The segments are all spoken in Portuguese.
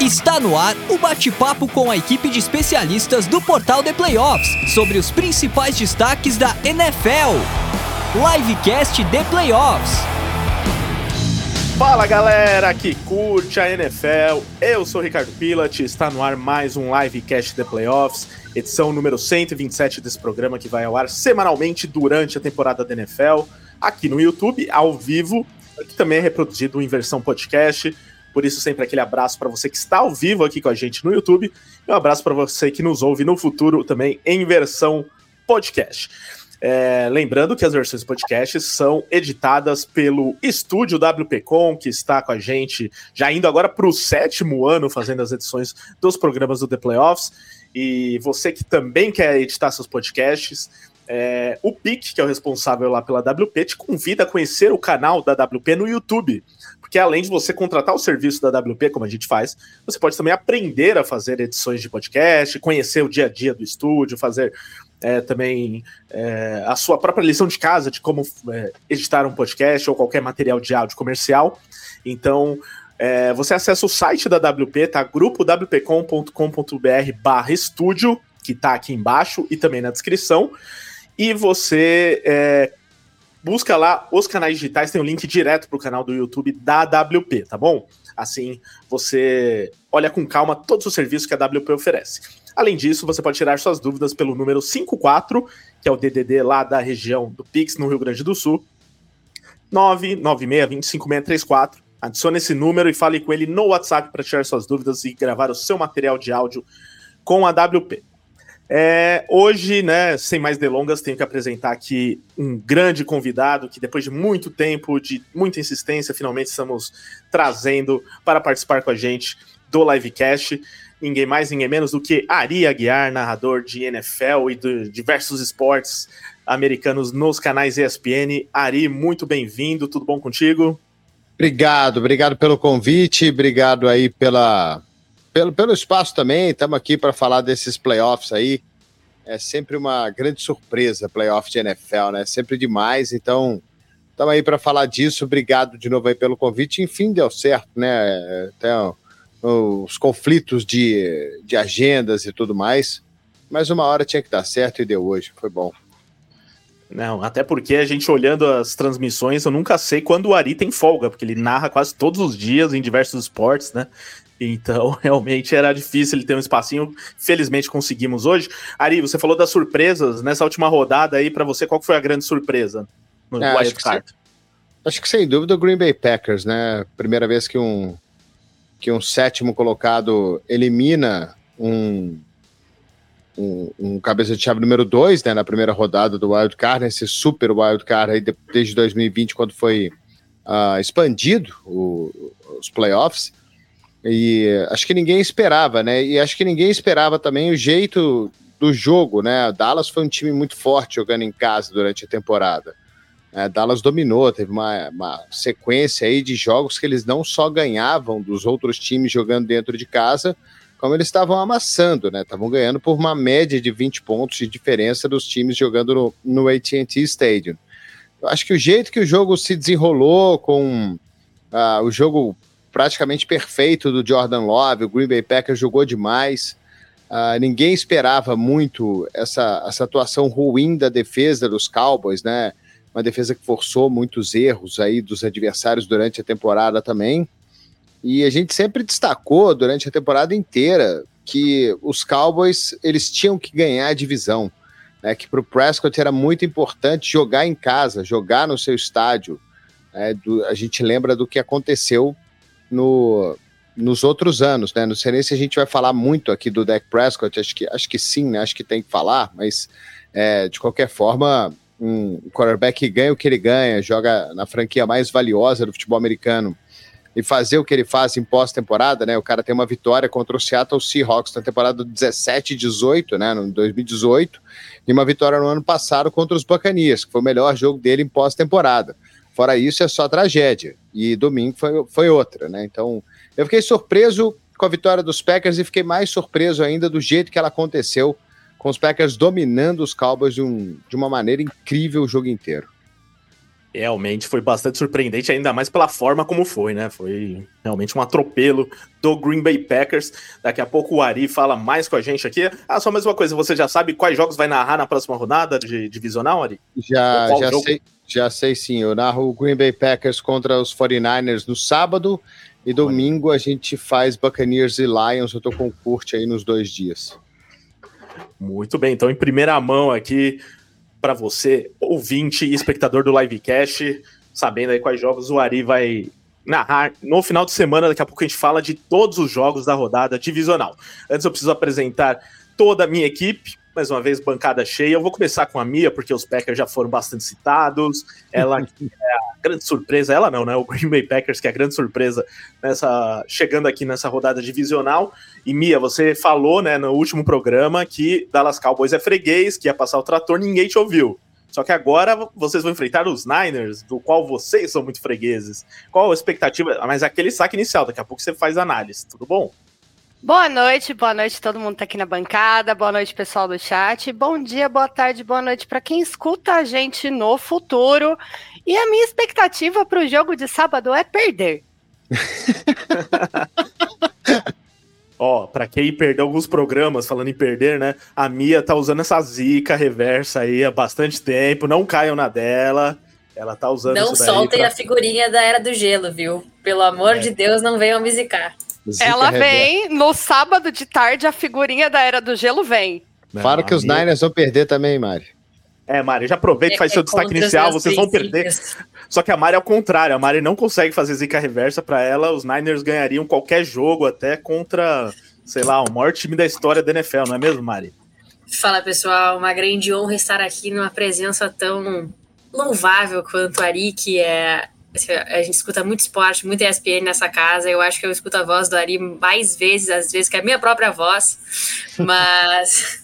Está no ar o bate-papo com a equipe de especialistas do portal The Playoffs sobre os principais destaques da NFL. Livecast The Playoffs. Fala galera que curte a NFL, eu sou Ricardo Pilat, está no ar mais um Livecast The Playoffs, edição número 127 desse programa que vai ao ar semanalmente durante a temporada da NFL, aqui no YouTube, ao vivo, que também é reproduzido em versão podcast. Por isso, sempre aquele abraço para você que está ao vivo aqui com a gente no YouTube e um abraço para você que nos ouve no futuro também em versão podcast. É, lembrando que as versões podcasts são editadas pelo estúdio WPcom, que está com a gente, já indo agora para o sétimo ano fazendo as edições dos programas do The Playoffs. E você que também quer editar seus podcasts, é, o PIC, que é o responsável lá pela WP, te convida a conhecer o canal da WP no YouTube porque além de você contratar o serviço da WP, como a gente faz, você pode também aprender a fazer edições de podcast, conhecer o dia a dia do estúdio, fazer é, também é, a sua própria lição de casa de como é, editar um podcast ou qualquer material de áudio comercial. Então, é, você acessa o site da WP, tá? grupowpcom.com.br barra estúdio, que tá aqui embaixo e também na descrição. E você é, busca lá os canais digitais, tem o um link direto pro canal do YouTube da WP, tá bom? Assim você olha com calma todos os serviços que a WP oferece. Além disso, você pode tirar suas dúvidas pelo número 54, que é o DDD lá da região do Pix, no Rio Grande do Sul, 996-25634. Adicione esse número e fale com ele no WhatsApp para tirar suas dúvidas e gravar o seu material de áudio com a WP. É, hoje, né, sem mais delongas, tenho que apresentar aqui um grande convidado que, depois de muito tempo, de muita insistência, finalmente estamos trazendo para participar com a gente do livecast. Ninguém mais, ninguém menos do que Ari Aguiar, narrador de NFL e de diversos esportes americanos nos canais ESPN. Ari, muito bem-vindo, tudo bom contigo? Obrigado, obrigado pelo convite, obrigado aí pela pelo, pelo espaço também, estamos aqui para falar desses playoffs aí. É sempre uma grande surpresa, playoff de NFL, né? Sempre demais, então estamos aí para falar disso. Obrigado de novo aí pelo convite. Enfim, deu certo, né? Até os conflitos de, de agendas e tudo mais. Mas uma hora tinha que dar certo e deu hoje. Foi bom. Não, até porque a gente olhando as transmissões, eu nunca sei quando o Ari tem folga, porque ele narra quase todos os dias em diversos esportes, né? Então, realmente era difícil ele ter um espacinho. Felizmente conseguimos hoje. Ari, você falou das surpresas nessa última rodada aí, para você, qual foi a grande surpresa no é, Wild Card? Acho que sem dúvida o Green Bay Packers, né? Primeira vez que um, que um sétimo colocado elimina um, um, um cabeça de chave número 2, né? Na primeira rodada do Wild Card, esse super Wild Card aí desde 2020, quando foi uh, expandido o, os playoffs. E acho que ninguém esperava, né? E acho que ninguém esperava também o jeito do jogo, né? Dallas foi um time muito forte jogando em casa durante a temporada. É, Dallas dominou, teve uma, uma, sequência aí de jogos que eles não só ganhavam dos outros times jogando dentro de casa, como eles estavam amassando, né? Estavam ganhando por uma média de 20 pontos de diferença dos times jogando no, no AT&T Stadium. Eu acho que o jeito que o jogo se desenrolou com uh, o jogo praticamente perfeito do Jordan Love, o Green Bay Packers jogou demais. Uh, ninguém esperava muito essa, essa atuação ruim da defesa dos Cowboys, né? Uma defesa que forçou muitos erros aí dos adversários durante a temporada também. E a gente sempre destacou durante a temporada inteira que os Cowboys eles tinham que ganhar a divisão, né? Que para o Prescott era muito importante jogar em casa, jogar no seu estádio. Né? Do, a gente lembra do que aconteceu no, nos outros anos, né? Não sei nem se a gente vai falar muito aqui do Dak Prescott, acho que, acho que sim, né? Acho que tem que falar, mas é, de qualquer forma, um quarterback que ganha o que ele ganha, joga na franquia mais valiosa do futebol americano e fazer o que ele faz em pós-temporada, né? O cara tem uma vitória contra o Seattle Seahawks na temporada 17 18, né? No 2018, e uma vitória no ano passado contra os Buccaneers, que foi o melhor jogo dele em pós-temporada. Fora isso, é só tragédia. E domingo foi, foi outra, né? Então, eu fiquei surpreso com a vitória dos Packers e fiquei mais surpreso ainda do jeito que ela aconteceu, com os Packers dominando os Cowboys de, um, de uma maneira incrível o jogo inteiro. Realmente foi bastante surpreendente, ainda mais pela forma como foi, né? Foi realmente um atropelo do Green Bay Packers. Daqui a pouco o Ari fala mais com a gente aqui. Ah, só mais uma coisa, você já sabe quais jogos vai narrar na próxima rodada de divisional, Ari? Já, já sei, já sei sim. Eu narro o Green Bay Packers contra os 49ers no sábado e domingo a gente faz Buccaneers e Lions. Eu tô com o Kurt aí nos dois dias. Muito bem, então em primeira mão aqui para você, ouvinte e espectador do Livecast, sabendo aí quais jogos o Ari vai narrar no final de semana. Daqui a pouco a gente fala de todos os jogos da rodada divisional. Antes eu preciso apresentar toda a minha equipe mais uma vez, bancada cheia. Eu vou começar com a Mia, porque os Packers já foram bastante citados. Ela que é a grande surpresa, ela não, né? O Green Bay Packers, que é a grande surpresa nessa chegando aqui nessa rodada divisional. E Mia, você falou, né, no último programa que Dallas Cowboys é freguês, que ia passar o trator, ninguém te ouviu. Só que agora vocês vão enfrentar os Niners, do qual vocês são muito fregueses. Qual a expectativa? Mas aquele saque inicial, daqui a pouco você faz análise, tudo bom? Boa noite, boa noite todo mundo tá aqui na bancada, boa noite pessoal do chat, bom dia, boa tarde, boa noite para quem escuta a gente no futuro. E a minha expectativa para o jogo de sábado é perder. Ó, oh, pra quem perdeu alguns programas falando em perder, né? A Mia tá usando essa zica reversa aí há bastante tempo, não caiam na dela. Ela tá usando Não soltem pra... a figurinha da Era do Gelo, viu? Pelo amor é. de Deus, não venham me zicar. Zica Ela vem no sábado de tarde, a figurinha da Era do Gelo vem. Fala que os Niners vão perder também, Mari. É, Mari, já aproveita e faz é, seu é destaque inicial, vocês vão perder. Só que a Mari é o contrário, a Mari não consegue fazer zica reversa para ela, os Niners ganhariam qualquer jogo, até contra, sei lá, o maior time da história da NFL, não é mesmo, Mari? Fala pessoal, uma grande honra estar aqui numa presença tão louvável quanto a Ari, que é a gente escuta muito esporte, muito ESPN nessa casa. Eu acho que eu escuto a voz do Ari mais vezes, às vezes, que a minha própria voz. Mas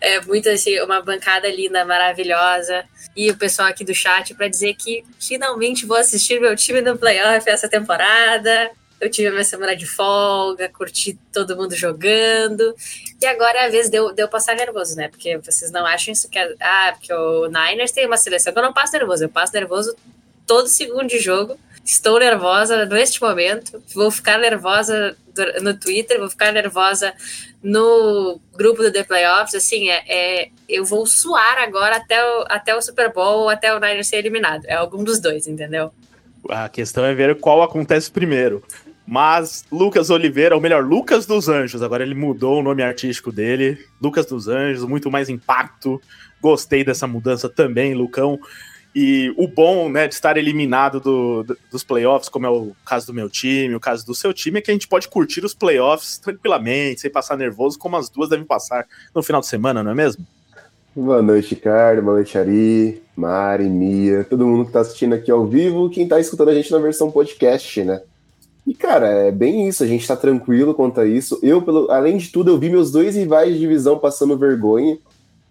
é muito assim, uma bancada linda, maravilhosa. E o pessoal aqui do chat para dizer que finalmente vou assistir meu time no playoff essa temporada. Eu tive a minha semana de folga, curti todo mundo jogando. E agora é a vez de eu, de eu passar nervoso, né? Porque vocês não acham isso que é. Ah, porque o Niners tem uma seleção que eu não passo nervoso. Eu passo nervoso todo segundo de jogo. Estou nervosa neste momento. Vou ficar nervosa no Twitter, vou ficar nervosa no grupo do The Playoffs. Assim, é, é eu vou suar agora até o, até o Super Bowl ou até o Niners ser eliminado. É algum dos dois, entendeu? A questão é ver qual acontece primeiro. Mas Lucas Oliveira, ou melhor, Lucas dos Anjos, agora ele mudou o nome artístico dele. Lucas dos Anjos, muito mais impacto. Gostei dessa mudança também, Lucão. E o bom, né, de estar eliminado do, do, dos playoffs, como é o caso do meu time, o caso do seu time, é que a gente pode curtir os playoffs tranquilamente, sem passar nervoso, como as duas devem passar no final de semana, não é mesmo? Boa noite, Ricardo. Boa noite, Ari, Mari, Mia, todo mundo que está assistindo aqui ao vivo, quem está escutando a gente na versão podcast, né? E, cara, é bem isso, a gente está tranquilo quanto a isso. Eu, pelo, além de tudo, eu vi meus dois rivais de divisão passando vergonha,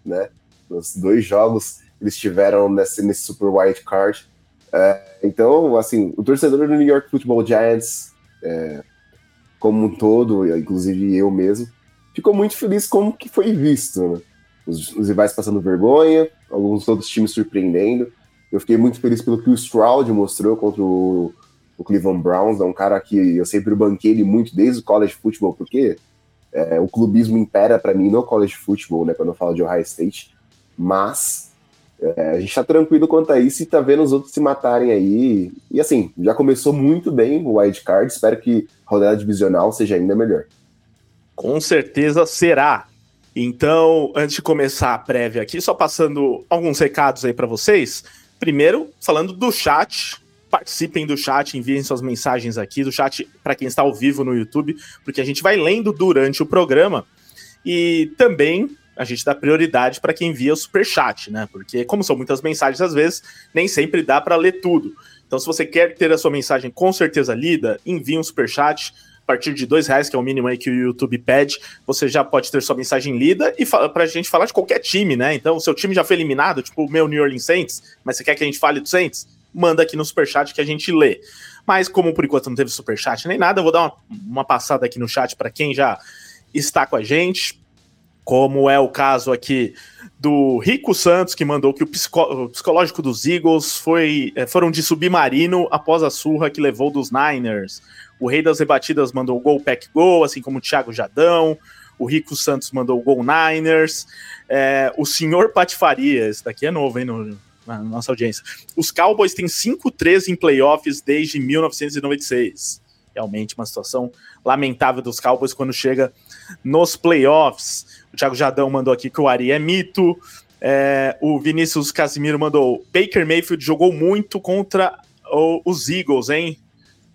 né? Nos dois jogos eles tiveram nesse, nesse Super Wild Card. É, então, assim, o torcedor do New York Football Giants, é, como um todo, inclusive eu mesmo, ficou muito feliz como que foi visto, né? Os, os rivais passando vergonha, alguns outros times surpreendendo. Eu fiquei muito feliz pelo que o Stroud mostrou contra o, o Cleveland Browns, é um cara que eu sempre banquei ele muito desde o college football, porque é, o clubismo impera para mim no college football, né, quando eu falo de Ohio State, mas é, a gente tá tranquilo quanto a isso e tá vendo os outros se matarem aí. E assim, já começou muito bem o Wild Card. Espero que a rodada divisional seja ainda melhor. Com certeza será. Então, antes de começar a prévia aqui, só passando alguns recados aí para vocês. Primeiro, falando do chat, participem do chat, enviem suas mensagens aqui do chat para quem está ao vivo no YouTube, porque a gente vai lendo durante o programa. E também a gente dá prioridade para quem envia o super chat, né? Porque como são muitas mensagens às vezes, nem sempre dá para ler tudo. Então, se você quer ter a sua mensagem com certeza lida, envie um super chat a partir de dois reais, que é o mínimo aí que o YouTube pede, você já pode ter sua mensagem lida e para a gente falar de qualquer time, né? Então, seu time já foi eliminado, tipo o meu New Orleans Saints, mas você quer que a gente fale do Saints? Manda aqui no super chat que a gente lê. Mas como por enquanto não teve super chat nem nada, eu vou dar uma, uma passada aqui no chat para quem já está com a gente como é o caso aqui do Rico Santos, que mandou que o, o psicológico dos Eagles foi, é, foram de submarino após a surra que levou dos Niners. O Rei das Rebatidas mandou gol pack gol, assim como o Thiago Jadão. O Rico Santos mandou gol Niners. É, o senhor Patifaria, esse daqui é novo, hein, no, na nossa audiência. Os Cowboys têm 5-3 em playoffs desde 1996. Realmente uma situação lamentável dos Cowboys quando chega nos playoffs. O Thiago Jadão mandou aqui que o Ari é mito. É, o Vinícius Casimiro mandou: Baker Mayfield jogou muito contra o, os Eagles, hein?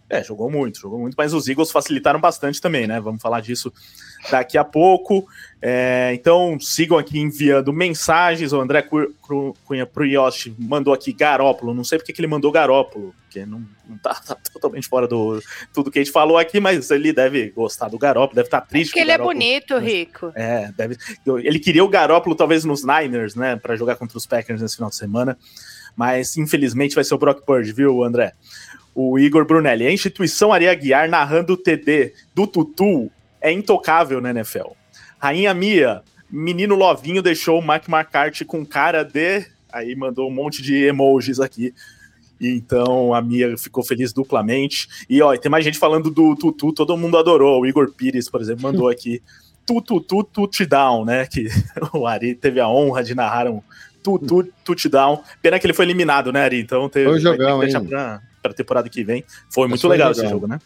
É, jogou muito, jogou muito, mas os Eagles facilitaram bastante também, né? Vamos falar disso daqui a pouco. É, então, sigam aqui enviando mensagens. O André Cunha pro Yoshi mandou aqui Garópolo. Não sei porque que ele mandou Garópolo, porque não, não tá, tá, totalmente fora do tudo que a gente falou aqui, mas ele deve gostar do Garópolo, deve estar tá triste. Porque ele é bonito, Rico. É, deve. Ele queria o Garópolo, talvez, nos Niners, né? para jogar contra os Packers nesse final de semana. Mas infelizmente vai ser o Brock Purdy, viu, André? o Igor Brunelli. A instituição Aria Guiar narrando o TD do Tutu é intocável na NFL. Rainha Mia, menino Lovinho deixou o Mike McCarthy com cara de. Aí mandou um monte de emojis aqui. Então a Mia ficou feliz duplamente. E ó, tem mais gente falando do Tutu, todo mundo adorou. O Igor Pires, por exemplo, mandou aqui Tutu Touchdown, né? Que o Ari teve a honra de narrar um Tutu Touchdown. Pena que ele foi eliminado, né, Ari? Então teve. Foi um jogão, hein? para a temporada que vem. Foi muito foi legal esse jogo, né?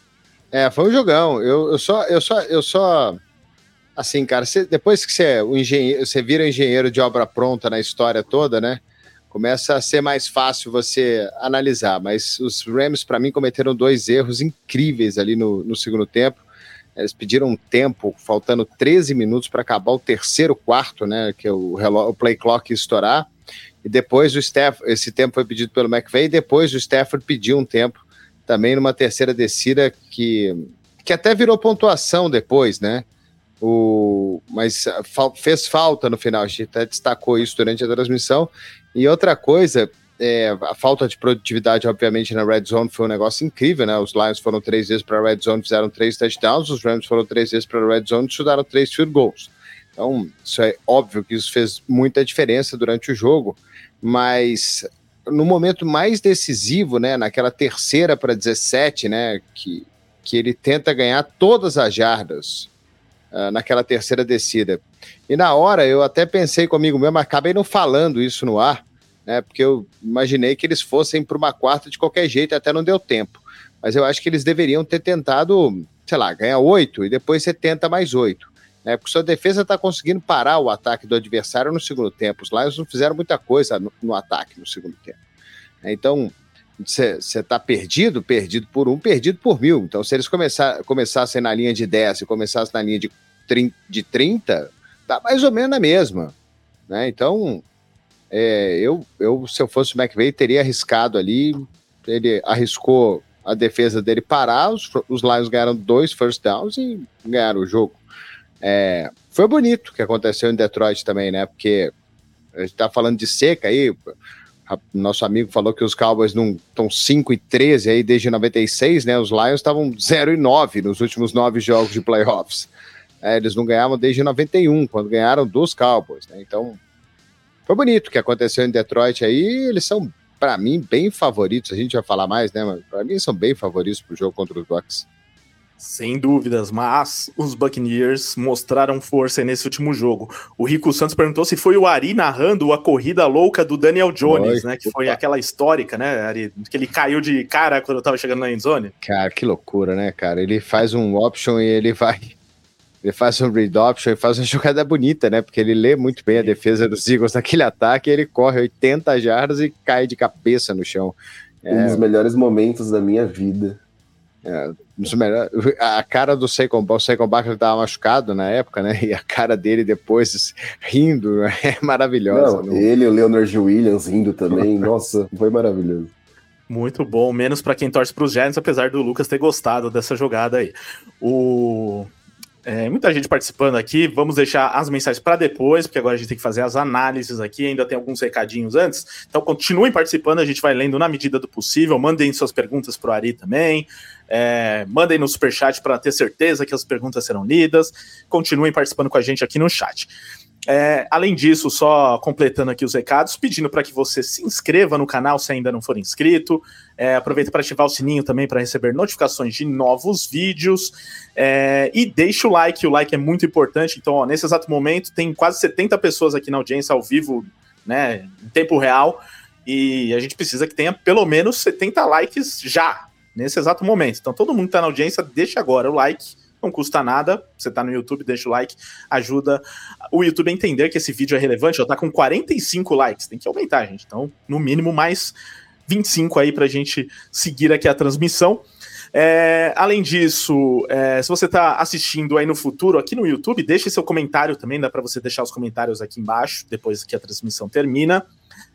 É, foi um jogão. Eu, eu só, eu só, eu só, assim, cara, você, depois que você, o engenheiro, você vira engenheiro de obra pronta na história toda, né? Começa a ser mais fácil você analisar. Mas os Rams, para mim, cometeram dois erros incríveis ali no, no segundo tempo. Eles pediram um tempo, faltando 13 minutos para acabar o terceiro quarto, né? Que é o, o play clock estourar. E depois o Stafford, esse tempo foi pedido pelo McVeigh, e depois o Stafford pediu um tempo também numa terceira descida que, que até virou pontuação depois, né? O, mas fez falta no final, a gente até destacou isso durante a transmissão. E outra coisa, é, a falta de produtividade, obviamente, na red zone foi um negócio incrível, né? Os Lions foram três vezes para a red zone, fizeram três touchdowns, os Rams foram três vezes para a red zone chudaram três field goals. Então, isso é óbvio que isso fez muita diferença durante o jogo mas no momento mais decisivo, né, naquela terceira para 17, né, que, que ele tenta ganhar todas as jardas uh, naquela terceira descida. E na hora eu até pensei comigo mesmo, acabei não falando isso no ar, né, porque eu imaginei que eles fossem para uma quarta de qualquer jeito, até não deu tempo. Mas eu acho que eles deveriam ter tentado, sei lá, ganhar oito e depois você tenta mais oito né? Porque sua defesa está conseguindo parar o ataque do adversário no segundo tempo. Os Lions não fizeram muita coisa no, no ataque no segundo tempo. Então, você está perdido, perdido por um, perdido por mil. Então, se eles começar, começassem na linha de 10 e começassem na linha de 30, de 30 tá mais ou menos na mesma. Né? Então, é, eu, eu, se eu fosse o McVeigh, teria arriscado ali. Ele arriscou a defesa dele parar, os, os Lions ganharam dois first downs e ganharam o jogo. É, foi bonito o que aconteceu em Detroit também, né? Porque a gente tá falando de seca aí. Nosso amigo falou que os Cowboys não estão 5 e 13 aí desde 96, né? Os Lions estavam 0 e 9 nos últimos nove jogos de playoffs. É, eles não ganhavam desde 91, quando ganharam dos Cowboys, né? Então, foi bonito o que aconteceu em Detroit aí. Eles são, para mim, bem favoritos. A gente vai falar mais, né? Mas para mim, são bem favoritos pro jogo contra os Bucks. Sem dúvidas, mas os Buccaneers mostraram força nesse último jogo. O Rico Santos perguntou se foi o Ari narrando a corrida louca do Daniel Jones, Oi, né? Que opa. foi aquela histórica, né, Ari? Que ele caiu de cara quando eu tava chegando na endzone. Cara, que loucura, né, cara? Ele faz um option e ele vai. Ele faz um read option e faz uma jogada bonita, né? Porque ele lê muito bem a defesa dos Eagles naquele ataque, ele corre 80 jardas e cai de cabeça no chão. Um dos é. melhores momentos da minha vida. É, a cara do Saquon, o Barkley estava machucado na época, né? E a cara dele depois rindo é maravilhosa. Não, ele, o Leonard Williams rindo também, nossa, foi maravilhoso. Muito bom, menos para quem torce para os Giants, apesar do Lucas ter gostado dessa jogada aí. O É, muita gente participando aqui. Vamos deixar as mensagens para depois, porque agora a gente tem que fazer as análises aqui. Ainda tem alguns recadinhos antes. Então, continuem participando, a gente vai lendo na medida do possível. Mandem suas perguntas para o Ari também. É, mandem no superchat para ter certeza que as perguntas serão lidas. Continuem participando com a gente aqui no chat. É, além disso, só completando aqui os recados, pedindo para que você se inscreva no canal se ainda não for inscrito. É, aproveita para ativar o sininho também para receber notificações de novos vídeos. É, e deixe o like, o like é muito importante. Então, ó, nesse exato momento, tem quase 70 pessoas aqui na audiência ao vivo, né, em tempo real. E a gente precisa que tenha pelo menos 70 likes já, nesse exato momento. Então, todo mundo que está na audiência, deixa agora o like não custa nada. Você tá no YouTube, deixa o like, ajuda o YouTube a entender que esse vídeo é relevante. Já tá com 45 likes, tem que aumentar, gente. Então, no mínimo, mais 25 aí pra gente seguir aqui a transmissão. É, além disso, é, se você está assistindo aí no futuro aqui no YouTube, deixe seu comentário também, dá para você deixar os comentários aqui embaixo depois que a transmissão termina.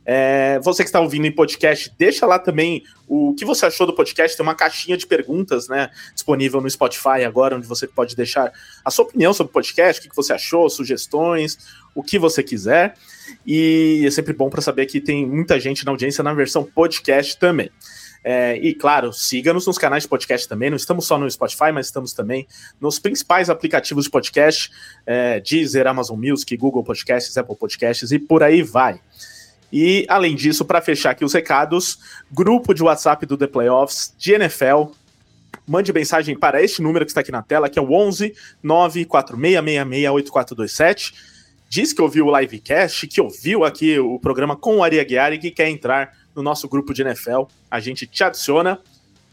É, você que está ouvindo em podcast, deixa lá também o que você achou do podcast. Tem uma caixinha de perguntas né, disponível no Spotify agora, onde você pode deixar a sua opinião sobre o podcast, o que você achou, sugestões, o que você quiser. E é sempre bom para saber que tem muita gente na audiência na versão podcast também. É, e claro, siga-nos nos canais de podcast também. Não estamos só no Spotify, mas estamos também nos principais aplicativos de podcast: é, Deezer, Amazon Music, Google Podcasts, Apple Podcasts e por aí vai. E, além disso, para fechar aqui os recados, grupo de WhatsApp do The Playoffs de NFL. Mande mensagem para este número que está aqui na tela, que é o 11 946668427. Diz que ouviu o livecast, que ouviu aqui o programa com o Ari Aguiar e que quer entrar no nosso grupo de NFL. A gente te adiciona.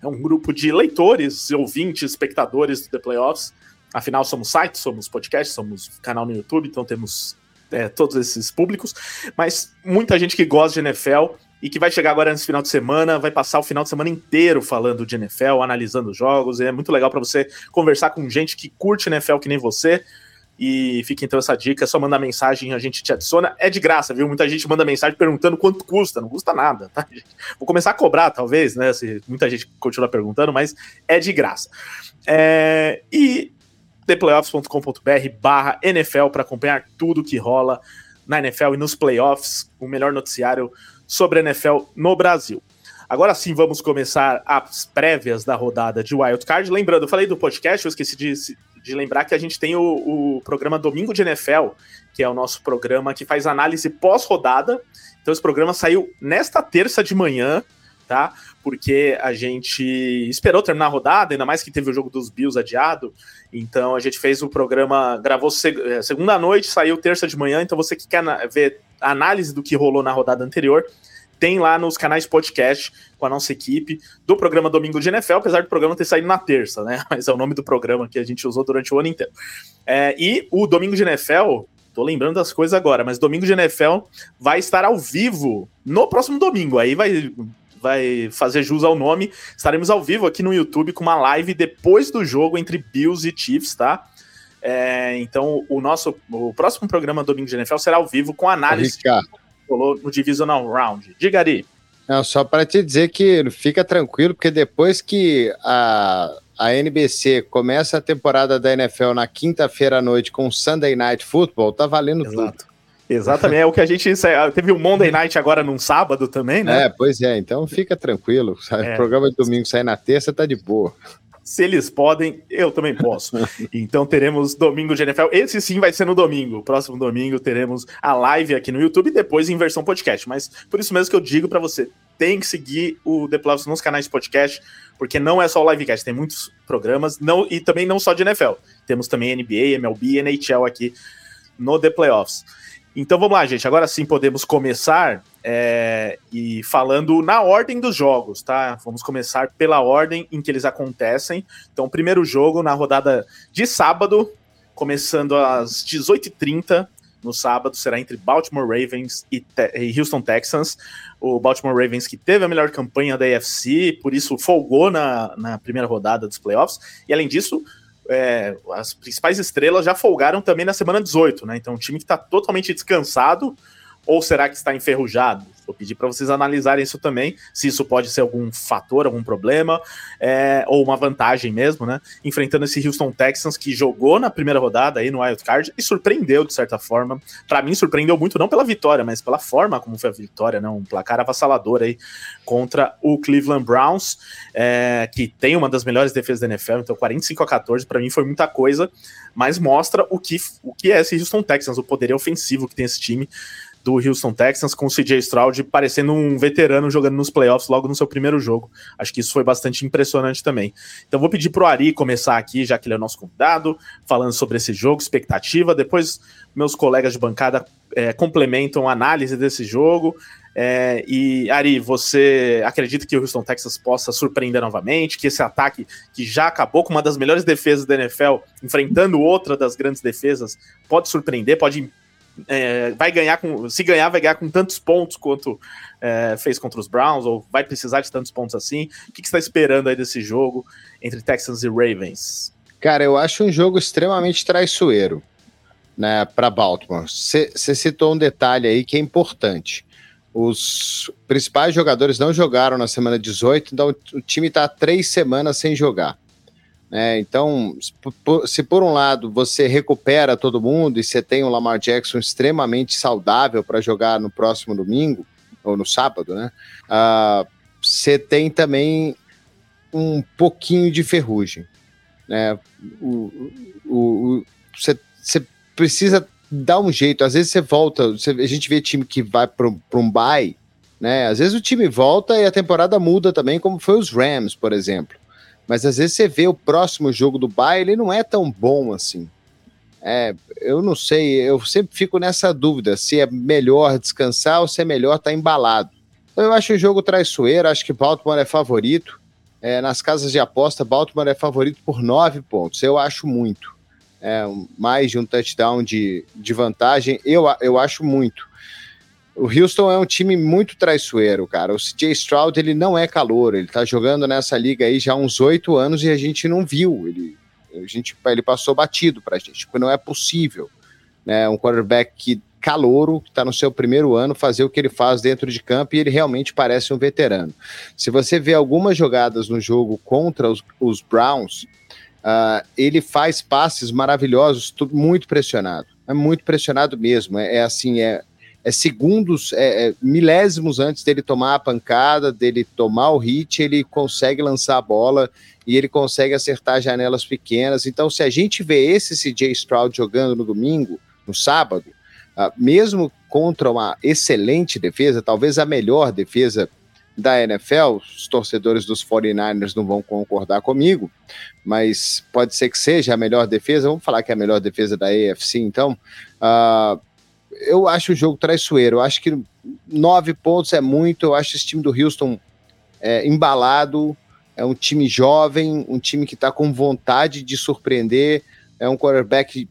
É um grupo de leitores, ouvintes, espectadores do The Playoffs. Afinal, somos site, somos podcast, somos canal no YouTube, então temos é, todos esses públicos, mas muita gente que gosta de NFL e que vai chegar agora nesse final de semana, vai passar o final de semana inteiro falando de NFL, analisando jogos, e é muito legal para você conversar com gente que curte NFL que nem você. E fica então essa dica, é só mandar mensagem, a gente te adiciona. É de graça, viu? Muita gente manda mensagem perguntando quanto custa, não custa nada, tá? Vou começar a cobrar, talvez, né? Se muita gente continua perguntando, mas é de graça. É... E theplayoffs.com.br barra NFL para acompanhar tudo que rola na NFL e nos playoffs, o melhor noticiário sobre a NFL no Brasil. Agora sim, vamos começar as prévias da rodada de Wild Card. Lembrando, eu falei do podcast, eu esqueci de, de lembrar que a gente tem o, o programa Domingo de NFL, que é o nosso programa que faz análise pós-rodada. Então, esse programa saiu nesta terça de manhã, tá? Porque a gente esperou terminar a rodada, ainda mais que teve o jogo dos Bills adiado. Então a gente fez o programa, gravou é, segunda noite, saiu terça de manhã. Então você que quer ver a análise do que rolou na rodada anterior, tem lá nos canais podcast com a nossa equipe do programa Domingo de NFL, apesar do programa ter saído na terça, né? Mas é o nome do programa que a gente usou durante o ano inteiro. É, e o Domingo de NFL, tô lembrando das coisas agora, mas Domingo de NFL vai estar ao vivo no próximo domingo. Aí vai vai fazer jus ao nome. Estaremos ao vivo aqui no YouTube com uma live depois do jogo entre Bills e Chiefs, tá? É, então, o nosso o próximo programa Domingo de NFL será ao vivo com análise rolou no Divisional Round. Diga, Ari. Não, só para te dizer que fica tranquilo, porque depois que a, a NBC começa a temporada da NFL na quinta-feira à noite com Sunday Night Football, tá valendo Exato. tudo. Exatamente, é o que a gente. Teve o um Monday Night agora num sábado também, né? É, pois é, então fica tranquilo. É. O programa de domingo sair na terça tá de boa. Se eles podem, eu também posso. então teremos domingo de NFL. Esse sim vai ser no domingo. Próximo domingo teremos a live aqui no YouTube e depois em versão podcast. Mas por isso mesmo que eu digo para você, tem que seguir o The Playoffs nos canais de podcast, porque não é só o livecast, tem muitos programas, não e também não só de NFL. Temos também NBA, MLB, NHL aqui no The Playoffs. Então vamos lá, gente. Agora sim podemos começar é, e falando na ordem dos jogos, tá? Vamos começar pela ordem em que eles acontecem. Então, primeiro jogo na rodada de sábado, começando às 18h30 no sábado, será entre Baltimore Ravens e, e, Houston Texans. O Baltimore Ravens que teve a melhor campanha da AFC, por isso folgou na, na primeira rodada dos playoffs. E além disso, é, as principais estrelas já folgaram também na semana 18, né? Então, um time que está totalmente descansado. Ou será que está enferrujado? Vou pedir para vocês analisarem isso também, se isso pode ser algum fator, algum problema, é, ou uma vantagem mesmo, né? Enfrentando esse Houston Texans que jogou na primeira rodada aí no Wild Card e surpreendeu de certa forma. Para mim, surpreendeu muito, não pela vitória, mas pela forma como foi a vitória, né? Um placar avassalador aí contra o Cleveland Browns, é, que tem uma das melhores defesas da NFL, então 45 a 14, para mim foi muita coisa, mas mostra o que, o que é esse Houston Texans, o poder ofensivo que tem esse time do Houston Texans, com o CJ Stroud parecendo um veterano jogando nos playoffs logo no seu primeiro jogo. Acho que isso foi bastante impressionante também. Então vou pedir para o Ari começar aqui, já que ele é nosso convidado, falando sobre esse jogo, expectativa. Depois meus colegas de bancada é, complementam a análise desse jogo. É, e Ari, você acredita que o Houston Texas possa surpreender novamente? Que esse ataque, que já acabou com uma das melhores defesas da NFL, enfrentando outra das grandes defesas, pode surpreender, pode é, vai ganhar com. Se ganhar, vai ganhar com tantos pontos quanto é, fez contra os Browns, ou vai precisar de tantos pontos assim. O que, você está esperando aí desse jogo entre Texans e Ravens? Cara, eu acho um jogo extremamente traiçoeiro né, para Baltimore. Você citou um detalhe aí que é importante. Os principais jogadores não jogaram na semana 18, então o time está três semanas sem jogar. É, então, se por um lado você recupera todo mundo e você tem o Lamar Jackson extremamente saudável para jogar no próximo domingo, ou no sábado, né? Uh, você tem também um pouquinho de ferrugem. Né? O, o, você precisa dar um jeito. Às vezes você volta, você, a gente vê time que vai para um bye, né? Às vezes o time volta e a temporada muda também, como foi os Rams, por exemplo. Mas às vezes você vê o próximo jogo do Bayern, ele não é tão bom assim. É, eu não sei, eu sempre fico nessa dúvida se é melhor descansar ou se é melhor estar tá embalado. Eu acho o jogo traiçoeiro, acho que Baltimore é favorito. É, nas casas de aposta, Baltimore é favorito por nove pontos. Eu acho muito. É, mais de um touchdown de, de vantagem, eu, eu acho muito. O Houston é um time muito traiçoeiro, cara. O CJ Stroud, ele não é calor, ele tá jogando nessa liga aí já há uns oito anos e a gente não viu. Ele, a gente, ele passou batido pra gente, tipo, não é possível. Né? Um quarterback que calouro, que está no seu primeiro ano, fazer o que ele faz dentro de campo e ele realmente parece um veterano. Se você vê algumas jogadas no jogo contra os, os Browns, uh, ele faz passes maravilhosos, muito pressionado. É muito pressionado mesmo. É, é assim, é, é segundos, é, é, milésimos antes dele tomar a pancada, dele tomar o hit, ele consegue lançar a bola e ele consegue acertar janelas pequenas. Então, se a gente vê esse CJ Stroud jogando no domingo, no sábado, uh, mesmo contra uma excelente defesa, talvez a melhor defesa da NFL, os torcedores dos 49ers não vão concordar comigo, mas pode ser que seja a melhor defesa, vamos falar que é a melhor defesa da AFC, então. Uh, eu acho o jogo traiçoeiro. Eu acho que nove pontos é muito. Eu acho esse time do Houston é, embalado. É um time jovem, um time que está com vontade de surpreender. É um quarterback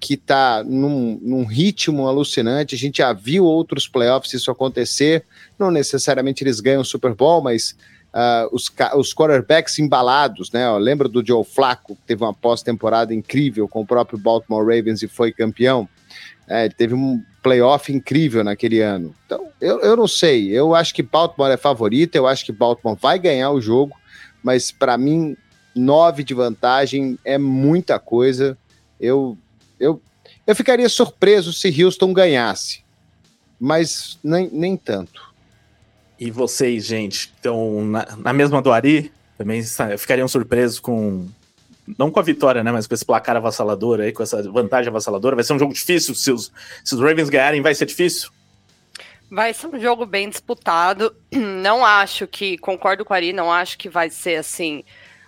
que está num, num, ritmo alucinante. A gente já viu outros playoffs isso acontecer. Não necessariamente eles ganham o Super Bowl, mas uh, os, os quarterbacks embalados, né? Ó, lembra do Joe Flacco, que teve uma pós-temporada incrível com o próprio Baltimore Ravens e foi campeão? É, teve um playoff incrível naquele ano. Então, eu, eu não sei. Eu acho que Baltimore é favorito, eu acho que Baltimore vai ganhar o jogo, mas para mim, nove de vantagem é muita coisa. Eu, eu, eu ficaria surpreso se Houston ganhasse, mas nem, nem tanto. E vocês, gente, estão na, na mesma do Ari? Também ficariam surpresos com não com a vitória, né? Mas com esse placar avassalador aí, com essa vantagem avassaladora. Vai ser um jogo difícil. Se os, se os Ravens ganharem, vai ser difícil? Vai ser um jogo bem disputado. Não acho que, concordo com a Ari, não acho que vai ser assim.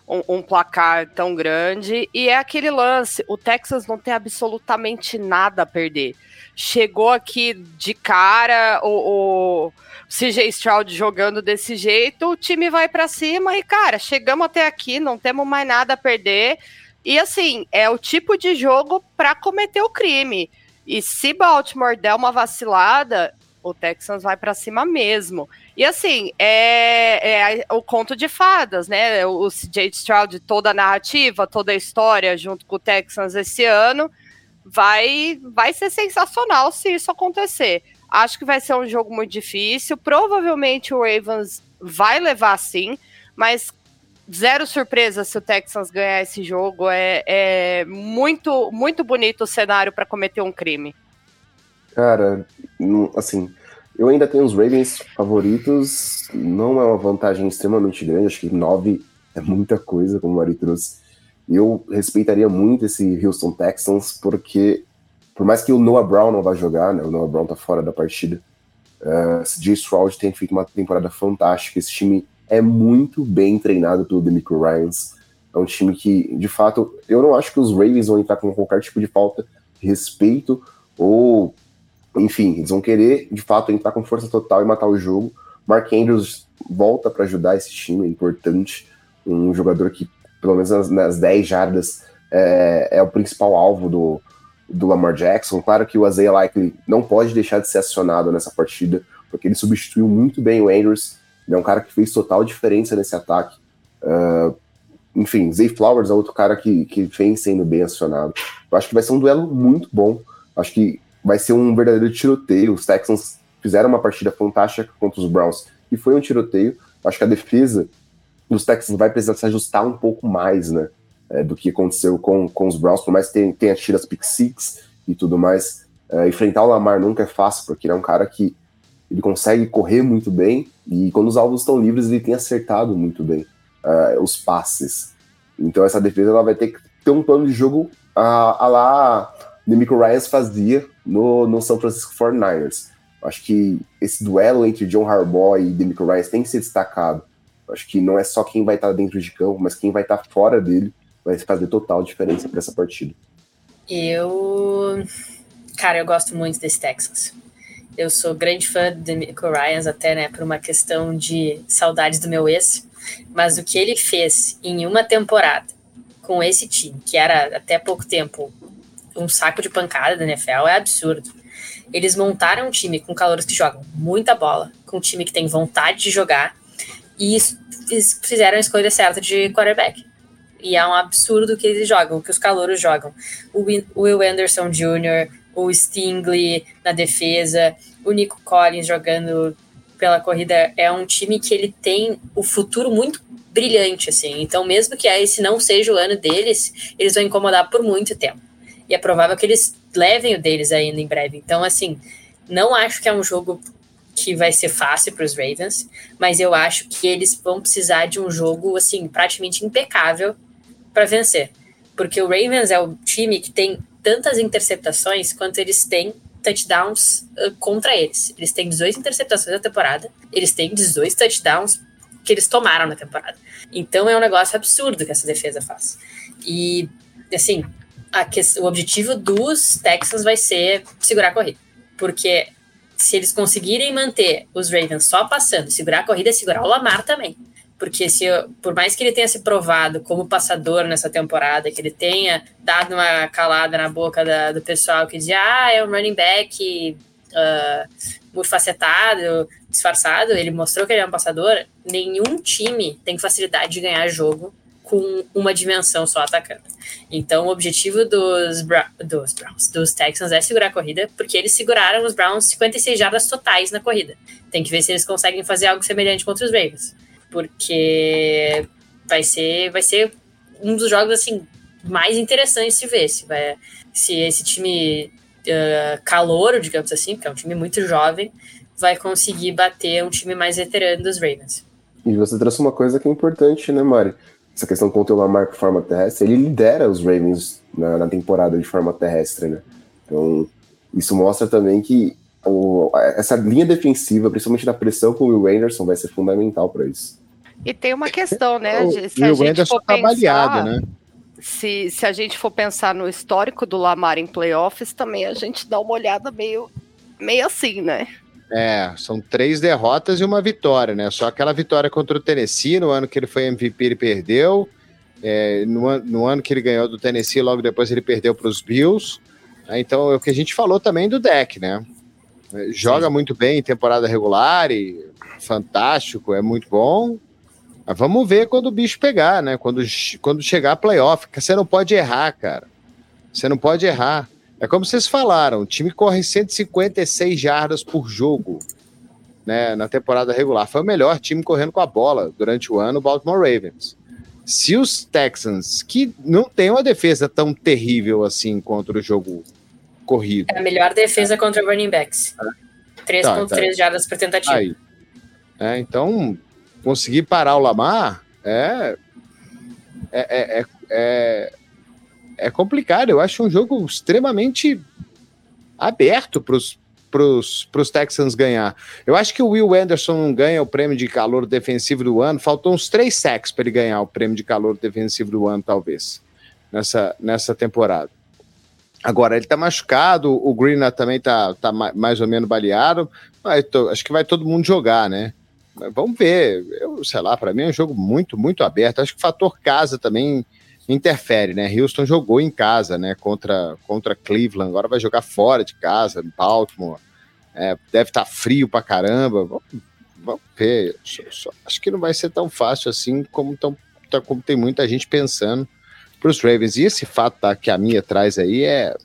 Um, um, placar tão grande. E é aquele lance: o Texas não tem absolutamente nada a perder. Chegou aqui de cara, o, o CJ Stroud jogando desse jeito, o time vai para cima e, cara, chegamos até aqui, não temos mais nada a perder. E assim, é o tipo de jogo para cometer o crime. E se Baltimore der uma vacilada, o Texans vai para cima mesmo. E assim, é, é, o conto de fadas, né? O CJ Stroud, toda a narrativa, toda a história junto com o Texans esse ano, vai, vai ser sensacional se isso acontecer. Acho que vai ser um jogo muito difícil. Provavelmente o Ravens vai levar sim, mas zero surpresa se o Texans ganhar esse jogo. É, é muito, muito bonito o cenário para cometer um crime. Cara, assim, eu ainda tenho os Ravens favoritos. Não é uma vantagem extremamente grande. Acho que nove é muita coisa, como o Ari trouxe. Eu respeitaria muito esse Houston Texans, porque por mais que o Noah Brown não vá jogar, né? O Noah Brown tá fora da partida. Uh, Jay Stroud tem feito uma temporada fantástica. Esse time é muito bem treinado pelo Demico Ryans. É um time que, de fato, eu não acho que os Ravens vão entrar com qualquer tipo de falta de respeito ou, enfim, eles vão querer, de fato, entrar com força total e matar o jogo. Mark Andrews volta para ajudar esse time, é importante. Um jogador que, pelo menos nas, nas 10 jardas, é, é, o principal alvo do, do Lamar Jackson. Claro que o Isaiah Likely não pode deixar de ser acionado nessa partida, porque ele substituiu muito bem o Andrews ele é um cara que fez total diferença nesse ataque. Uh, enfim, Zay Flowers é outro cara que, que vem sendo bem acionado. Eu acho que vai ser um duelo muito bom. Acho que vai ser um verdadeiro tiroteio. Os Texans fizeram uma partida fantástica contra os Browns e foi um tiroteio. Acho que a defesa dos Texans vai precisar se ajustar um pouco mais, né? É, do que aconteceu com, com os Browns, por mais que tenha, tido as pick six e tudo mais. É, enfrentar o Lamar nunca é fácil, porque ele é um cara que ele consegue correr muito bem e quando os alvos estão livres ele tem acertado muito bem uh, os passes. Então essa defesa ela vai ter que ter um plano de jogo a, a lá Demico Ryan fazia no, no São Francisco 49ers. Acho que esse duelo entre John Harbaugh e Demico Ryan tem que ser destacado. Acho que não é só quem vai estar dentro de campo, mas quem vai estar fora dele vai fazer total diferença para essa partida. Eu, cara, eu gosto muito desse Texas. Eu sou grande fã de Nico Ryans, até, né, por uma questão de saudades do meu ex. Mas o que ele fez em uma temporada com esse time, que era até pouco tempo um saco de pancada da NFL, é absurdo. Eles montaram um time com calouros que jogam muita bola, com um time que tem vontade de jogar, e fizeram a escolha certa de quarterback. E é um absurdo que eles jogam, que os calouros jogam. O Will Anderson Jr., o Stingley na defesa, o Nico Collins jogando pela corrida. É um time que ele tem o futuro muito brilhante, assim. Então, mesmo que esse não seja o ano deles, eles vão incomodar por muito tempo. E é provável que eles levem o deles ainda em breve. Então, assim, não acho que é um jogo que vai ser fácil para os Ravens, mas eu acho que eles vão precisar de um jogo assim praticamente impecável para vencer, porque o Ravens é o time que tem tantas interceptações quanto eles têm touchdowns uh, contra eles. Eles têm 18 interceptações na temporada, eles têm 18 touchdowns que eles tomaram na temporada. Então é um negócio absurdo que essa defesa faz. E, assim, que, o objetivo dos Texans vai ser segurar a corrida. Porque se eles conseguirem manter os Ravens só passando, segurar a corrida, é segurar o Lamar também porque se por mais que ele tenha se provado como passador nessa temporada, que ele tenha dado uma calada na boca da, do pessoal que dizia, ah, é um running back uh, multifacetado, disfarçado, ele mostrou que ele é um passador, nenhum time tem facilidade de ganhar jogo com uma dimensão só atacando. Então, o objetivo dos, Bra dos Browns, dos Texans é segurar a corrida, porque eles seguraram os Browns 56 jardas totais na corrida. Tem que ver se eles conseguem fazer algo semelhante contra os Ravens porque vai ser, vai ser um dos jogos assim mais interessantes de ver se, vai, se esse time uh, calouro, digamos assim, porque é um time muito jovem, vai conseguir bater um time mais veterano dos Ravens. E você trouxe uma coisa que é importante, né, Mari? Essa questão com o Lamar por forma terrestre, ele lidera os Ravens na, na temporada de forma terrestre, né? Então, isso mostra também que o, essa linha defensiva, principalmente na pressão com o Will Anderson, vai ser fundamental para isso. E tem uma questão, né? Se a gente for tá pensar, baleado, né? Se, se a gente for pensar no histórico do Lamar em playoffs, também a gente dá uma olhada meio, meio assim, né? É, são três derrotas e uma vitória, né? Só aquela vitória contra o Tennessee, no ano que ele foi MVP, ele perdeu. É, no, no, ano que ele ganhou do Tennessee, logo depois ele perdeu para os Bills. Então, é o que a gente falou também do deck, né? Joga Sim. muito bem em temporada regular e fantástico, é muito bom. Vamos ver quando o bicho pegar, né? Quando, quando chegar a playoff. Você não pode errar, cara. Você não pode errar. É como vocês falaram, o time corre 156 jardas por jogo né, na temporada regular. Foi o melhor time correndo com a bola durante o ano, o Baltimore Ravens. Se os Texans, que não tem uma defesa tão terrível assim contra o jogo corrido. É a melhor defesa contra running backs. 3.3 tá, tá. jardas por tentativa. Aí. É, então, conseguir parar o Lamar é, é, é, é, é, é complicado. Eu acho um jogo extremamente aberto para os pros Texans ganhar. Eu acho que o Will Anderson ganha o prêmio de calor defensivo do ano. Faltam uns três sacks para ele ganhar o prêmio de calor defensivo do ano, talvez, nessa, nessa temporada. Agora, ele tá machucado, o Green também tá, tá mais ou menos baleado. Mas tô, acho que vai todo mundo jogar, né? Vamos ver. Eu, sei lá, para mim é um jogo muito, muito aberto. Acho que o fator casa também interfere, né? Houston jogou em casa, né? Contra, contra Cleveland, agora vai jogar fora de casa, em Baltimore. É, deve estar tá frio pra caramba. Vamos, vamos ver. Só, só, acho que não vai ser tão fácil assim como, tão, tá, como tem muita gente pensando para os Ravens. E esse fato tá, que a minha traz aí é,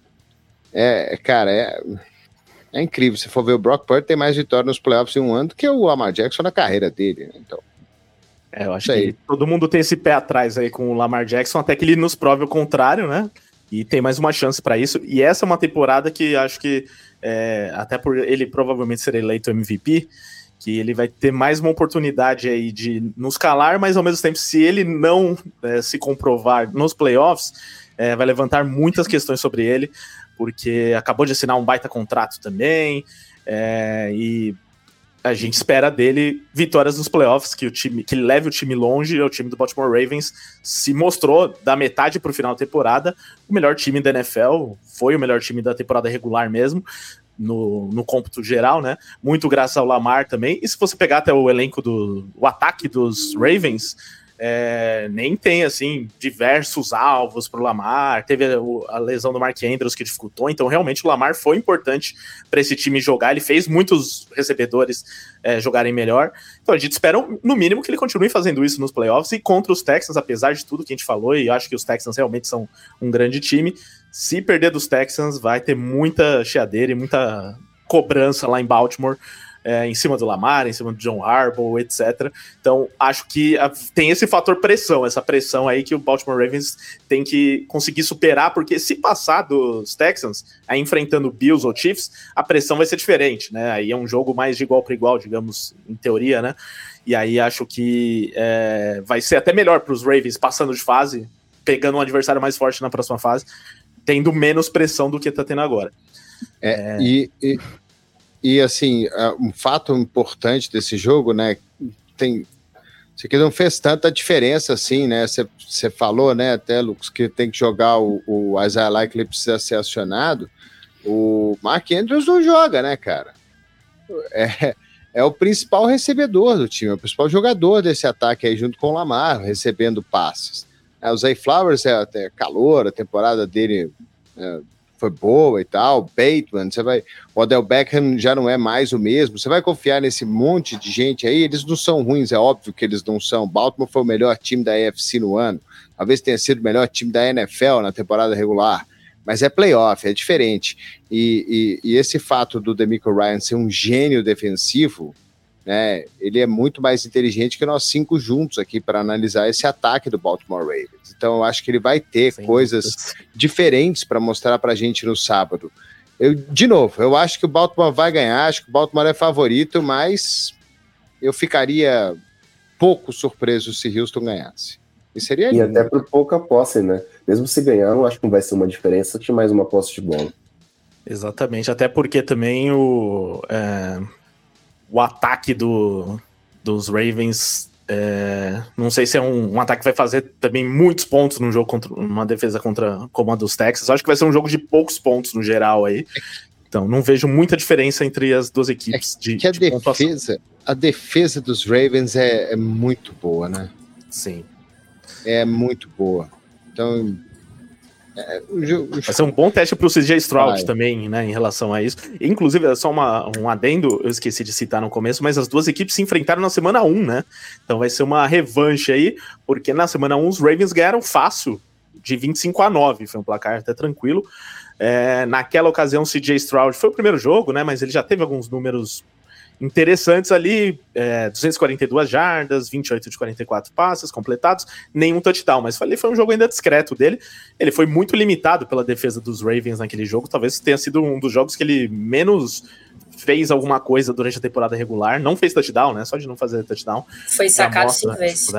é cara, é, é incrível. Se for ver o Brock Purdy tem mais vitórias nos playoffs em um ano do que o Lamar Jackson na carreira dele. Né? Então, é, eu acho que todo mundo tem esse pé atrás aí com o Lamar Jackson, até que ele nos prove o contrário, né? E tem mais uma chance para isso. E essa é uma temporada que acho que, é, até por ele provavelmente ser eleito MVP, que ele vai ter mais uma oportunidade aí de nos calar, mas ao mesmo tempo, se ele não é, se comprovar nos playoffs, é, vai levantar muitas questões sobre ele, porque acabou de assinar um baita contrato também, é, e a gente espera dele vitórias nos playoffs, que o time que leve o time longe. O time do Baltimore Ravens se mostrou da metade para o final da temporada o melhor time da NFL, foi o melhor time da temporada regular mesmo. No, no cômputo geral, né? Muito graças ao Lamar também. E se você pegar até o elenco do o ataque dos Ravens, é, nem tem assim diversos alvos para o Lamar. Teve a, a, lesão do Mark Andrews que dificultou, então realmente o Lamar foi importante para esse time jogar. Ele fez muitos recebedores é, jogarem melhor. Então a gente espera, no mínimo, que ele continue fazendo isso nos playoffs e contra os Texans, apesar de tudo que a gente falou, e acho que os Texans realmente são um grande time. Se perder dos Texans, vai ter muita cheadeira e muita cobrança lá em Baltimore é, em cima do Lamar, em cima do John Harbaugh, etc. Então, acho que a, tem esse fator pressão, essa pressão aí que o Baltimore Ravens tem que conseguir superar, porque se passar dos Texans, aí enfrentando Bills ou Chiefs, a pressão vai ser diferente, né? Aí é um jogo mais de igual para igual, digamos, em teoria, né? E aí acho que é, vai ser até melhor para os Ravens passando de fase, pegando um adversário mais forte na próxima fase, tendo menos pressão do que está tendo agora. É, é... E, e, e assim, um fato importante desse jogo, né? Tem. Isso aqui não fez tanta diferença assim, né? Você falou, né, até, Lucas, que tem que jogar o, Isaiah Likely precisa ser acionado. O Mark Andrews não joga, né, cara? É, é o principal recebedor do time, é o principal jogador desse ataque aí, junto com o Lamar, recebendo passes. É, o Zay Flowers é até calor, a temporada dele é, foi boa e tal, Bateman, você vai, o Odell Beckham já não é mais o mesmo, você vai confiar nesse monte de gente aí, eles não são ruins, é óbvio que eles não são, Baltimore foi o melhor time da AFC no ano, talvez tenha sido o melhor time da NFL na temporada regular, mas é playoff, é diferente, e, e, e esse fato do Demico Ryan ser um gênio defensivo, né, ele é muito mais inteligente que nós cinco juntos aqui para analisar esse ataque do Baltimore Ravens. Então eu acho que ele vai ter Sem coisas diferentes para mostrar para a gente no sábado. Eu, de novo, eu acho que o Baltimore vai ganhar, acho que o Baltimore é favorito, mas eu ficaria pouco surpreso se Houston ganhasse. E seria E lindo. até por pouca posse, né? Mesmo se ganhar, não acho que não vai ser uma diferença de mais uma posse de bola. Exatamente, até porque também o. É o ataque do, dos Ravens. É, não sei se é um, um, ataque que vai fazer também muitos pontos num jogo contra uma defesa contra como a dos Texas. Acho que vai ser um jogo de poucos pontos no geral aí. Então, não vejo muita diferença entre as duas equipes. É de, que a de defesa, a defesa dos Ravens é, é muito boa, né? Sim. É muito boa. Então, é, Vai ser um bom teste para o CJ Stroud também, né, em relação a isso. Inclusive, é só uma, um adendo, eu esqueci de citar no começo, mas as duas equipes se enfrentaram na semana 1, né? Então vai ser uma revanche aí, porque na semana 1 os Ravens ganharam fácil de 25 a 9, foi um placar até tranquilo. É, naquela ocasião, CJ Stroud foi o primeiro jogo, né? Mas ele já teve alguns números interessantes ali, é, 242 jardas, 28 de 44 passes completados, nenhum touchdown, mas falei, foi um jogo ainda discreto dele. Ele foi muito limitado pela defesa dos Ravens naquele jogo, talvez tenha sido um dos jogos que ele menos fez alguma coisa durante a temporada regular, não fez touchdown, né? Só de não fazer touchdown. Foi sacado cinco vezes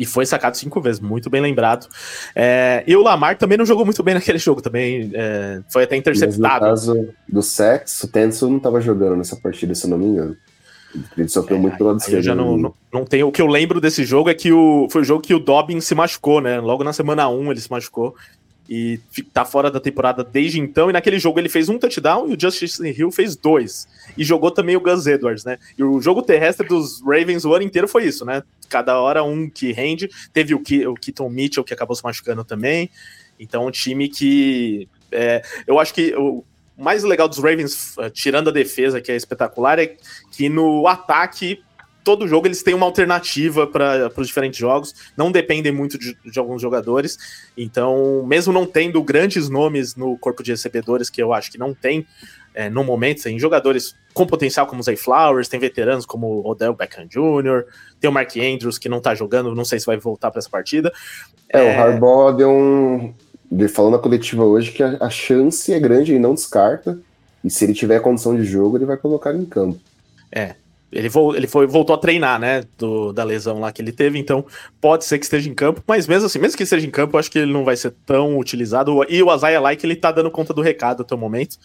e foi sacado cinco vezes, muito bem lembrado. É, e o Lamar também não jogou muito bem naquele jogo, também é, foi até interceptado. Mas no caso do Sex, o Tenso não estava jogando nessa partida, se eu não me engano. Ele sofreu é, muito pelo lado esquerdo. Eu já não, não, não tenho. O que eu lembro desse jogo é que o, foi o jogo que o Dobbin se machucou, né? Logo na semana 1 ele se machucou e tá fora da temporada desde então. E naquele jogo ele fez um touchdown e o Justice Hill fez dois. E jogou também o Gus Edwards, né? E o jogo terrestre dos Ravens o ano inteiro foi isso, né? Cada hora um que rende. Teve o, Ke o Keaton Mitchell que acabou se machucando também. Então, um time que. É, eu acho que o mais legal dos Ravens, tirando a defesa, que é espetacular, é que no ataque todo jogo eles têm uma alternativa para os diferentes jogos, não dependem muito de, de, alguns jogadores. Então, mesmo não tendo grandes nomes no corpo de recebedores, que eu acho que não tem é, no momento, tem jogadores com potencial como o Zay Flowers, tem veteranos como Odell Beckham Jr., tem o Mark Andrews que não está jogando, não sei se vai voltar para essa partida. É, é, o Harbaugh deu um. Ele falou na coletiva hoje que a, a chance é grande, ele não descarta. E se ele tiver condição de jogo, ele vai colocar em campo. É, ele, vo ele foi, voltou a treinar, né? Do, da lesão lá que ele teve, então pode ser que esteja em campo, mas mesmo assim, mesmo que esteja em campo, eu acho que ele não vai ser tão utilizado. E o Azaia Like, ele tá dando conta do recado até o momento.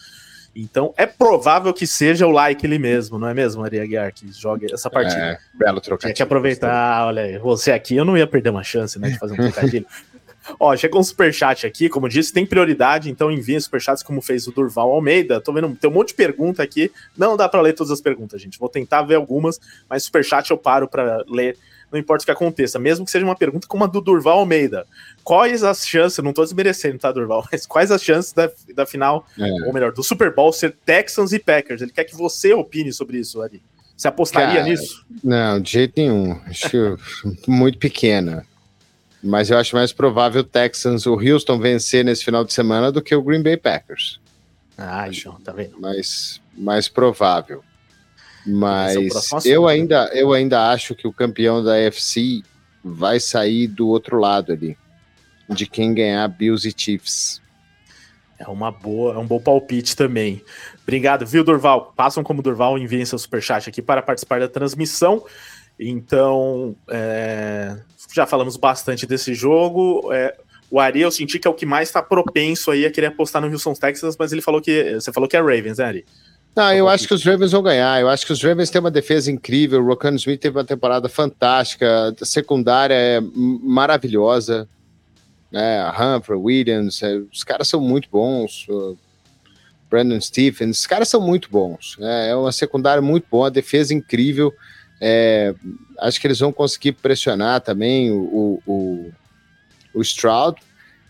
Então é provável que seja o Like ele mesmo, não é mesmo, Maria Guiar, que jogue essa partida. É, belo trocadilho. Tinha que aproveitar, olha aí, você aqui, eu não ia perder uma chance, né, de fazer um trocadilho. Ó, chegou um superchat aqui, como disse, tem prioridade, então enviem superchats como fez o Durval Almeida. Tô vendo, tem um monte de pergunta aqui. Não dá para ler todas as perguntas, gente. Vou tentar ver algumas, mas superchat eu paro para ler, não importa o que aconteça, mesmo que seja uma pergunta como a do Durval Almeida. Quais as chances, não tô desmerecendo, tá, Durval, mas quais as chances da, da final, é. ou melhor, do Super Bowl ser Texans e Packers? Ele quer que você opine sobre isso, Ari. Você apostaria Cara, nisso? Não, de jeito nenhum. Acho muito pequena. Mas eu acho mais provável o Texans, o Houston vencer nesse final de semana do que o Green Bay Packers. Ah, João, tá vendo? Mais, mais provável. Mas é eu ainda, eu ainda acho que o campeão da AFC vai sair do outro lado ali. De quem ganhar Bills e Chiefs. É uma boa, é um bom palpite também. Obrigado, viu, Durval? Passam como Durval, enviem seu superchat aqui para participar da transmissão. Então, é, já falamos bastante desse jogo. É, o Ari, eu senti que é o que mais está propenso aí a querer apostar no Houston Texas, mas ele falou que. Você falou que é Ravens, né, Ari? Não, eu acho que os Ravens vão ganhar. Eu acho que os Ravens têm uma defesa incrível. O Rokan Smith teve uma temporada fantástica. A secundária é maravilhosa. Né? A Humphrey, Williams, é, os caras são muito bons. O Brandon Stephens, os caras são muito bons. Né? É uma secundária muito boa, a defesa incrível. É, acho que eles vão conseguir pressionar também o, o, o Stroud.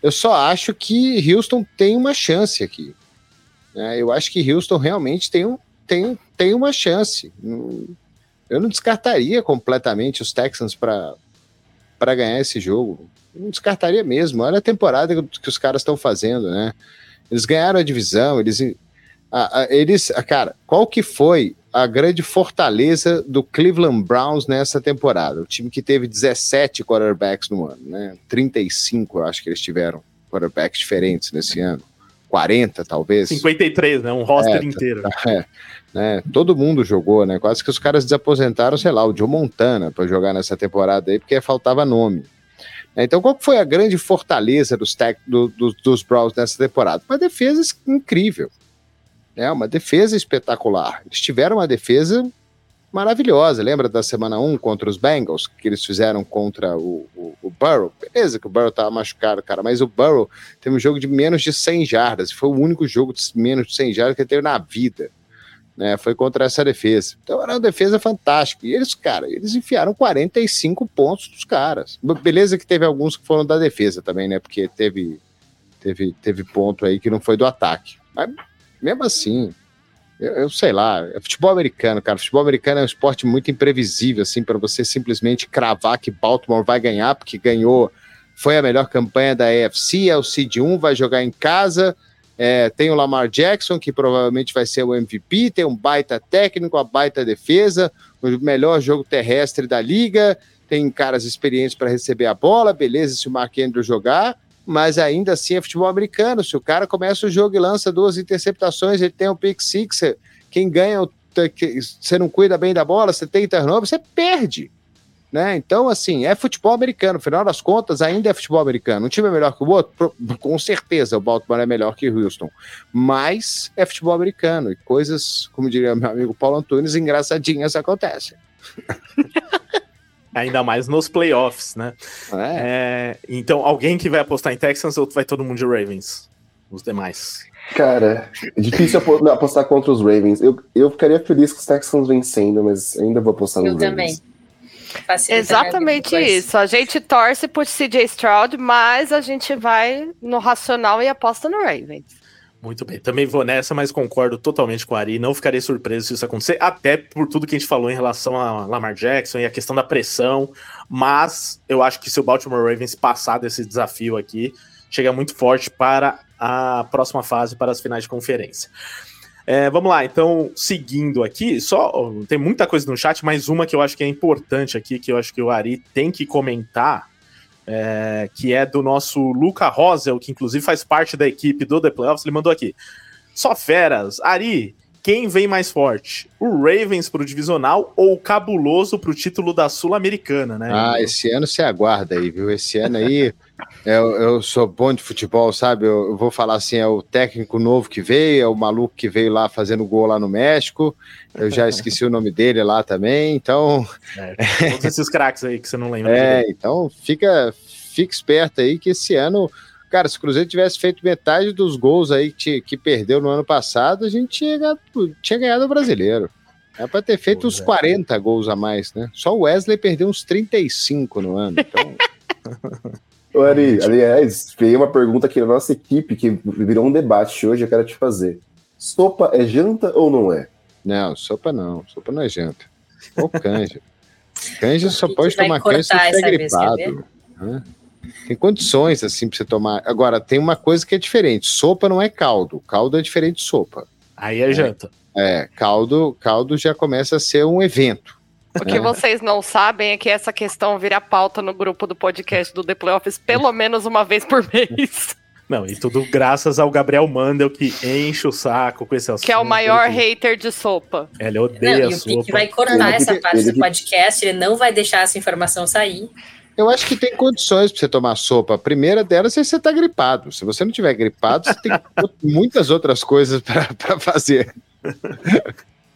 Eu só acho que Houston tem uma chance aqui. Né? Eu acho que Houston realmente tem, um, tem, tem uma chance. Eu não descartaria completamente os Texans para ganhar esse jogo. não descartaria mesmo. Olha a temporada que os caras estão fazendo, né? Eles ganharam a divisão, eles. A, a, eles, a, cara, qual que foi a grande fortaleza do Cleveland Browns nessa temporada. O time que teve 17 quarterbacks no ano, né? 35, eu acho que eles tiveram quarterbacks diferentes nesse ano. 40, talvez. 53, né? Um roster é, inteiro. É, né? Todo mundo jogou, né? Quase que os caras desaposentaram, sei lá, o Joe Montana para jogar nessa temporada aí, porque faltava nome. Então, qual foi a grande fortaleza dos, tech, do, do, dos Browns nessa temporada? Uma defesa incrível né? Uma defesa espetacular. Eles tiveram uma defesa maravilhosa. Lembra da semana 1 contra os Bengals, que eles fizeram contra o, o, o Burrow? Beleza que o Burrow estava machucado, cara, mas o Burrow teve um jogo de menos de 100 jardas. Foi o único jogo de menos de 100 jardas que ele teve na vida. Né, foi contra essa defesa. Então era uma defesa fantástica. E eles, cara, eles enfiaram 45 pontos dos caras. Beleza que teve alguns que foram da defesa também, né? Porque teve, teve, teve ponto aí que não foi do ataque. Mas mesmo assim, eu, eu, sei lá, é futebol americano, cara. Futebol americano é um esporte muito imprevisível, assim, para você simplesmente cravar que Baltimore vai ganhar, porque ganhou foi a melhor campanha da AFC, é o Seed 1, vai jogar em casa. É, tem o Lamar Jackson, que provavelmente vai ser o MVP, tem um baita técnico, uma baita defesa, o melhor jogo terrestre da liga, tem caras experientes para receber a bola, beleza, se o Mark Andrews jogar, mas ainda assim é futebol americano. Se o cara começa o jogo e lança duas interceptações, ele tem um pick six, quem ganha, você não cuida bem da bola, você tem turnover, você perde. Né? Então, assim, é futebol americano. No final das contas, ainda é futebol americano. Um time é melhor que o outro? Com certeza, o Baltimore é melhor que o Houston. Mas é futebol americano. E coisas, como diria meu amigo Paulo Antunes, engraçadinhas acontecem. Ainda mais nos playoffs, né? É. É, então, alguém que vai apostar em Texans ou vai todo mundo de Ravens? Os demais. Cara, é difícil apostar contra os Ravens. Eu, eu ficaria feliz com os Texans vencendo, mas ainda vou apostar nos eu Ravens. Também. Facilita Exatamente isso. A gente torce por CJ Stroud, mas a gente vai no racional e aposta no Ravens. Muito bem, também vou nessa, mas concordo totalmente com a Ari. Não ficarei surpreso se isso acontecer, até por tudo que a gente falou em relação a Lamar Jackson e a questão da pressão. Mas eu acho que se o Baltimore Ravens passar desse desafio aqui, chega muito forte para a próxima fase, para as finais de conferência. É, vamos lá, então, seguindo aqui, só tem muita coisa no chat, mas uma que eu acho que é importante aqui, que eu acho que o Ari tem que comentar, é, que é do nosso Luca Rosel, que inclusive faz parte da equipe do The Playoffs, ele mandou aqui. Só feras, Ari, quem vem mais forte? O Ravens pro divisional ou o Cabuloso pro título da Sul-Americana, né? Ah, esse ano você aguarda aí, viu? Esse ano aí eu, eu sou bom de futebol, sabe? Eu, eu, vou falar assim: é o técnico novo que veio, é o maluco que veio lá fazendo gol lá no México. Eu já esqueci o nome dele lá também, então. É, todos esses craques aí que você não lembra. É, então fica, fica esperto aí que esse ano Cara, se o Cruzeiro tivesse feito metade dos gols aí que, que perdeu no ano passado, a gente tinha ganhado, tinha ganhado o brasileiro. É para ter feito uns é. 40 gols a mais, né? Só o Wesley perdeu uns 35 no ano. Então. Ô, Ari, aliás, veio uma pergunta aqui na nossa equipe que virou um debate hoje, eu quero te fazer. Sopa é janta ou não é? Não, sopa não. Sopa não é janta. Ou canja. Canja só pode tomar canja se estiver gripado. Né? tem condições assim para você tomar. Agora, tem uma coisa que é diferente: sopa não é caldo, caldo é diferente de sopa. Aí é janta. É, caldo, caldo já começa a ser um evento. O que é. vocês não sabem é que essa questão vira pauta no grupo do podcast do The Playoffs pelo menos uma vez por mês. Não, e tudo graças ao Gabriel Mandel que enche o saco com esse assunto. Que é o maior hater de sopa. Ele odeia não, e o sopa. Pique vai cortar essa parte do podcast, ele não vai deixar essa informação sair. Eu acho que tem condições para você tomar sopa. A primeira delas é se você está gripado. Se você não tiver gripado, você tem muitas outras coisas para fazer.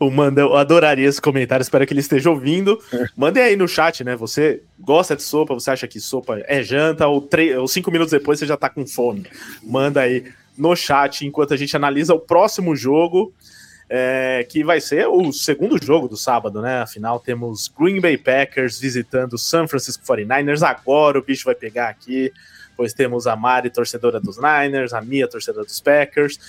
Manda, eu adoraria esse comentário, espero que ele esteja ouvindo. Mandem aí no chat, né? Você gosta de sopa? Você acha que sopa é janta? Ou, ou cinco minutos depois você já tá com fome? Manda aí no chat enquanto a gente analisa o próximo jogo é, que vai ser o segundo jogo do sábado, né? Afinal, temos Green Bay Packers visitando San Francisco 49ers. Agora o bicho vai pegar aqui, pois temos a Mari, torcedora dos Niners, a Mia, torcedora dos Packers.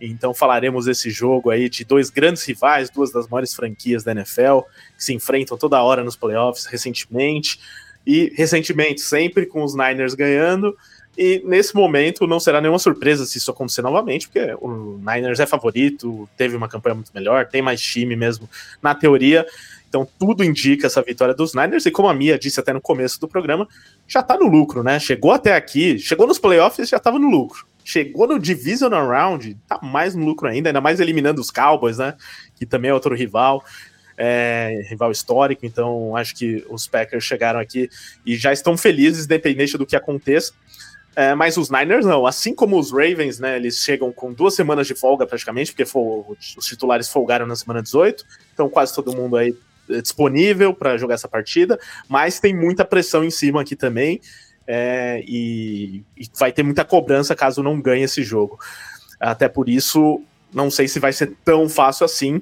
Então falaremos desse jogo aí de dois grandes rivais, duas das maiores franquias da NFL, que se enfrentam toda hora nos playoffs recentemente. E recentemente, sempre com os Niners ganhando, e nesse momento não será nenhuma surpresa se isso acontecer novamente, porque o Niners é favorito, teve uma campanha muito melhor, tem mais time mesmo na teoria. Então tudo indica essa vitória dos Niners, e como a Mia disse até no começo do programa, já tá no lucro, né? Chegou até aqui, chegou nos playoffs já tava no lucro. Chegou no Divisional Round, tá mais no lucro ainda, ainda mais eliminando os Cowboys, né? Que também é outro rival. É, rival histórico, então acho que os Packers chegaram aqui e já estão felizes, independente do que aconteça. É, mas os Niners não, assim como os Ravens, né? Eles chegam com duas semanas de folga praticamente, porque os titulares folgaram na semana 18, então quase todo mundo aí é disponível para jogar essa partida, mas tem muita pressão em cima aqui também. É, e, e, vai ter muita cobrança caso não ganhe esse jogo. Até por isso, não sei se vai ser tão fácil assim,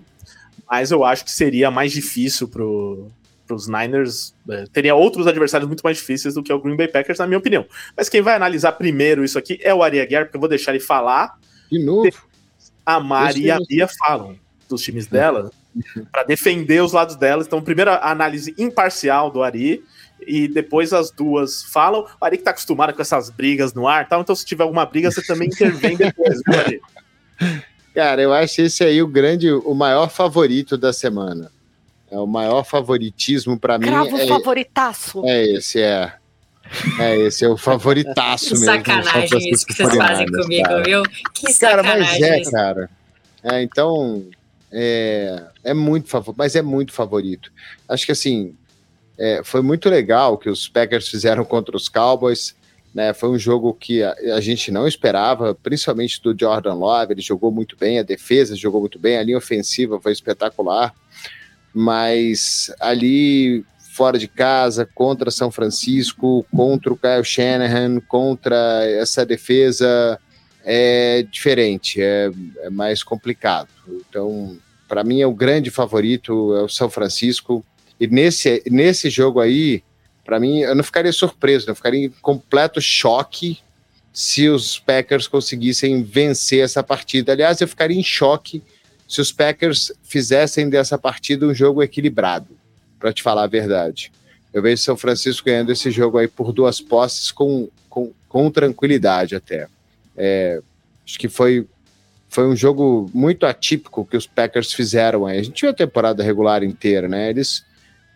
mas eu acho que seria mais difícil pro, para os Niners, é, teria outros adversários muito mais difíceis do que o Green Bay Packers, na minha opinião. Mas quem vai analisar primeiro isso aqui é o Ari Aguiar, porque eu vou deixar ele falar. De novo. A Mari e a Bia falam dos times dela para defender os lados delas. Então, primeiro a análise imparcial do Ari e depois as duas falam. O Ari que tá acostumado com essas brigas no ar tal, então se tiver alguma briga, você também intervém depois, viu, Ari? Cara, eu acho esse aí o grande, o maior favorito da semana. É o maior favoritismo para mim. Cravo é, favoritaço. É esse, é. É, esse é o favoritaço mesmo. Sacanagem isso que vocês fazem comigo, cara. viu? Que Cara, sacanagem. mas é, isso. cara. É, então, é, é muito favorito, mas é muito favorito. Acho que assim, é, foi muito legal o que os Packers fizeram contra os Cowboys. Né, foi um jogo que a, a gente não esperava, principalmente do Jordan Love. Ele jogou muito bem, a defesa jogou muito bem, a linha ofensiva foi espetacular. Mas ali fora de casa, contra São Francisco, contra o Kyle Shanahan, contra essa defesa é diferente, é, é mais complicado. Então, para mim, é o grande favorito é o São Francisco. E nesse, nesse jogo aí, para mim, eu não ficaria surpreso, eu ficaria em completo choque se os Packers conseguissem vencer essa partida. Aliás, eu ficaria em choque se os Packers fizessem dessa partida um jogo equilibrado, para te falar a verdade. Eu vejo São Francisco ganhando esse jogo aí por duas posses com, com, com tranquilidade até. É, acho que foi, foi um jogo muito atípico que os Packers fizeram aí. A gente viu a temporada regular inteira, né? Eles,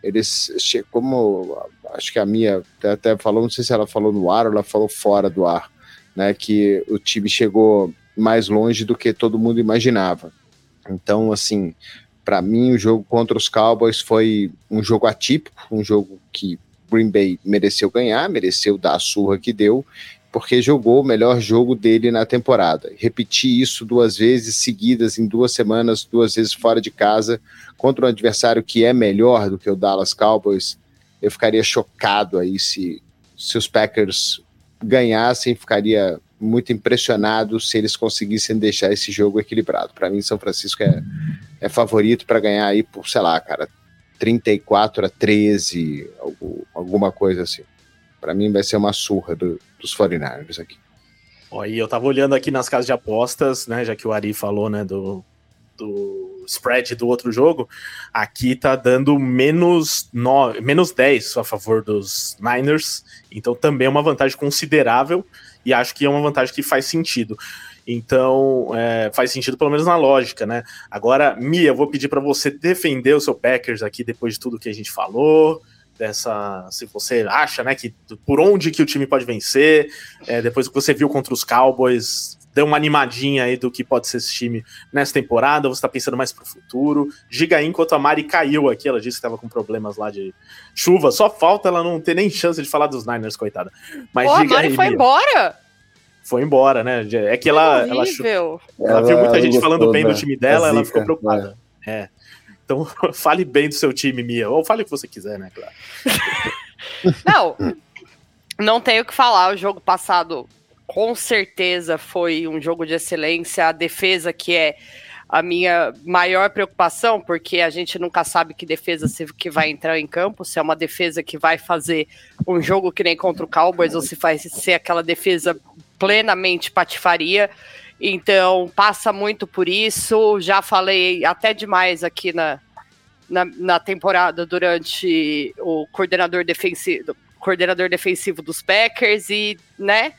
eles como acho que a minha até falou, não sei se ela falou no ar ou ela falou fora do ar, né? Que o time chegou mais longe do que todo mundo imaginava. Então, assim, para mim, o jogo contra os Cowboys foi um jogo atípico, um jogo que Green Bay mereceu ganhar, mereceu dar a surra que deu, porque jogou o melhor jogo dele na temporada. Repetir isso duas vezes seguidas, em duas semanas, duas vezes fora de casa, contra um adversário que é melhor do que o Dallas Cowboys, eu ficaria chocado aí se, se os Packers ganhassem, ficaria muito impressionado se eles conseguissem deixar esse jogo equilibrado. Para mim, São Francisco é, é favorito para ganhar aí por, sei lá, cara, 34 a 13, algo, alguma coisa assim. Para mim vai ser uma surra do, dos 49ers aqui. E eu tava olhando aqui nas casas de apostas, né, já que o Ari falou, né, do, do spread do outro jogo, aqui tá dando menos, no, menos 10 a favor dos Niners, então também é uma vantagem considerável, e acho que é uma vantagem que faz sentido. Então, é, faz sentido pelo menos na lógica, né? Agora, Mia, eu vou pedir para você defender o seu Packers aqui depois de tudo que a gente falou, dessa, se você acha, né, que por onde que o time pode vencer, é, depois que você viu contra os Cowboys, deu uma animadinha aí do que pode ser esse time nessa temporada, você tá pensando mais pro futuro. Diga aí enquanto a Mari caiu aqui, ela disse que tava com problemas lá de chuva, só falta ela não ter nem chance de falar dos Niners, coitada. Mas Pô, a Mari aí, foi Mia. embora? Foi embora, né? É que ela, ela, chu- Horrível. ela viu muita gente gostou falando bem do da- time dela, ela zica, ficou preocupada. É. Então, fale bem do seu time, Mia. Ou fale o que você quiser, né, claro. Não, não tenho o que falar. O jogo passado, com certeza, foi um jogo de excelência. A defesa, que é a minha maior preocupação, porque a gente nunca sabe que defesa que vai entrar em campo, se é uma defesa que vai fazer um jogo que nem contra o Cowboys, ou se vai ser aquela defesa plenamente patifaria. Então, passa muito por isso. Já falei até demais aqui na, na, na temporada durante o coordenador defensivo, coordenador defensivo dos Packers e, né?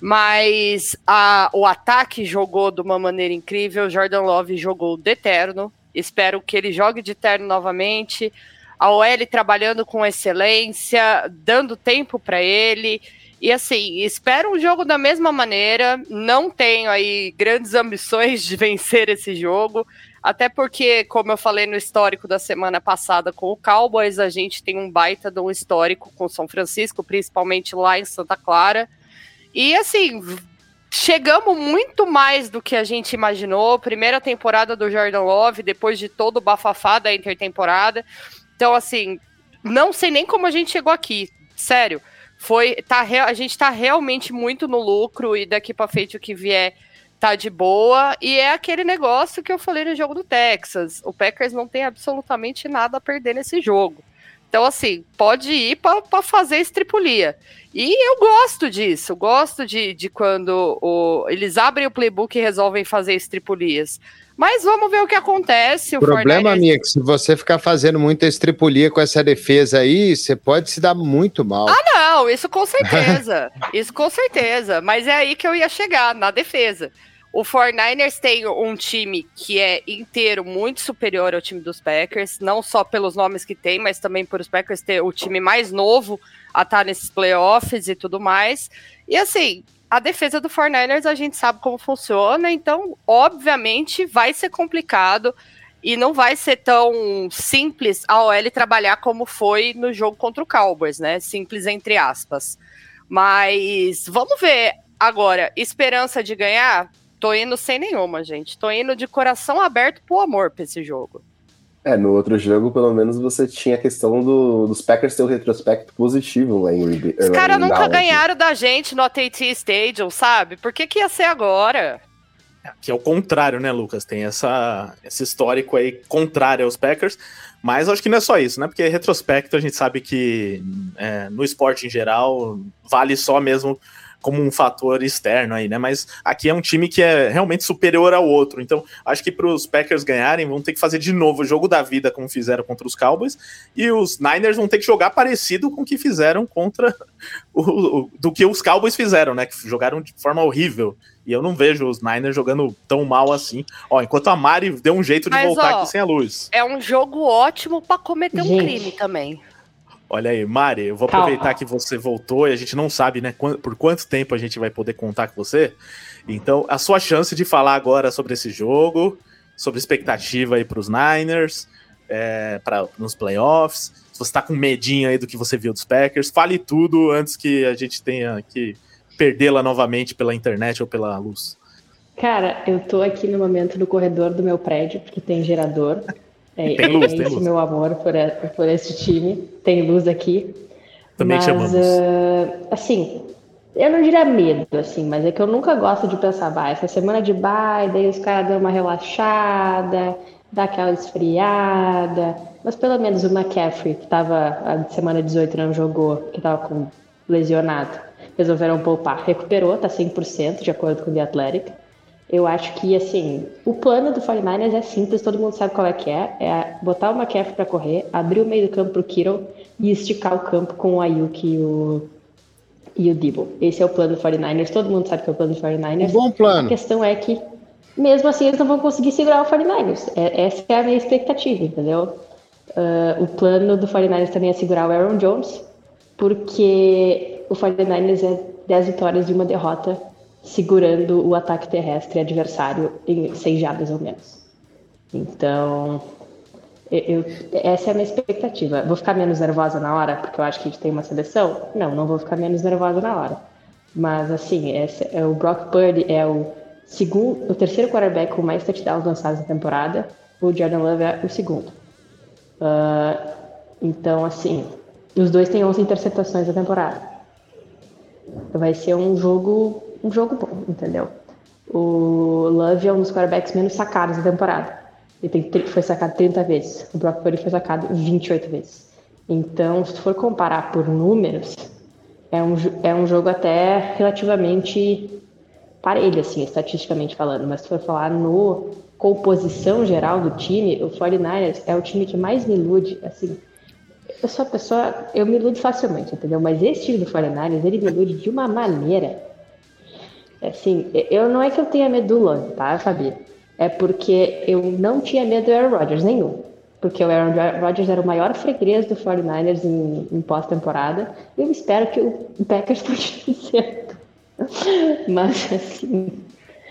Mas a, o ataque jogou de uma maneira incrível. Jordan Love jogou de terno. Espero que ele jogue de terno novamente. A OL trabalhando com excelência, dando tempo para ele. E assim, espero um jogo da mesma maneira. Não tenho aí grandes ambições de vencer esse jogo. Até porque, como eu falei no histórico da semana passada com o Cowboys, a gente tem um baita de um histórico com São Francisco, principalmente lá em Santa Clara. E assim, chegamos muito mais do que a gente imaginou. Primeira temporada do Jordan Love, depois de todo o bafafá da intertemporada. Então, assim, não sei nem como a gente chegou aqui. Sério. Foi, tá, a gente tá realmente muito no lucro e daqui para frente o que vier tá de boa. E é aquele negócio que eu falei no jogo do Texas. O Packers não tem absolutamente nada a perder nesse jogo. Então, assim, pode ir para fazer estripulia. E eu gosto disso, gosto de, de quando o, eles abrem o playbook e resolvem fazer estripulias. Mas vamos ver o que acontece. O problema, minha, é que se você ficar fazendo muita estripulia com essa defesa aí, você pode se dar muito mal. Ah, não, isso com certeza. isso com certeza. Mas é aí que eu ia chegar, na defesa. O 49ers tem um time que é inteiro muito superior ao time dos Packers, não só pelos nomes que tem, mas também por os Packers ter o time mais novo a estar nesses playoffs e tudo mais. E assim, a defesa do 49ers a gente sabe como funciona, então, obviamente, vai ser complicado e não vai ser tão simples a OL trabalhar como foi no jogo contra o Cowboys, né? Simples entre aspas. Mas vamos ver agora, esperança de ganhar? Tô indo sem nenhuma, gente. Tô indo de coração aberto pro amor pra esse jogo. É, no outro jogo, pelo menos, você tinha a questão do, dos Packers ter o um retrospecto positivo lá em Os caras nunca ganharam da gente no AT&T Stadium, sabe? Por que que ia ser agora? Que é o contrário, né, Lucas? Tem essa, esse histórico aí contrário aos Packers, mas acho que não é só isso, né? Porque retrospecto a gente sabe que é, no esporte em geral vale só mesmo como um fator externo aí, né? Mas aqui é um time que é realmente superior ao outro. Então, acho que para os Packers ganharem, vão ter que fazer de novo o jogo da vida, como fizeram contra os Cowboys, e os Niners vão ter que jogar parecido com o que fizeram contra o, o do que os Cowboys fizeram, né? Que jogaram de forma horrível. E eu não vejo os Niners jogando tão mal assim. Ó, enquanto a Mari deu um jeito de Mas, voltar ó, aqui sem a luz. É um jogo ótimo para cometer Gente. um crime também. Olha aí, Mari, eu vou aproveitar Calma. que você voltou e a gente não sabe, né, por quanto tempo a gente vai poder contar com você. Então, a sua chance de falar agora sobre esse jogo, sobre expectativa aí para os Niners, é, para nos playoffs. Se você está com medinho aí do que você viu dos Packers, fale tudo antes que a gente tenha que perdê-la novamente pela internet ou pela luz. Cara, eu tô aqui no momento no corredor do meu prédio, porque tem gerador. É, tem luz, é tem esse luz. meu amor por, por esse time. Tem luz aqui. Também mas, chamamos. Uh, assim, eu não diria medo, assim, mas é que eu nunca gosto de pensar, bah, essa semana de daí os caras dão uma relaxada, dá aquela esfriada. Mas pelo menos o McCaffrey, que tava a semana 18 não jogou, que tava com lesionado, resolveram poupar. Recuperou, tá 100%, de acordo com o The Athletic. Eu acho que, assim, o plano do 49ers é simples, todo mundo sabe qual é que é. É botar o McCaffrey para correr, abrir o meio do campo pro Kittle e esticar o campo com o Ayuk e o, e o Debo. Esse é o plano do 49ers, todo mundo sabe que é o plano do 49ers. Um bom plano. A questão é que, mesmo assim, eles não vão conseguir segurar o 49ers. É, essa é a minha expectativa, entendeu? Uh, o plano do 49ers também é segurar o Aaron Jones, porque o 49ers é 10 vitórias e uma derrota segurando o ataque terrestre adversário em seis jardas ou menos. Então, eu, essa é a minha expectativa. Vou ficar menos nervosa na hora, porque eu acho que a gente tem uma seleção? Não, não vou ficar menos nervosa na hora. Mas, assim, esse, é, o Brock Purdy é o, segundo, o terceiro quarterback com mais touchdowns lançados na temporada. O Jordan Love é o segundo. Uh, então, assim, os dois têm 11 interceptações na temporada. Vai ser um jogo um jogo bom, entendeu? O Love é um dos quarterbacks menos sacados da temporada. Ele tem, foi sacado 30 vezes. O Brock Purdy foi sacado 28 vezes. Então, se for comparar por números, é um, é um jogo até relativamente parelho, assim, estatisticamente falando. Mas se for falar no composição geral do time, o 49ers é o time que mais me ilude, assim. Eu sou a pessoa, eu me iludo facilmente, entendeu? Mas esse time do 49ers, ele me ilude de uma maneira Assim, eu não é que eu tenha medo do Love, tá, Fabi? É porque eu não tinha medo do Aaron Rodgers, nenhum. Porque o Aaron Rodgers era o maior freguês do 49ers em, em pós-temporada. E eu espero que o Packers continue sendo. Mas, assim...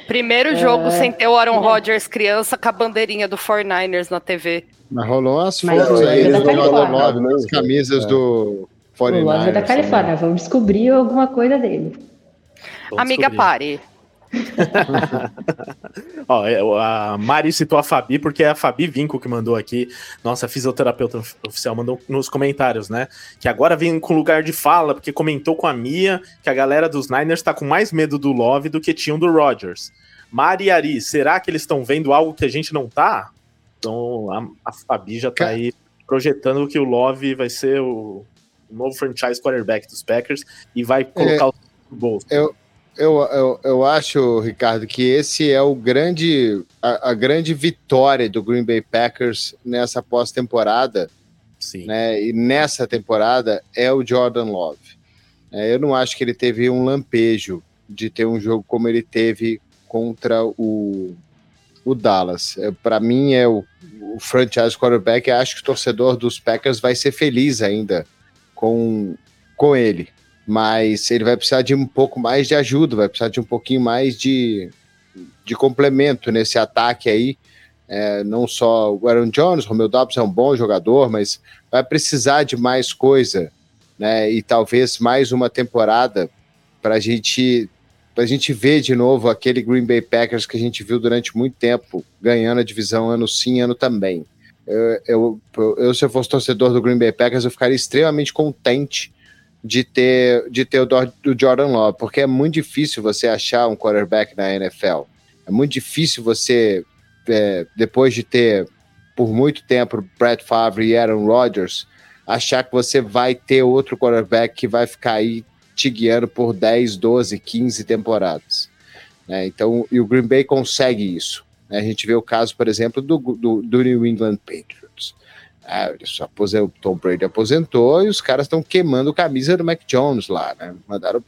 Primeiro jogo é... sem ter o Aaron é. Rodgers criança com a bandeirinha do 49ers na TV. Mas rolou as fotos aí do Love, né? as camisas é. do 49ers. O Love é da Califórnia, vamos descobrir alguma coisa dele. Vamos Amiga, descobrir. pare. Ó, é, a Mari citou a Fabi, porque é a Fabi Vinco que mandou aqui, nossa fisioterapeuta oficial, mandou nos comentários, né? Que agora vem com lugar de fala, porque comentou com a Mia que a galera dos Niners tá com mais medo do Love do que tinham do Rodgers. Mari e Ari, será que eles estão vendo algo que a gente não tá? Então a, a Fabi já tá aí projetando que o Love vai ser o novo franchise quarterback dos Packers e vai colocar é, o bolso. Eu, eu, eu, eu acho, Ricardo, que esse é o grande a, a grande vitória do Green Bay Packers nessa pós-temporada. Sim. Né, e nessa temporada é o Jordan Love. É, eu não acho que ele teve um lampejo de ter um jogo como ele teve contra o, o Dallas. É, Para mim, é o, o franchise quarterback. Acho que o torcedor dos Packers vai ser feliz ainda com, com ele. Mas ele vai precisar de um pouco mais de ajuda, vai precisar de um pouquinho mais de, de complemento nesse ataque aí. É, não só o Aaron Jones, o Romeo Dobbs é um bom jogador, mas vai precisar de mais coisa, né? E talvez mais uma temporada para gente a gente ver de novo aquele Green Bay Packers que a gente viu durante muito tempo ganhando a divisão ano sim, ano também. Eu, eu, eu, se eu fosse torcedor do Green Bay Packers, eu ficaria extremamente contente de ter, de ter o do Jordan Love, porque é muito difícil você achar um quarterback na NFL. É muito difícil você, é, depois de ter por muito tempo Brett Favre e Aaron Rodgers, achar que você vai ter outro quarterback que vai ficar aí te guiando por 10, 12, 15 temporadas. Né? Então, e o Green Bay consegue isso. Né? A gente vê o caso, por exemplo, do, do, do New England Patriots. Ah, ele só aposentou, o Tom Brady aposentou e os caras estão queimando camisa do Mac Jones lá, né? Mandaram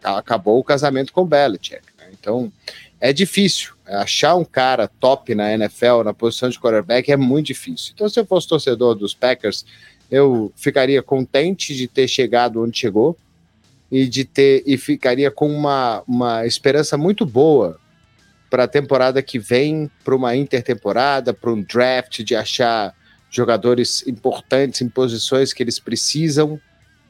acabou o casamento com o Belichick. Né? Então é difícil achar um cara top na NFL na posição de quarterback é muito difícil. Então se eu fosse torcedor dos Packers eu ficaria contente de ter chegado onde chegou e de ter e ficaria com uma, uma esperança muito boa para a temporada que vem, para uma intertemporada, para um draft de achar jogadores importantes em posições que eles precisam.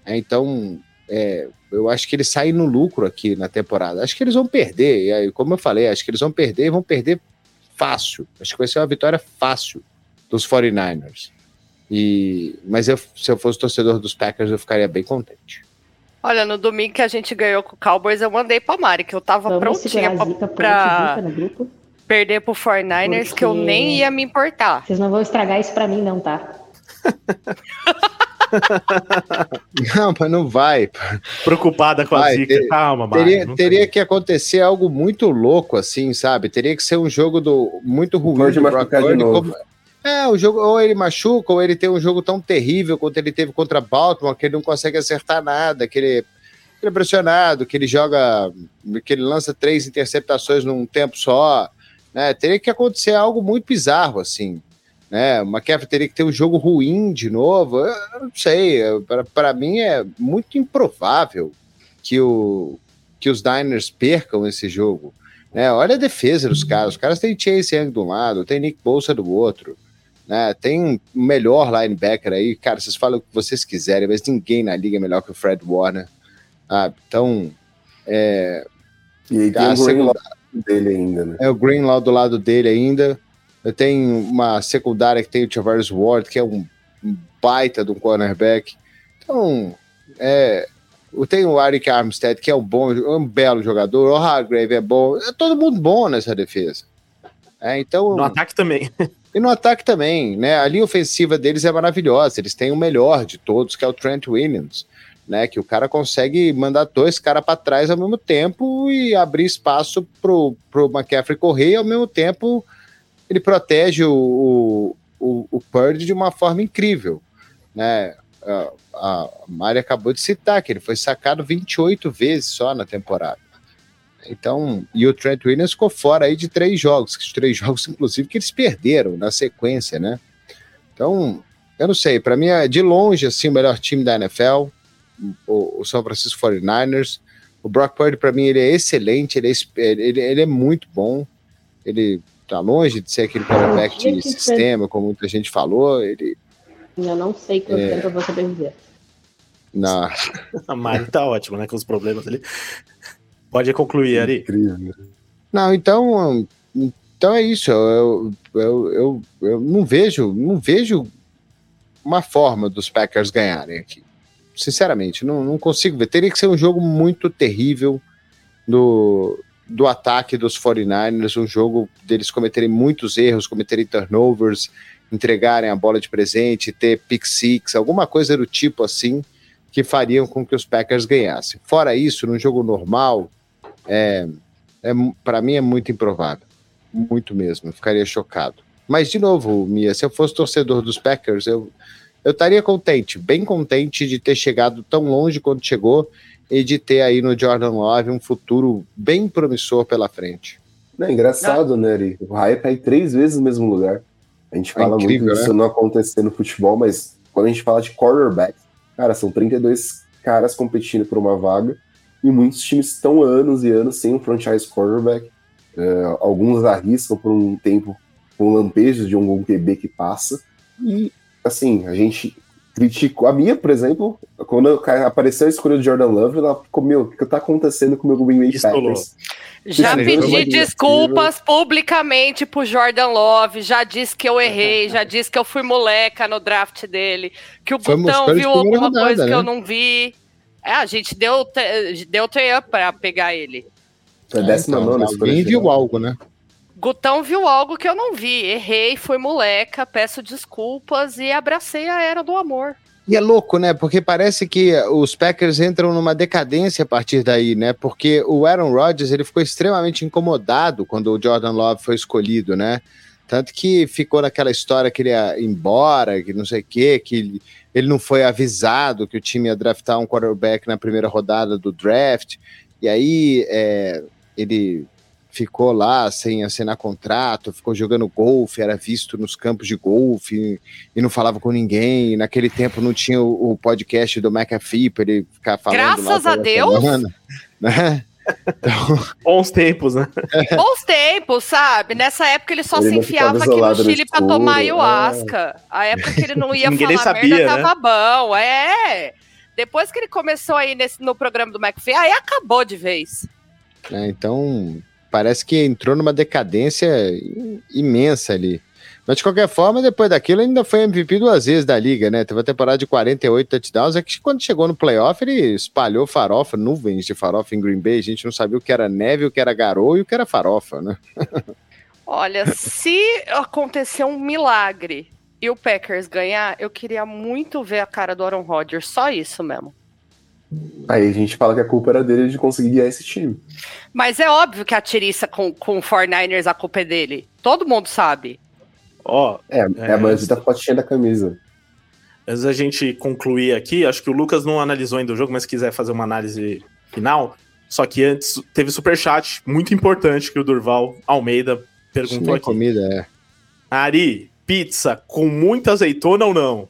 É, então, é, eu acho que eles saem no lucro aqui na temporada. Acho que eles vão perder. E aí, como eu falei, acho que eles vão perder e vão perder fácil. Acho que vai ser uma vitória fácil dos 49ers. E, mas eu, se eu fosse torcedor dos Packers, eu ficaria bem contente. Olha, no domingo que a gente ganhou com o Cowboys, eu mandei pra Mari, que eu tava Vamos prontinha pra, pra perder pro 49ers, Porque... que eu nem ia me importar. Vocês não vão estragar isso pra mim, não, tá? não, mas não vai. Preocupada com vai, a zica. Ter, Calma, Mari. Teria, teria que acontecer algo muito louco, assim, sabe? Teria que ser um jogo do muito ruim Pode do Brock Purdy, como, é, o jogo, ou ele machuca, ou ele tem um jogo tão terrível quanto ele teve contra Baltimore, que ele não consegue acertar nada, que ele, ele é pressionado, que ele joga, que ele lança três interceptações num tempo só. Né? Teria que acontecer algo muito bizarro, assim. Né? O McCaffrey teria que ter um jogo ruim de novo. Eu não sei, para mim é muito improvável que, o, que os Diners percam esse jogo. Né? Olha a defesa dos caras. Os caras têm Chase Young de um lado, tem Nick Bolsa do outro. Né? Tem um melhor linebacker aí, cara, vocês falam o que vocês quiserem, mas ninguém na liga é melhor que o Fred Warner. Ah, então, é. E aí tem o segunda... dele ainda, né? É o Greenlaw do lado dele ainda. Eu tenho uma secundária que tem o Tavares Ward, que é um baita de um cornerback. Então, é, tem o Eric Armstead, que é um bom, um belo jogador. O Hargrave é bom. É todo mundo bom nessa defesa. É, então, no ataque também. E no ataque também, né? A linha ofensiva deles é maravilhosa. Eles têm o melhor de todos, que é o Trent Williams, né? Que o cara consegue mandar dois caras para trás ao mesmo tempo e abrir espaço pro, pro McCaffrey correr e ao mesmo tempo ele protege o, o, o Purdy de uma forma incrível, né? A, a Mari acabou de citar que ele foi sacado 28 vezes só na temporada. Então, e o Trent Williams ficou fora aí de três jogos, três jogos, inclusive, que eles perderam na sequência, né? Então, eu não sei, para mim é de longe assim, o melhor time da NFL, o, o São Francisco 49ers. O Brock Purdy, para mim, ele é excelente, ele é, ele, ele é muito bom. Ele tá longe de ser aquele quarterback de sistema, como muita gente falou. Ele, eu não sei quanto é... tempo eu vou sobreviver. Não. A Mari tá ótima, né? Com os problemas ali. Pode concluir, Ari. Incrível. Não, então, então é isso. Eu, eu, eu, eu não vejo, não vejo uma forma dos Packers ganharem aqui. Sinceramente, não, não consigo ver. Teria que ser um jogo muito terrível do, do ataque dos 49ers, um jogo deles cometerem muitos erros, cometerem turnovers, entregarem a bola de presente, ter pick six, alguma coisa do tipo assim, que fariam com que os Packers ganhassem. Fora isso, num jogo normal, é, é para mim é muito improvável. Muito mesmo, ficaria chocado. Mas, de novo, Mia, se eu fosse torcedor dos Packers, eu, eu estaria contente, bem contente de ter chegado tão longe quanto chegou e de ter aí no Jordan Love um futuro bem promissor pela frente. Não, é engraçado, né, Ari? O hype cai três vezes no mesmo lugar. A gente fala é incrível, muito disso né? não acontecer no futebol, mas quando a gente fala de quarterback, cara, são 32 caras competindo por uma vaga e muitos times estão anos e anos sem um franchise quarterback. Uh, alguns arriscam por um tempo com lampejos de um QB que passa. E, assim, a gente criticou. A minha, por exemplo, quando apareceu a escolha do Jordan Love, ela ficou, meu, o que tá acontecendo com o meu Green Bay Packers? Já pedi desculpas publicamente pro Jordan Love, já disse que eu errei, já disse que eu fui moleca no draft dele, que o Foi Botão viu alguma rodada, coisa né? que eu não vi. É, a gente deu, deu trade-up pra pegar ele. Foi é, décima então, nona. Alguém viu algo, né? Gutão viu algo que eu não vi. Errei, fui moleca, peço desculpas e abracei a era do amor. E é louco, né? Porque parece que os Packers entram numa decadência a partir daí, né? Porque o Aaron Rodgers ele ficou extremamente incomodado quando o Jordan Love foi escolhido, né? Tanto que ficou naquela história que ele ia embora, que não sei o quê, que ele não foi avisado que o time ia draftar um quarterback na primeira rodada do draft. E aí é, ele ficou lá sem assinar contrato, ficou jogando golfe, era visto nos campos de golfe e, não falava com ninguém. E naquele tempo não tinha o, o podcast do McAfee para ele ficar falando. Graças a Deus! Semana, né? Então... Bons tempos, né? Bons tempos, sabe? Nessa época ele só ele se enfiava aqui no Chile para tomar é. ayahuasca. É. A época que ele não ia falar sabia, merda né? tava bom. É. Depois que ele começou aí nesse, no programa do McAfee, aí acabou de vez. É, então, parece que entrou numa decadência imensa ali. Mas de qualquer forma, depois daquilo, ainda foi MVP duas vezes da liga, né? Teve uma temporada de 48 touchdowns. É que quando chegou no playoff, ele espalhou farofa, nuvens de farofa em Green Bay. A gente não sabia o que era neve, o que era garoa e o que era farofa, né? Olha, se acontecer um milagre e o Packers ganhar, eu queria muito ver a cara do Aaron Rodgers. Só isso mesmo. Aí a gente fala que a culpa era dele de conseguir guiar esse time. Mas é óbvio que a tiriça com, com o 49ers, a culpa é dele. Todo mundo sabe. Ó, oh, é, é, a maioria da fotinha da camisa. Antes a gente concluir aqui, acho que o Lucas não analisou ainda o jogo, mas se quiser fazer uma análise final. Só que antes teve super chat muito importante que o Durval Almeida perguntou é aqui. comida, é. Ari, pizza com muita azeitona ou não?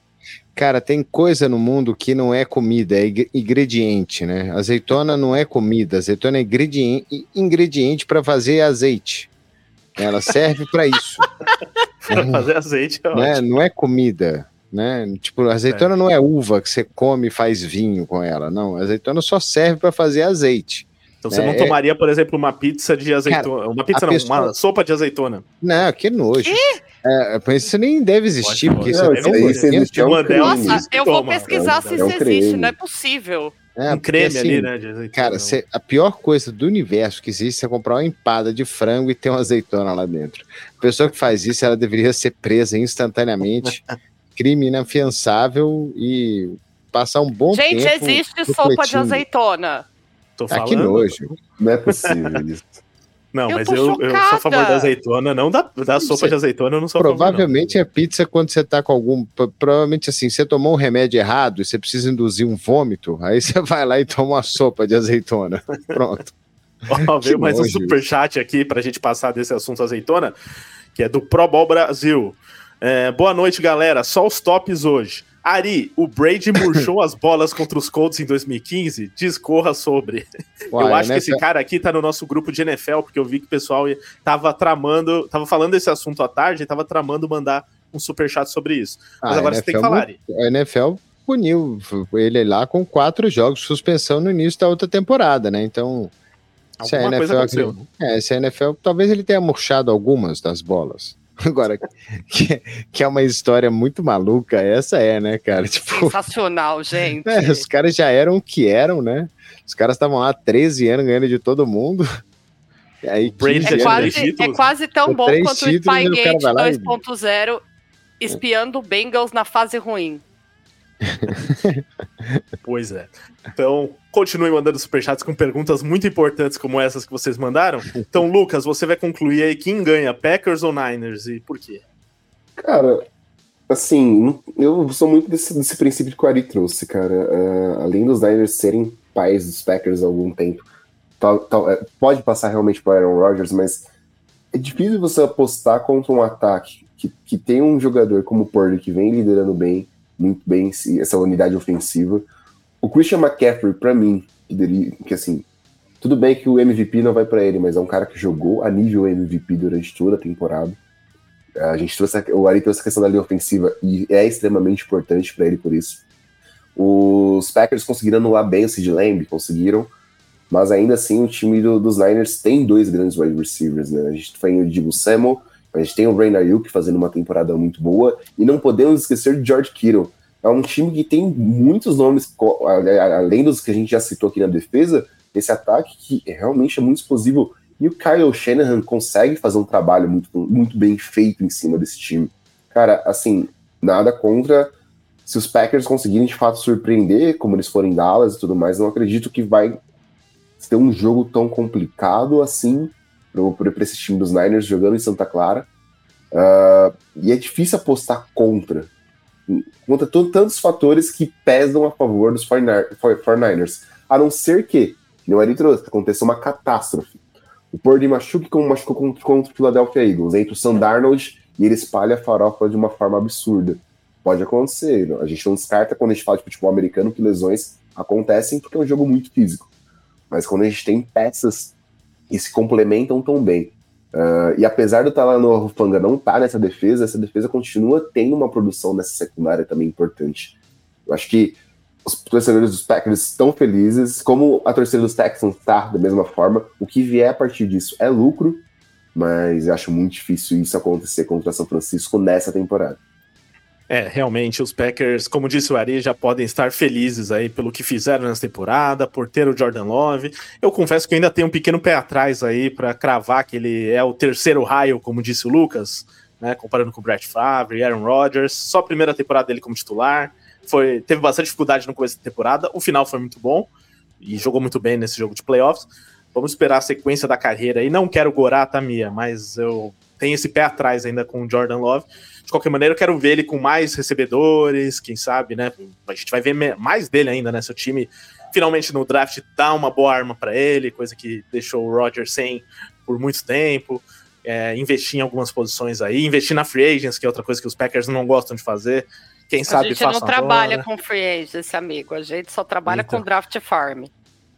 Cara, tem coisa no mundo que não é comida, é ingrediente, né? Azeitona não é comida, azeitona é ingrediente, ingrediente para fazer azeite. Ela serve para isso. para fazer azeite é né? Não é comida, né? Tipo, azeitona é. não é uva que você come e faz vinho com ela, não. Azeitona só serve para fazer azeite. Então você não é, tomaria, por exemplo, uma pizza de azeitona. Cara, uma pizza não, pessoa... uma sopa de azeitona. Não, que nojo. É, isso nem deve existir, porque isso é tão existe, é um Nossa, eu vou pesquisar se isso existe, não é possível. É, um creme assim, ali, né? Azeitona, cara, cê, a pior coisa do universo que existe é comprar uma empada de frango e ter uma azeitona lá dentro. A pessoa que faz isso, ela deveria ser presa instantaneamente, crime inafiançável e passar um bom Gente, tempo. Gente, existe sopa de azeitona. Tô falando. Ah, que nojo. Não é possível isso. Não, eu mas eu, eu, sou a favor da azeitona, não da, da sopa de azeitona, eu não sou Provavelmente favor, é pizza quando você tá com algum. Provavelmente assim, você tomou um remédio errado e você precisa induzir um vômito, aí você vai lá e toma uma sopa de azeitona. Pronto. Ó, veio mais um superchat aqui pra gente passar desse assunto azeitona, que é do Pro Ball Brasil. É, boa noite, galera. Só os tops hoje. Ari, o Brady murchou as bolas contra os Colts em 2015? Discorra sobre. Uai, eu acho que esse cara aqui tá no nosso grupo de NFL, porque eu vi que o pessoal tava tramando, tava falando desse assunto à tarde e tava tramando mandar um super chat sobre isso. Mas ah, agora você tem que falar, Ari. A NFL puniu ele lá com quatro jogos de suspensão no início da outra temporada, né? Então. se a, NFL, é, se a NFL, talvez ele tenha murchado algumas das bolas. Agora, que, que, é uma história muito maluca, essa é, né, cara? Tipo, Sensacional, gente. É, os caras já eram o que eram, né? Os caras estavam lá 13 anos ganhando de todo mundo. Aí, Brady 15 já É quase, é títulos, quase tão Com bom quanto o Spygate vai lá e- 2.0 espiando o Bengals na fase ruim. Pois é. Então, continue mandando superchats com perguntas muito importantes como essas que vocês mandaram. Então, Lucas, você vai concluir aí quem ganha, Packers ou Niners e por quê? Cara, assim, eu sou muito desse, desse princípio que o Ari trouxe, cara. É, além dos Niners serem pais dos Packers há algum tempo, é, pode passar realmente para Aaron Rodgers, mas é difícil você apostar contra um ataque que, que tem um jogador como o Purdy que vem liderando bem, muito bem essa unidade ofensiva. O Christian McCaffrey, pra mim, que, assim, tudo bem que o MVP não vai pra ele, mas é um cara que jogou a nível MVP durante toda a temporada. A gente trouxe, o Ari trouxe a questão da linha ofensiva e é extremamente importante pra ele por isso. Os Packers conseguiram anular bem o Sid Lamb, conseguiram, mas ainda assim o time do- dos Niners tem dois grandes wide receivers, né? A gente tem o Dibu Samuel, a gente tem o Rain Ayuk fazendo uma temporada muito boa, e não podemos esquecer de George Kittle. É um time que tem muitos nomes, além dos que a gente já citou aqui na defesa, esse ataque que realmente é muito explosivo. E o Kyle Shanahan consegue fazer um trabalho muito, muito bem feito em cima desse time. Cara, assim, nada contra se os Packers conseguirem de fato surpreender, como eles foram em Dallas e tudo mais, não acredito que vai ter um jogo tão complicado assim para esse time dos Niners jogando em Santa Clara. Ah, e é difícil apostar contra. Contra to- tantos fatores que pesam a favor dos 49 49ers. A não ser que, não é trouxe, aconteça uma catástrofe. O Purdy machuque como machucou contra, contra o Philadelphia Eagles. Entra o Sam Darnold e ele espalha a farofa de uma forma absurda. Pode acontecer. A gente não descarta quando a gente fala de futebol americano que lesões acontecem porque é um jogo muito físico. Mas quando a gente tem peças que se complementam tão bem. Ah, e apesar do Talanoa Rufanga não estar nessa defesa, essa defesa continua tendo uma produção nessa secundária também importante. Eu acho que os torcedores dos Packers estão felizes, como a torcida dos Texans está da mesma forma. O que vier a partir disso é lucro, mas eu acho muito difícil isso acontecer contra São Francisco nessa temporada. É, realmente, os Packers, como disse o Ari, já podem estar felizes aí pelo que fizeram nessa temporada, por ter o Jordan Love. Eu confesso que eu ainda tenho um pequeno pé atrás aí para cravar que ele é o terceiro raio, como disse o Lucas, né, comparando com o Brett Favre Aaron Rodgers. Só a primeira temporada dele como titular. Foi, teve bastante dificuldade no começo da temporada, o final foi muito bom e jogou muito bem nesse jogo de playoffs. Vamos esperar a sequência da carreira aí. Não quero gorar, tá, Mia? Mas eu tenho esse pé atrás ainda com o Jordan Love. De qualquer maneira, eu quero ver ele com mais recebedores, quem sabe, né? A gente vai ver mais dele ainda, né? Seu time finalmente no draft dá uma boa arma para ele, coisa que deixou o Roger sem por muito tempo. É, investir em algumas posições aí, investir na free agents, que é outra coisa que os Packers não gostam de fazer. Quem A sabe gente não trabalha agora. com free agents, amigo. A gente só trabalha Então. com draft farm.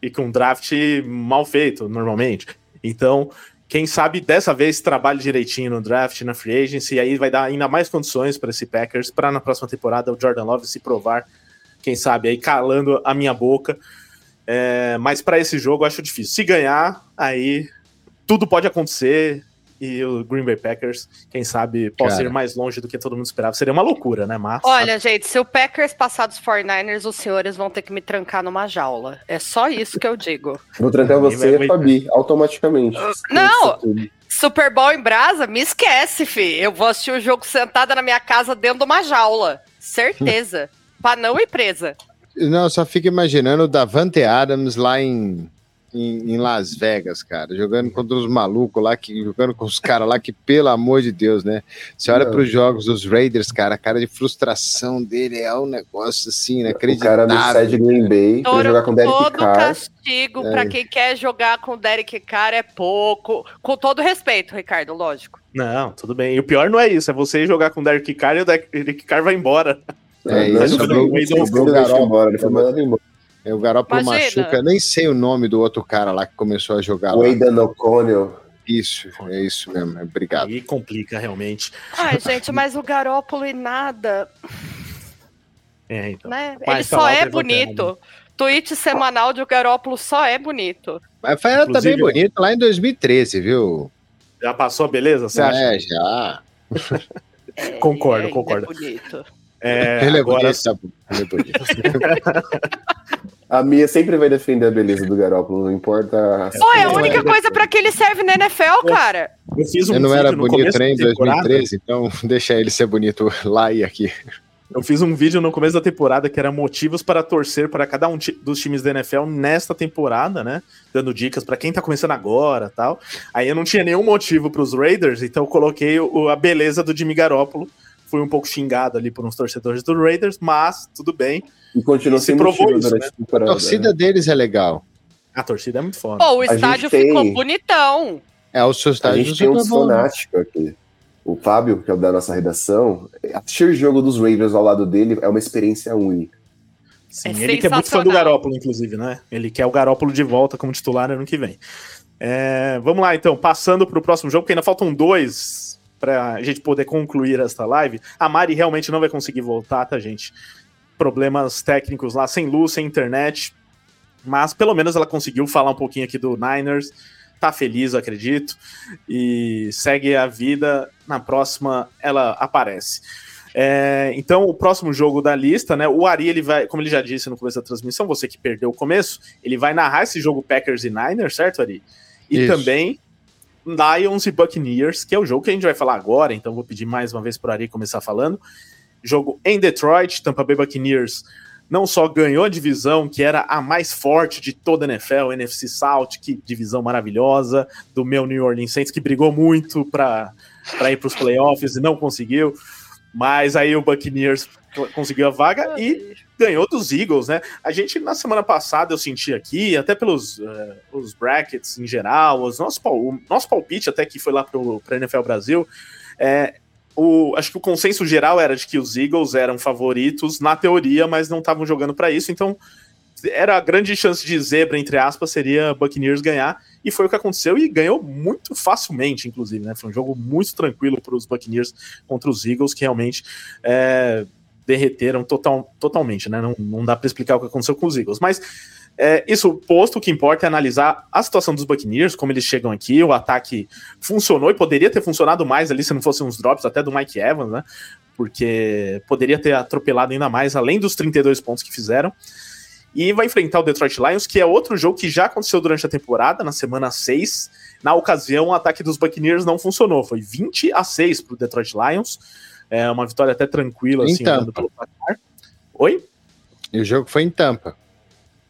e com draft mal feito, normalmente. Então, quem sabe dessa vez trabalhe direitinho no draft, na free agency, e aí vai dar ainda mais condições para esse Packers para na próxima temporada o Jordan Love se provar, quem sabe aí calando a minha boca. É, mas para esse jogo eu acho difícil. Se ganhar, aí tudo pode acontecer e o Green Bay Packers, quem sabe, possa Cara. ir mais longe do que todo mundo esperava. Seria uma loucura, né? Mas Olha, gente, se o Packers passar dos 49ers, os senhores vão ter que me trancar numa jaula. É só isso que eu digo. Vou trancar você e a Fabi, automaticamente. Não! Super Bowl em Brasa, me esquece, fi. Eu vou assistir o jogo sentada na minha casa dentro de uma jaula. Certeza. pra não ir presa. Não, eu só fico imaginando o Davante Adams lá em, em, em Las Vegas, cara, jogando contra os malucos lá, que, jogando com os caras lá que, pelo amor de Deus, né? Você olha para os jogos dos Raiders, cara, a cara de frustração dele é um negócio assim, O inacreditável. cara sai de Green Bay pra Todo, jogar com o Derek todo Carr. castigo É. pra quem quer jogar com o Derek Carr é pouco. Com todo respeito, Ricardo, lógico. Não, tudo bem. E o pior não é isso, é você jogar com o Derek Carr e o Derek Carr vai embora. É Não, isso, o ele foi mandado embora. É, o Garoppolo Imagina. machuca, nem sei o nome do outro cara lá que começou a jogar. Aidan O'Connell. Isso, é isso mesmo, obrigado. Aí complica realmente. Ai, gente, mas o Garópolo e nada, É, então. né? Ele falar só é bonito. Tweet semanal de o Garópolo só é bonito. Mas foi ela também Inclusive- bonito lá em 2013, viu? Já passou a beleza, você acha? É, já. É, Concordo, ele é concordo. bonito. É, ele é agora, bonito, tá. Ele é bonito. A Mia sempre vai defender a beleza do Garópolo, não importa. Pô, é a única coisa para que ele serve na NFL, cara. Eu fiz um eu não era bonito nem em 2013, então deixa ele ser bonito lá e aqui. Eu fiz um vídeo no começo da temporada que era motivos para torcer para cada um dos times da NFL nesta temporada, né? Dando dicas para quem tá começando agora tal. Aí eu não tinha nenhum motivo para os Raiders, então eu coloquei o, a beleza do Jimmy Garoppolo. Fui um pouco xingado ali por uns torcedores do Raiders, mas tudo bem. E continua sendo provou isso, né? a torcida né? deles é legal. A torcida é muito foda. Pô, o estádio ficou tem... bonitão. É, o seu estádio A gente tem um fanático aqui o Fábio, que é o da nossa redação, assistir o jogo dos Ravens ao lado dele é uma experiência única. Sim, é ele que é muito fã do Garópolo, inclusive, né? Ele quer o Garópolo de volta como titular ano que vem. É, vamos lá, então, passando para o próximo jogo, porque ainda faltam dois para a gente poder concluir esta live. A Mari realmente não vai conseguir voltar, tá, gente? Problemas técnicos lá, sem luz, sem internet. Mas pelo menos ela conseguiu falar um pouquinho aqui do Niners tá feliz, eu acredito, e segue a vida. Na próxima, ela aparece. É, então, o próximo jogo da lista, né? O Ari, ele vai, como ele já disse no começo da transmissão, você que perdeu o começo, ele vai narrar esse jogo Packers e Niners, certo, Ari? E Isso. também Lions e Buccaneers, que é o jogo que a gente vai falar agora, então vou pedir mais uma vez para o Ari começar falando. Jogo em Detroit, Tampa Bay Buccaneers não só ganhou a divisão, que era a mais forte de toda a NFL, NFC South, que divisão maravilhosa, do meu New Orleans Saints, que brigou muito para ir para os playoffs e não conseguiu. Mas aí o Buccaneers conseguiu a vaga e ganhou dos Eagles, né? A gente, na semana passada, eu senti aqui, até pelos uh, os brackets em geral, os nosso, o nosso palpite até que foi lá para o NFL Brasil, é, o, acho que o consenso geral era de que os Eagles eram favoritos na teoria, mas não estavam jogando para isso, então era a grande chance de zebra, entre aspas, seria Buccaneers ganhar, e foi o que aconteceu, e ganhou muito facilmente, inclusive, né? Foi um jogo muito tranquilo para os Buccaneers contra os Eagles, que realmente é, derreteram total, totalmente, né? Não, não dá para explicar o que aconteceu com os Eagles, mas é, isso posto, o que importa é analisar a situação dos Buccaneers, como eles chegam aqui, o ataque funcionou e poderia ter funcionado mais ali se não fossem uns drops até do Mike Evans, né? Porque poderia ter atropelado ainda mais, além dos 32 pontos que fizeram. E vai enfrentar o Detroit Lions, que é outro jogo que já aconteceu durante a temporada, na semana 6. Na ocasião, o ataque dos Buccaneers não funcionou. Foi 20 a 6 para o Detroit Lions. É uma vitória até tranquila, assim, Tampa. Oi? E o jogo foi em Tampa.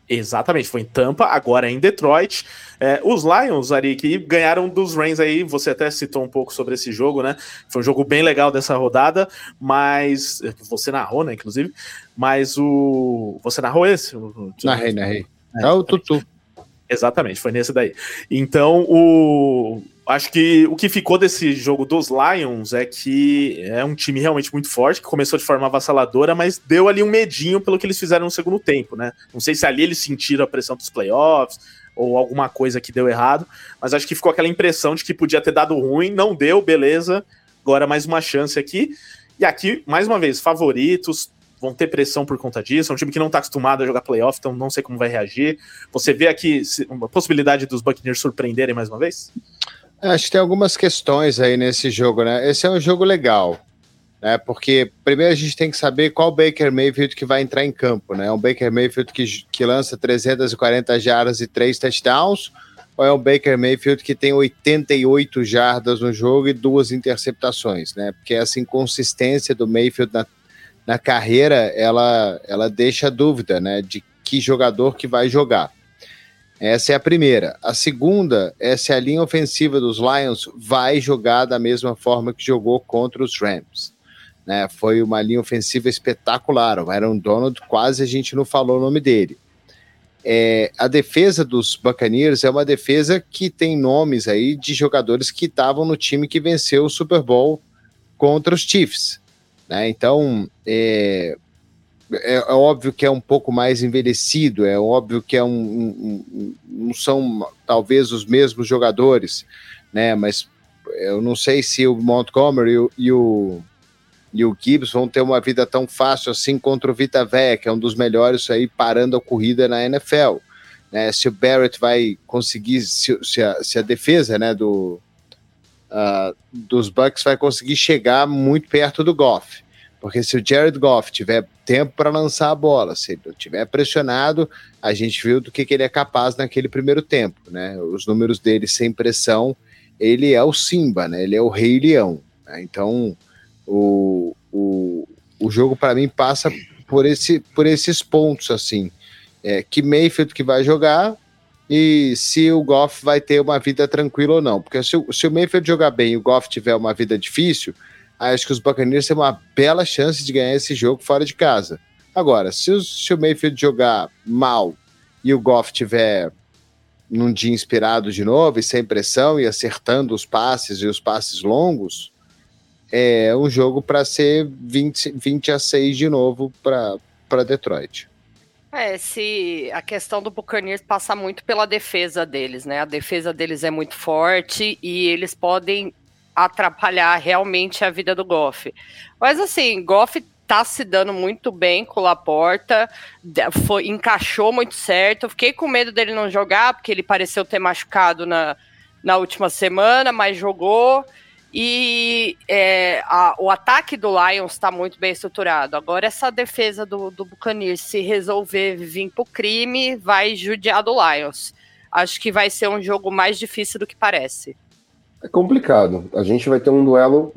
Exatamente, foi em Tampa, agora é em Detroit. É, os Lions, Ari, que ganharam dos Rams aí, você até citou um pouco sobre esse jogo, né? Foi um jogo bem legal dessa rodada, mas. Você narrou, né, inclusive. Mas o. Você narrou esse? Narrei, narrei. É, é o Tutu. Exatamente, foi nesse daí. Então, o acho que o que ficou desse jogo dos Lions é que é um time realmente muito forte, que começou de forma avassaladora, mas deu ali um medinho pelo que eles fizeram no segundo tempo, né? Não sei se ali eles sentiram a pressão dos playoffs ou alguma coisa que deu errado, mas acho que ficou aquela impressão de que podia ter dado ruim, não deu, beleza. Agora mais uma chance aqui. E aqui, mais uma vez, favoritos, vão ter pressão por conta disso. É um time que não está acostumado a jogar playoff, então não sei como vai reagir. Você vê aqui uma possibilidade dos Buccaneers surpreenderem mais uma vez? Acho que tem algumas questões aí nesse jogo, né? Esse é um jogo legal, né? Porque primeiro a gente tem que saber qual Baker Mayfield que vai entrar em campo, né? É um Baker Mayfield que, que lança 340 jardas e 3 touchdowns, ou é um Baker Mayfield que tem 88 jardas no jogo e duas interceptações, né? Porque essa inconsistência do Mayfield na, na carreira, ela, ela deixa dúvida, né? De que jogador que vai jogar. Essa é a primeira. A segunda é se a linha ofensiva dos Lions vai jogar da mesma forma que jogou contra os Rams. Né? Foi uma linha ofensiva espetacular. O Aaron Donald, quase a gente não falou o nome dele. É, a defesa dos Buccaneers é uma defesa que tem nomes aí de jogadores que estavam no time que venceu o Super Bowl contra os Chiefs. Né? Então, é, é, é, óbvio que é um pouco mais envelhecido, é óbvio que é um, um, um, não são talvez os mesmos jogadores, né? Mas eu não sei se o Montgomery e o, e o, e o Gibbs vão ter uma vida tão fácil assim contra o Vita Véia, que é um dos melhores aí parando a corrida na NFL. Né? Se o Barrett vai conseguir, se, se, a, se a defesa né, do, uh, dos Bucks vai conseguir chegar muito perto do Goff. Porque se o Jared Goff tiver tempo para lançar a bola, se ele tiver pressionado, a gente viu do que, que ele é capaz naquele primeiro tempo, né? Os números dele sem pressão, ele é o Simba, né? Ele é o Rei Leão. Né? Então, o, o, o jogo para mim passa por, esse, por esses pontos, assim. É, que Mayfield que vai jogar e se o Goff vai ter uma vida tranquila ou não. Porque se, se o Mayfield jogar bem e o Goff tiver uma vida difícil, acho que os Buccaneers têm uma bela chance de ganhar esse jogo fora de casa. Agora, se o, se o Mayfield jogar mal e o Goff tiver num dia inspirado de novo e sem pressão e acertando os passes e os passes longos, é um jogo para ser 20, 20 a 6 de novo para Detroit. É, se a questão do Buccaneers passa muito pela defesa deles, né? A defesa deles é muito forte e eles podem atrapalhar realmente a vida do Goff. Mas assim, Goff tá se dando muito bem com o Laporta, foi, encaixou muito certo. Fiquei com medo dele não jogar, porque ele pareceu ter machucado na, na última semana, mas jogou. E é, a, o ataque do Lions está muito bem estruturado. Agora, essa defesa do, do Buccaneers, se resolver vir para o crime, vai judiar do Lions. Acho que vai ser um jogo mais difícil do que parece. É complicado. A gente vai ter um duelo.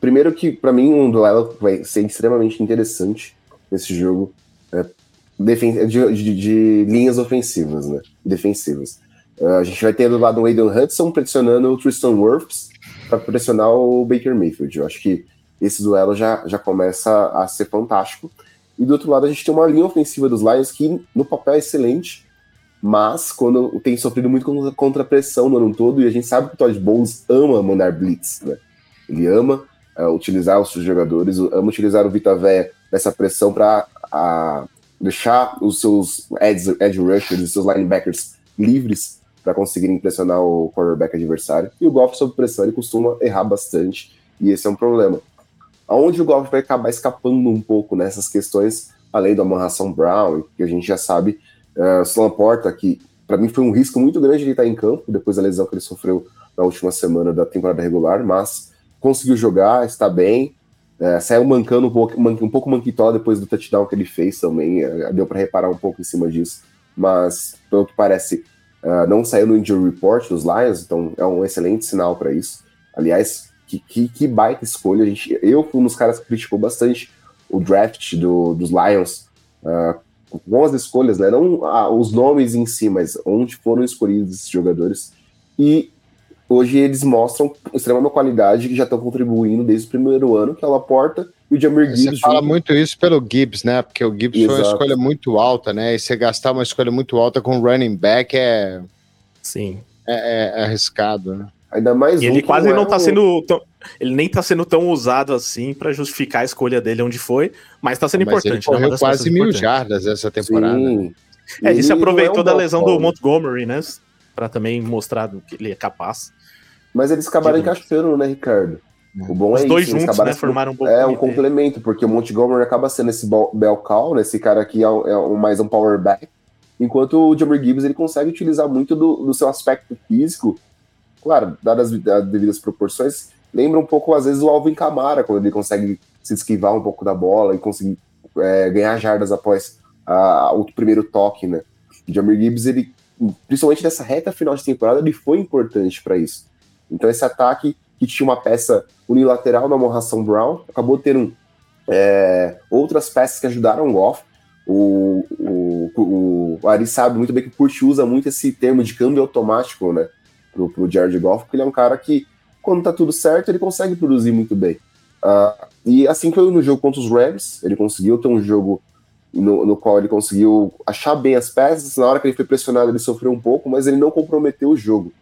Primeiro que, para mim, um duelo vai ser extremamente interessante nesse jogo. É, de, de, de, linhas ofensivas, né? Defensivas. Uh, a gente vai ter do lado o Aiden Hudson pressionando o Tristan Wirfs para pressionar o Baker Mayfield. Eu acho que esse duelo já, já começa a ser fantástico. E do outro lado, a gente tem uma linha ofensiva dos Lions que no papel é excelente, mas quando tem sofrido muito contra pressão no ano todo, e a gente sabe que o Todd Bowles ama mandar blitz, né? Ele ama uh, utilizar os seus jogadores, ama utilizar o Vita Véia nessa pressão para deixar os seus edge, rushers, os seus linebackers livres para conseguirem pressionar o quarterback adversário. E o Goff, sob pressão, ele costuma errar bastante, e esse é um problema. Aonde o Goff vai acabar escapando um pouco nessas questões, além da amarração Brown, que a gente já sabe, uh, o Porta, que para mim foi um risco muito grande ele estar em campo, depois da lesão que ele sofreu na última semana da temporada regular, mas conseguiu jogar, está bem, é, saiu mancando um pouco, man, um pouco manquitola depois do touchdown que ele fez também, é, deu para reparar um pouco em cima disso, mas pelo que parece, uh, não saiu no injury report dos Lions, então é um excelente sinal para isso. Aliás, que, que, que, baita escolha, a gente, eu fui um dos caras que criticou bastante o draft do, dos Lions, uh, boas escolhas, né? Não ah, os nomes em si, mas onde foram escolhidos esses jogadores. E hoje eles mostram extrema qualidade que já estão contribuindo desde o primeiro ano, que é o Laporta e o Jamir Gibbs. Você fala muito isso pelo Gibbs, né? Porque o Gibbs Exato. foi uma escolha muito alta, né? E você gastar uma escolha muito alta com running back é. Sim. É, é, é arriscado, né? Ainda mais e um ele quase não, não tá sendo tão, ele nem tá sendo tão usado assim para justificar a escolha dele onde foi, mas tá sendo mas importante. Ele né? correu quase mil jardas essa temporada. Sim. É, ele se aproveitou é um da lesão do Montgomery, né? Para também mostrar que ele é capaz. Mas eles acabaram encaixando, né, Ricardo? O bom Os é dois isso, juntos, né, formaram um pouco É um complemento, porque o Montgomery acaba sendo esse cow, né, esse cara aqui é, é mais um power back, enquanto o Jamir Gibbs ele consegue utilizar muito do, do seu aspecto físico, claro, dadas as devidas proporções, lembra um pouco, às vezes, o Alvin Kamara, quando ele consegue se esquivar um pouco da bola e conseguir é, ganhar jardas após o primeiro toque, né? O Jamir Gibbs, ele, principalmente nessa reta final de temporada, ele foi importante para isso. Então, esse ataque que tinha uma peça unilateral na Morração Brown, acabou tendo é, outras peças que ajudaram o Goff. O, o, o, o Ari sabe muito bem que o Kurt usa muito esse termo de câmbio automático, né? Pro, pro Jared Goff, porque ele é um cara que quando tá tudo certo, ele consegue produzir muito bem. Uh, e assim foi no jogo contra os Rams, ele conseguiu ter um jogo no, no, qual ele conseguiu achar bem as peças. Na hora que ele foi pressionado, ele sofreu um pouco, mas ele não comprometeu o jogo.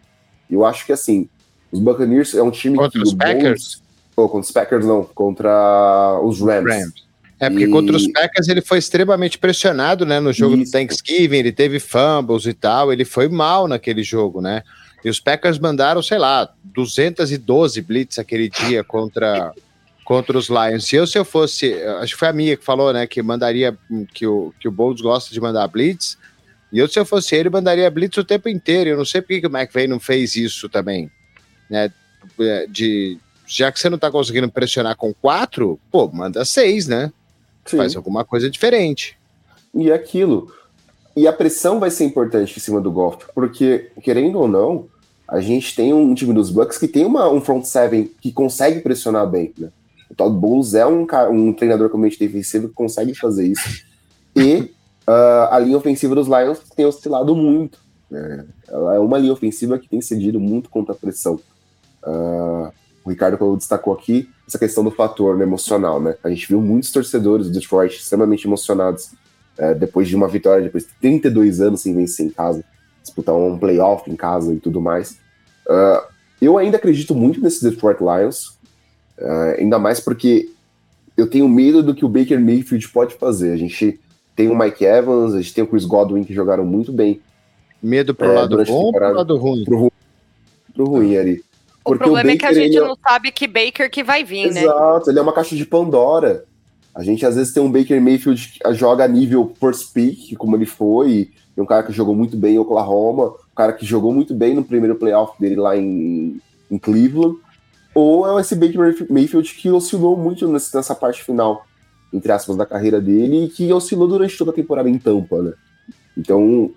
Eu acho que assim, os Buccaneers é um time contra que. Contra os Packers? Ou oh, contra os Packers, não, contra os Rams. Rams. É, porque e... contra os Packers ele foi extremamente pressionado, né? No jogo Isso. do Thanksgiving, ele teve fumbles e tal, ele foi mal naquele jogo, né? E os Packers mandaram, sei lá, 212 blitz aquele dia contra, contra os Lions. E eu, se eu fosse, acho que foi a minha que falou, né, que mandaria, que o, que o Bowles gosta de mandar blitz. E eu, se eu fosse ele, mandaria blitz o tempo inteiro. Eu não sei por que o McVay não fez isso também, né, de, já que você não tá conseguindo pressionar com quatro, pô, manda seis, né? Sim. Faz alguma coisa diferente. E aquilo. E a pressão vai ser importante em cima do Goff, porque, querendo ou não, a gente tem um time dos Bucks que tem uma, um front seven que consegue pressionar bem, né? O Todd Bowles é um, um treinador com mente defensivo que consegue fazer isso. E uh, a linha ofensiva dos Lions tem oscilado muito. Né? Ela é uma linha ofensiva que tem cedido muito contra a pressão. Uh, o Ricardo destacou aqui essa questão do fator né, emocional, né? A gente viu muitos torcedores do Detroit extremamente emocionados uh, depois de uma vitória, depois de 32 anos sem vencer em casa, disputar um playoff em casa e tudo mais. Uh, eu ainda acredito muito nesse Detroit Lions, uh, ainda mais porque eu tenho medo do que o Baker Mayfield pode fazer. A gente tem o Mike Evans, a gente tem o Chris Godwin que jogaram muito bem. Medo pro é, lado bom ou pro lado ruim? Pro, pro ruim ali. O Porque problema o Baker, é que a gente ele... É não sabe que Baker que vai vir, Exato, né? Exato, ele é uma caixa de Pandora. A gente às vezes tem um Baker Mayfield que joga a nível first pick, como ele foi, e um cara que jogou muito bem em Oklahoma, um cara que jogou muito bem no primeiro playoff dele lá em, em Cleveland, ou é esse Baker Mayfield que oscilou muito nessa parte final, entre aspas, da carreira dele, e que oscilou durante toda a temporada em Tampa, né? Então,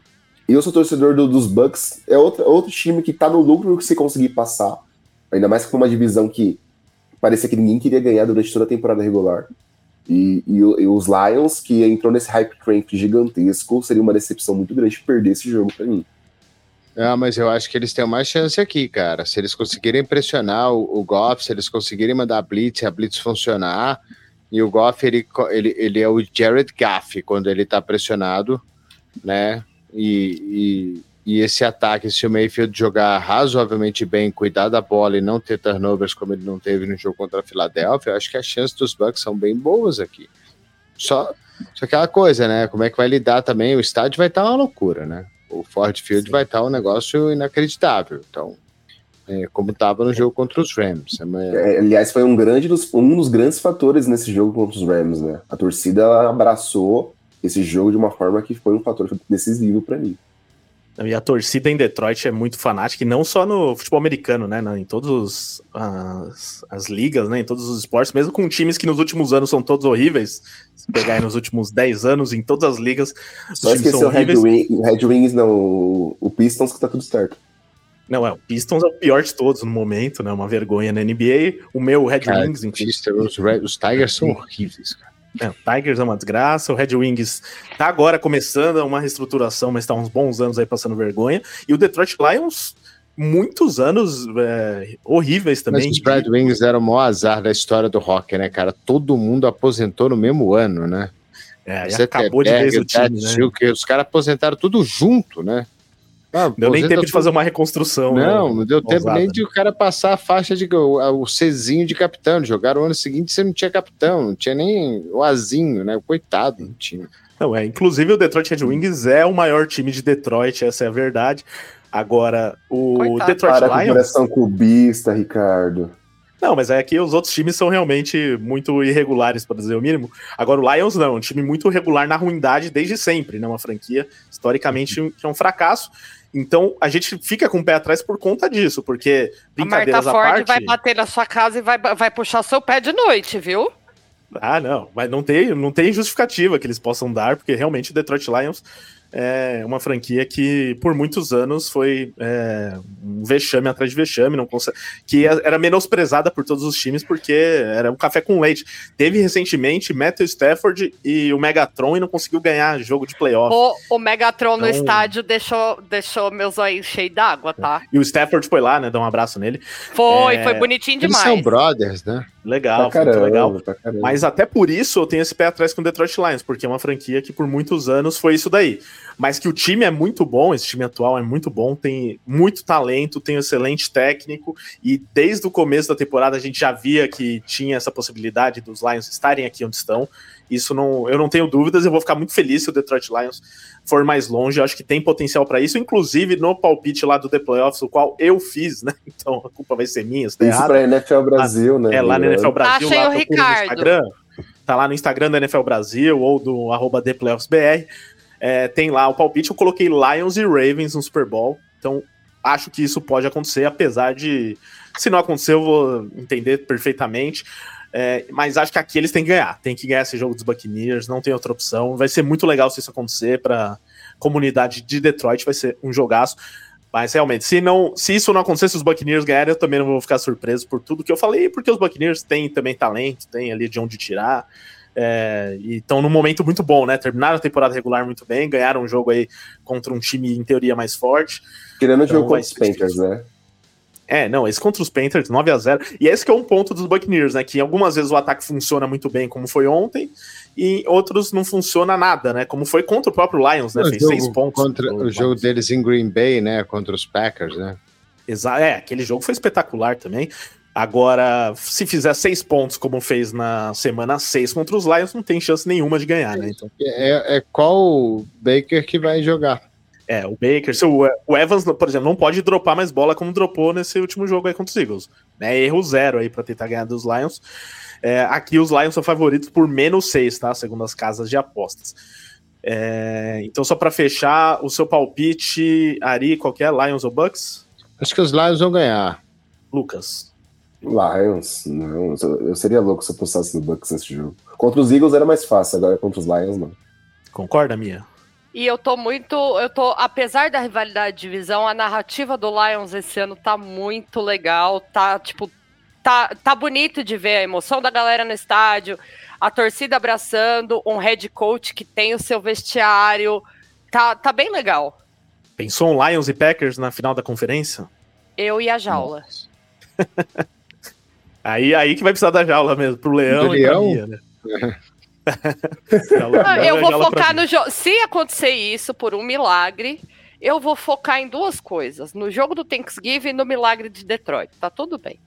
eu sou torcedor do, dos Bucks, é outro, outro time que tá no lucro que se conseguir passar, Ainda mais foi uma divisão que parecia que ninguém queria ganhar durante toda a temporada regular. E, e, e os Lions, que entrou nesse hype train gigantesco, seria uma decepção muito grande perder esse jogo para mim. Ah, mas eu acho que eles têm mais chance aqui, cara. Se eles conseguirem pressionar o, o Goff, se eles conseguirem mandar a blitz, a blitz funcionar, e o Goff, ele, ele, ele é o Jared Gaff quando ele tá pressionado, né? E, e esse ataque, se o Mayfield jogar razoavelmente bem, cuidar da bola e não ter turnovers como ele não teve no jogo contra a Filadélfia, eu acho que as chances dos Bucks são bem boas aqui. Só, só aquela coisa, né? Como é que vai lidar também? O estádio vai estar uma loucura, né? O Ford Field Sim. vai estar um negócio inacreditável. Então, é, como estava no jogo contra os Rams. É, aliás, foi um, grande dos, um dos grandes fatores nesse jogo contra os Rams, né? A torcida abraçou esse jogo de uma forma que foi um fator decisivo para mim. E a torcida em Detroit é muito fanática, e não só no futebol americano, né? Em todas as, as, ligas, né? Em todos os esportes, mesmo com times que nos últimos anos são todos horríveis. Se pegar aí nos últimos 10 anos, em todas as ligas. Só esqueceu o Red, Wing, Red Wings, não. O Pistons que tá tudo certo. Não, é, o Pistons é o pior de todos no momento, né? Uma vergonha na NBA. O meu Red cara, Wings, Os, os Tigers são horríveis, cara. É, o Tigers é uma desgraça, o Red Wings tá agora começando uma reestruturação, mas tá uns bons anos aí passando vergonha. E o Detroit Lions, muitos anos é, horríveis também. Mas os Red Wings eram o maior azar da história do hockey, né, cara? Todo mundo aposentou no mesmo ano, né? É, e acabou de vez o time, né? Os caras aposentaram tudo junto, né? Ah, deu nem tempo de fazer uma reconstrução. Não, né? não deu tempo nem de o cara passar a faixa de o, o Czinho de capitão. Jogaram o ano seguinte você não tinha capitão, não tinha nem o Azinho, né? Coitado do time. Não, é. Inclusive o Detroit Red Wings é o maior time de Detroit, essa é a verdade. Agora, o Coitado. Detroit Para Lions. coração cubista, Ricardo. Não, mas é que os outros times são realmente muito irregulares, para dizer o mínimo. Agora o Lions não, é um time muito regular na ruindade desde sempre, né? Uma franquia historicamente que é um fracasso. Então a gente fica com o pé atrás por conta disso, porque brincadeiras a Marta Ford parte... vai bater na sua casa e vai, vai puxar seu pé de noite, viu? Ah, não, mas não tem, não tem justificativa que eles possam dar, porque realmente o Detroit Lions é uma franquia que por muitos anos foi é, um vexame atrás de vexame, não consegue, que era menosprezada por todos os times porque era um café com leite. Teve recentemente Matthew Stafford e o Megatron e não conseguiu ganhar jogo de playoff. O, o Megatron então... no estádio deixou, deixou meus olhos cheios d'água, tá? E o Stafford foi lá, né? Dar um abraço nele. Foi, é... foi bonitinho demais. Eles são brothers, né? Legal, caramba, legal. Mas até por isso eu tenho esse pé atrás com o Detroit Lions, porque é uma franquia que por muitos anos foi isso daí. Mas que o time é muito bom, esse time atual é muito bom, tem muito talento, tem um excelente técnico, e desde o começo da temporada a gente já via que tinha essa possibilidade dos Lions estarem aqui onde estão. Isso não, eu não tenho dúvidas, eu vou ficar muito feliz se o Detroit Lions for mais longe. Eu acho que tem potencial para isso, inclusive no palpite lá do The Playoffs, o qual eu fiz, né? Então a culpa vai ser minha. Isso para NFL Brasil, né? É lá no NFL Brasil, Achei lá o Ricardo. no Instagram. Tá lá no Instagram do NFL Brasil ou do arroba ThePlayoffsBR. É, tem lá o palpite. Eu coloquei Lions e Ravens no Super Bowl. Então acho que isso pode acontecer, apesar de Se não acontecer, eu vou entender perfeitamente. É, mas acho que aqui eles têm que ganhar. Tem que ganhar esse jogo dos Buccaneers, não tem outra opção. Vai ser muito legal se isso acontecer para comunidade de Detroit, vai ser um jogaço. Mas realmente, se não, se isso não acontecer, se os Buccaneers ganharem, eu também não vou ficar surpreso por tudo que eu falei, porque os Buccaneers têm também talento, têm ali de onde tirar. É, e estão num momento muito bom, né? Terminaram a temporada regular muito bem, ganharam um jogo aí contra um time em teoria mais forte. Tirando então, o jogo contra os Panthers, né? É, não, esse contra os Panthers, 9 a 0 E esse que é um ponto dos Buccaneers, né? Que algumas vezes o ataque funciona muito bem, como foi ontem, e outros não funciona nada, né? Como foi contra o próprio Lions, né? O Fez seis pontos. Contra o jogo deles em Green Bay, né? Contra os Packers, né? Exato, é, aquele jogo foi espetacular também. Agora, se fizer seis pontos, como fez na semana 6 contra os Lions, não tem chance nenhuma de ganhar, né? Então... É, é qual Baker que vai jogar? É, o Baker, se o, o, Evans, por exemplo, não pode dropar mais bola como dropou nesse último jogo aí contra os Eagles. Né? Erro zero aí para tentar ganhar dos Lions. É, aqui os Lions são favoritos por menos seis, tá? Segundo as casas de apostas. É, então, só para fechar, o seu palpite, Ari, qual é? Lions ou Bucks? Acho que os Lions vão ganhar. Lucas. Lions, não. Eu seria louco se eu apostasse no Bucks nesse jogo. Contra os Eagles era mais fácil, agora contra os Lions, não. Concorda, Mia? E eu tô muito. Eu tô. Apesar da rivalidade de divisão, a narrativa do Lions esse ano tá muito legal. Tá, tipo, tá, tá bonito de ver a emoção da galera no estádio, a torcida abraçando, um head coach que tem o seu vestiário. Tá, tá bem legal. Pensou um Lions e Packers na final da conferência? Eu e a jaula. aí, aí que vai precisar da jaula mesmo, pro Leão Do e leão? pra Mia, né? eu vou focar no jogo. Se acontecer isso por um milagre, eu vou focar em duas coisas: no jogo do Thanksgiving e no milagre de Detroit. Tá tudo bem.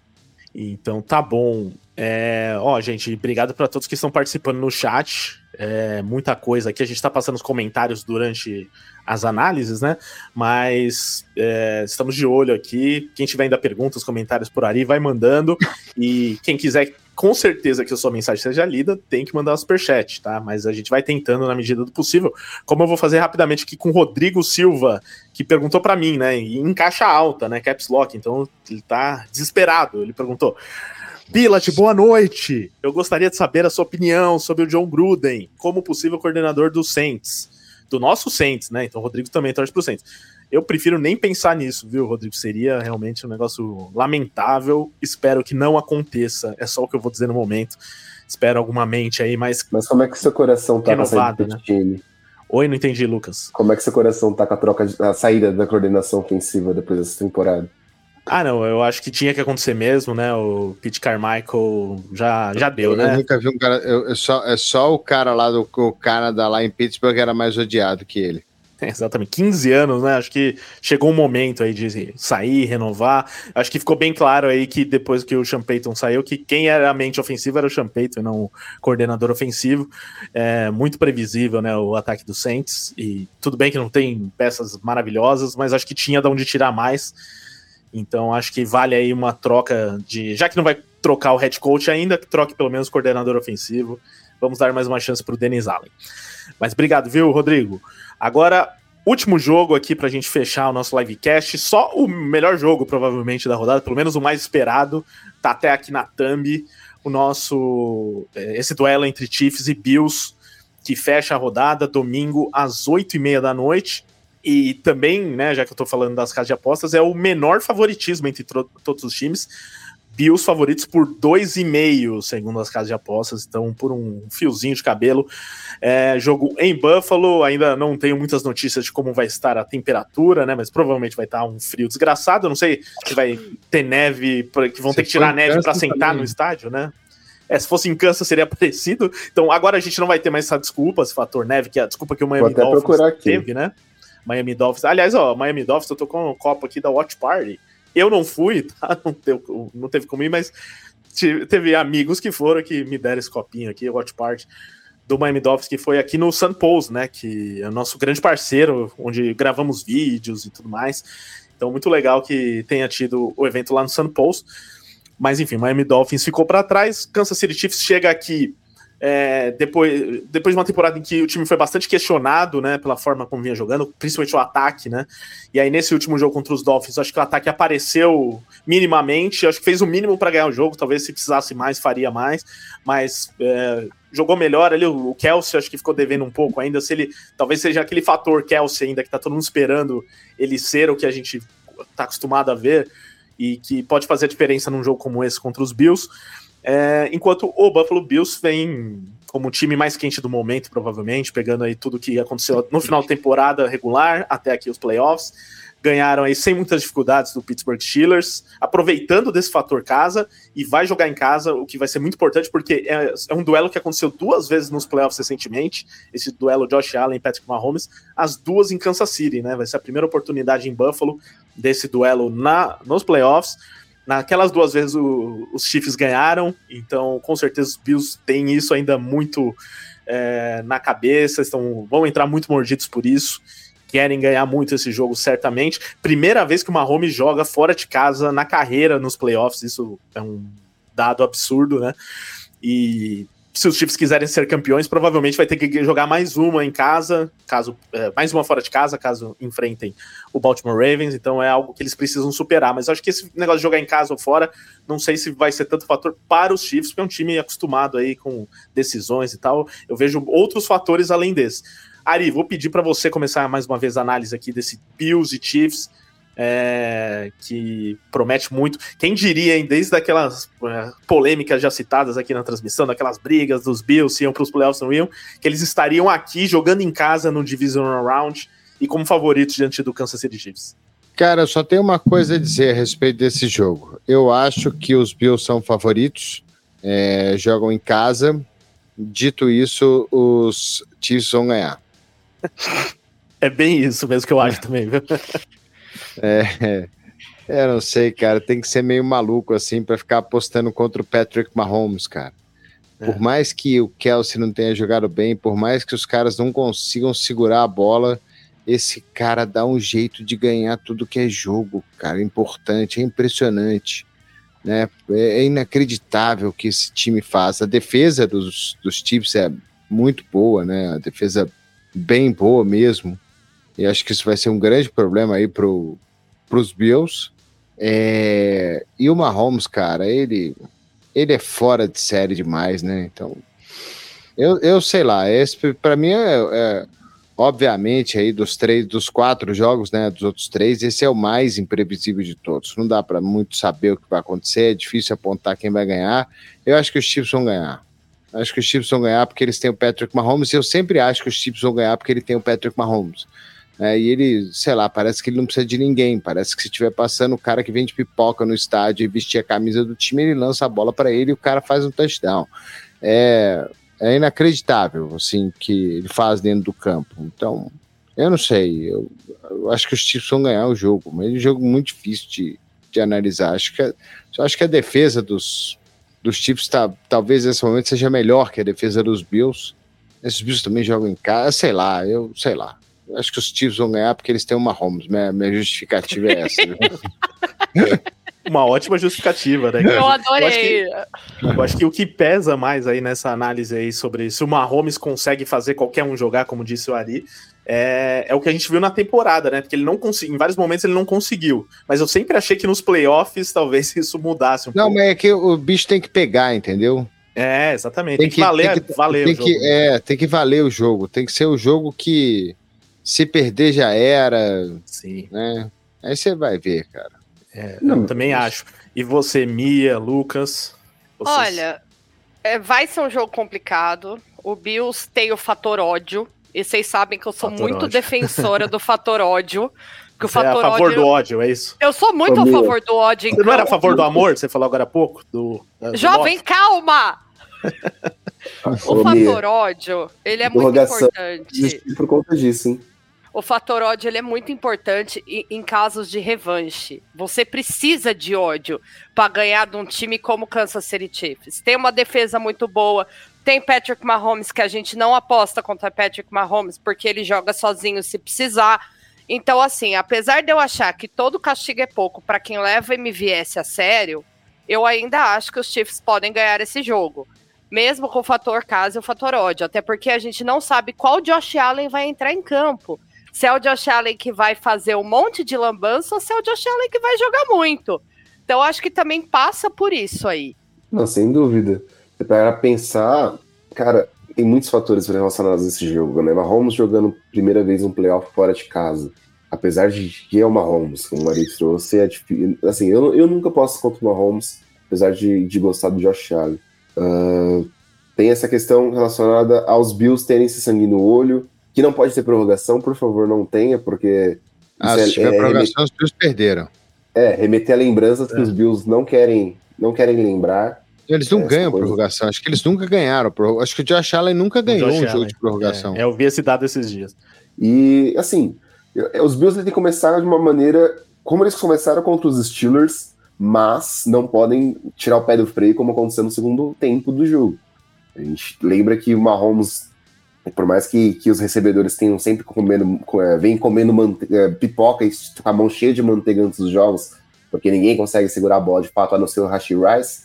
Então tá bom. É, ó, gente, obrigado para todos que estão participando no chat. É, muita coisa aqui. A gente está passando os comentários durante as análises, né? Mas é, estamos de olho aqui. Quem tiver ainda perguntas, comentários por ali, vai mandando. E quem quiser com certeza que a sua mensagem seja lida, tem que mandar superchat, tá? Mas a gente vai tentando na medida do possível. Como eu vou fazer rapidamente aqui com o Rodrigo Silva, que perguntou para mim, né? em caixa alta, né? Caps Lock. Então ele tá desesperado. Ele perguntou. Pilat, boa noite. Eu gostaria de saber a sua opinião sobre o John Gruden como possível coordenador do Saints. Do nosso Saints, né? Então o Rodrigo também torce pro Saints. Eu prefiro nem pensar nisso, viu, Rodrigo? Seria realmente um negócio lamentável. Espero que não aconteça. É só o que eu vou dizer no momento. Espero alguma mente aí mais. Mas como é que seu coração tá renovada, né? time? Oi, não entendi, Lucas. Como é que seu coração tá com a troca, de, a saída da coordenação ofensiva depois dessa temporada? Ah, não, eu acho que tinha que acontecer mesmo, né? O Pete Carmichael já, já deu, eu, né? Eu nunca vi um cara. Eu, eu só, é só o cara lá do o Canadá, lá em Pittsburgh, era mais odiado que ele. Exatamente, 15 anos, né? Acho que chegou um momento aí de sair, renovar. Acho que ficou bem claro aí que depois que o Sean Payton saiu, que quem era a mente ofensiva era o Sean Payton, não o coordenador ofensivo. É muito previsível, né? O ataque do Saints. E tudo bem que não tem peças maravilhosas, mas acho que tinha de onde tirar mais. Então acho que vale aí uma troca de. Já que não vai trocar o head coach ainda, que troque pelo menos o coordenador ofensivo. Vamos dar mais uma chance para o Denis Allen. Mas obrigado, viu, Rodrigo? Agora, último jogo aqui pra gente fechar o nosso livecast. Só o melhor jogo, provavelmente, da rodada, pelo menos o mais esperado. Tá até aqui na thumb. O nosso. É, esse duelo entre Chiefs e Bills, que fecha a rodada domingo às 8 e meia da noite. E também, né, já que eu tô falando das casas de apostas, é o menor favoritismo entre todos os times. Bills favoritos por 2,5, segundo as casas de apostas, então por um fiozinho de cabelo. É, jogo em Buffalo, ainda não tenho muitas notícias de como vai estar a temperatura, né? Mas provavelmente vai estar um frio desgraçado. Eu não sei se vai ter neve, que vão ter que tirar neve para sentar também. no estádio, né? É, se fosse em Kansas seria parecido. Então agora a gente não vai ter mais essa desculpa, esse fator neve, que é a desculpa que o Miami Dolphins teve, né? Miami Dolphins. Aliás, ó, Miami Dolphins, eu tô com um copo aqui da Watch Party. Eu não fui, tá? Não teve, não teve comigo, mas teve amigos que foram que me deram esse copinho aqui, Watch Party do Miami Dolphins, que foi aqui no Sun Post, né? Que é o nosso grande parceiro, onde gravamos vídeos e tudo mais. Então, muito legal que tenha tido o evento lá no Sun Post. Mas enfim, Miami Dolphins ficou para trás. Kansas City Chiefs chega aqui É, depois, depois de uma temporada em que o time foi bastante questionado, né, pela forma como vinha jogando, principalmente o ataque, né? E aí nesse último jogo contra os Dolphins, acho que o ataque apareceu minimamente, acho que fez o mínimo para ganhar o jogo, talvez se precisasse mais faria mais, mas é, jogou melhor ali. O Kelsey acho que ficou devendo um pouco ainda. Se ele talvez seja aquele fator Kelsey ainda que tá todo mundo esperando ele ser o que a gente tá acostumado a ver e que pode fazer a diferença num jogo como esse contra os Bills. É, enquanto o Buffalo Bills vem como o time mais quente do momento, provavelmente, pegando aí tudo que aconteceu no final da temporada regular até aqui os playoffs ganharam aí sem muitas dificuldades do Pittsburgh Steelers, aproveitando desse fator casa e vai jogar em casa, o que vai ser muito importante porque é, é, um duelo que aconteceu duas vezes nos playoffs recentemente, esse duelo Josh Allen e Patrick Mahomes, as duas em Kansas City, né? Vai ser a primeira oportunidade em Buffalo desse duelo na nos playoffs. Naquelas duas vezes o, os Chiefs ganharam, então com certeza os Bills têm isso ainda muito é, na cabeça, estão, vão entrar muito mordidos por isso querem ganhar muito esse jogo, certamente. Primeira vez que o Mahomes joga fora de casa na carreira nos playoffs, isso é um dado absurdo, né? E se os Chiefs quiserem ser campeões, provavelmente vai ter que jogar mais uma em casa, caso é, mais uma fora de casa, caso enfrentem o Baltimore Ravens. Então é algo que eles precisam superar. Mas acho que esse negócio de jogar em casa ou fora, não sei se vai ser tanto fator para os Chiefs, porque é um time acostumado aí com decisões e tal. Eu vejo outros fatores além desse. Ari, vou pedir para você começar mais uma vez a análise aqui desse Bills e Chiefs, é, que promete muito. Quem diria, hein, desde aquelas é, polêmicas já citadas aqui na transmissão, daquelas brigas dos Bills, se iam para os playoffs não iam, que eles estariam aqui jogando em casa no Divisional Round e como favoritos diante do Kansas City Chiefs. Cara, só tenho uma coisa a dizer a respeito desse jogo. Eu acho que os Bills são favoritos, é, jogam em casa. Dito isso, os Chiefs vão ganhar. É bem isso mesmo que eu acho também, viu? É, é, eu não sei, cara. Tem que ser meio maluco assim para ficar apostando contra o Patrick Mahomes, cara. É. Por mais que o Kelsey não tenha jogado bem, por mais que os caras não consigam segurar a bola, esse cara dá um jeito de ganhar tudo que é jogo, cara. Importante, é impressionante. Né? É, é inacreditável o que esse time faz. A defesa dos, dos Chiefs é muito boa, né? A defesa bem boa mesmo. E acho que isso vai ser um grande problema aí para os Bills. É, e o Mahomes, cara, ele, ele é fora de série demais, né? Então, eu, eu sei lá, esse para mim é, é, obviamente aí dos três, dos quatro jogos, né, dos outros três, esse é o mais imprevisível de todos. Não dá para muito saber o que vai acontecer, é difícil apontar quem vai ganhar. Eu acho que os Chiefs vão ganhar. Acho que os Chiefs vão ganhar porque eles têm o Patrick Mahomes e eu sempre acho que os Chiefs vão ganhar porque ele tem o Patrick Mahomes. É, e ele, sei lá, parece que ele não precisa de ninguém. Parece que se estiver passando o cara que vende pipoca no estádio e vestir a camisa do time, ele lança a bola para ele e o cara faz um touchdown. É, é inacreditável, assim, que ele faz dentro do campo. Então, eu não sei. Eu, eu acho que os Chiefs vão ganhar o jogo, mas é um jogo muito difícil de, de analisar. Acho que, acho que a defesa dos, dos Chiefs tá, talvez nesse momento seja melhor que a defesa dos Bills. Esses Bills também jogam em casa, sei lá, eu sei lá. Acho que os Chiefs vão ganhar porque eles têm uma Holmes. Minha, minha justificativa é essa. uma ótima justificativa, né? Eu adorei. Eu acho, que, eu acho, que, o que pesa mais aí nessa análise aí sobre se o Mahomes consegue fazer qualquer um jogar, como disse o Ari, é, é o que a gente viu na temporada, né? Porque ele não conseguiu, em vários momentos ele não conseguiu. Mas eu sempre achei que nos playoffs talvez isso mudasse um não, pouco. mas é que o bicho tem que pegar, entendeu? É, exatamente. Tem, tem que, valer, tem que, valer tem o que, jogo. É, tem que valer o jogo. Tem que ser o jogo que se perder já era. Sim. Né? Aí você vai ver, cara. É, não, eu também acho. E você, Mia, Lucas? Vocês... Olha, é, vai ser um jogo complicado. O Bills tem o fator ódio. E vocês sabem que eu sou fator muito ódio. defensora do fator ódio. Que o fator é a favor ódio... do ódio, é isso? Eu sou muito a favor do ódio. Você não era a favor do amor? Você falou agora há pouco? Do, do Jovem, calma! o fator ódio, ele é muito importante. Por conta disso, hein? O fator ódio ele é muito importante em, em casos de revanche. Você precisa de ódio para ganhar de um time como Kansas City Chiefs. Tem uma defesa muito boa, tem Patrick Mahomes, que a gente não aposta contra Patrick Mahomes, porque ele joga sozinho se precisar. Então, assim, apesar de eu achar que todo castigo é pouco para quem leva MVS a sério, eu ainda acho que os Chiefs podem ganhar esse jogo. mesmo com o fator casa e o fator ódio, até porque a gente não sabe qual Josh Allen vai entrar em campo. Se é o Josh Allen que vai fazer um monte de lambança ou se é o Josh Allen que vai jogar muito. Então acho que também passa por isso aí. Não, sem dúvida. Para pensar, cara, tem muitos fatores relacionados a esse jogo, né? Mahomes jogando primeira vez um playoff fora de casa. Apesar de que é o Mahomes, como o Marit trouxe, é difícil. Assim, eu, eu nunca posso contra o Mahomes, apesar de, de gostar do Josh Allen. Uh, tem essa questão relacionada aos Bills terem esse sangue no olho, que não pode ter prorrogação, por favor, não tenha, porque. Ah, se é, tiver é, prorrogação, os Bills perderam. É, remeter a lembranças é. que os Bills não querem, não querem lembrar. Eles não ganham coisa. prorrogação, acho que eles nunca ganharam. Acho que o Josh Allen nunca ganhou um jogo de prorrogação. É, eu vi esse dado esses dias. E, assim, os Bills têm que começar de uma maneira como eles começaram contra os Steelers, mas não podem tirar o pé do freio como aconteceu no segundo tempo do jogo. A gente lembra que o Mahomes, por mais que, que os recebedores tenham sempre comendo, é, vem comendo é, pipoca e com a mão cheia de manteiga antes dos jogos, porque ninguém consegue segurar a bola de fato, a não ser o Rice,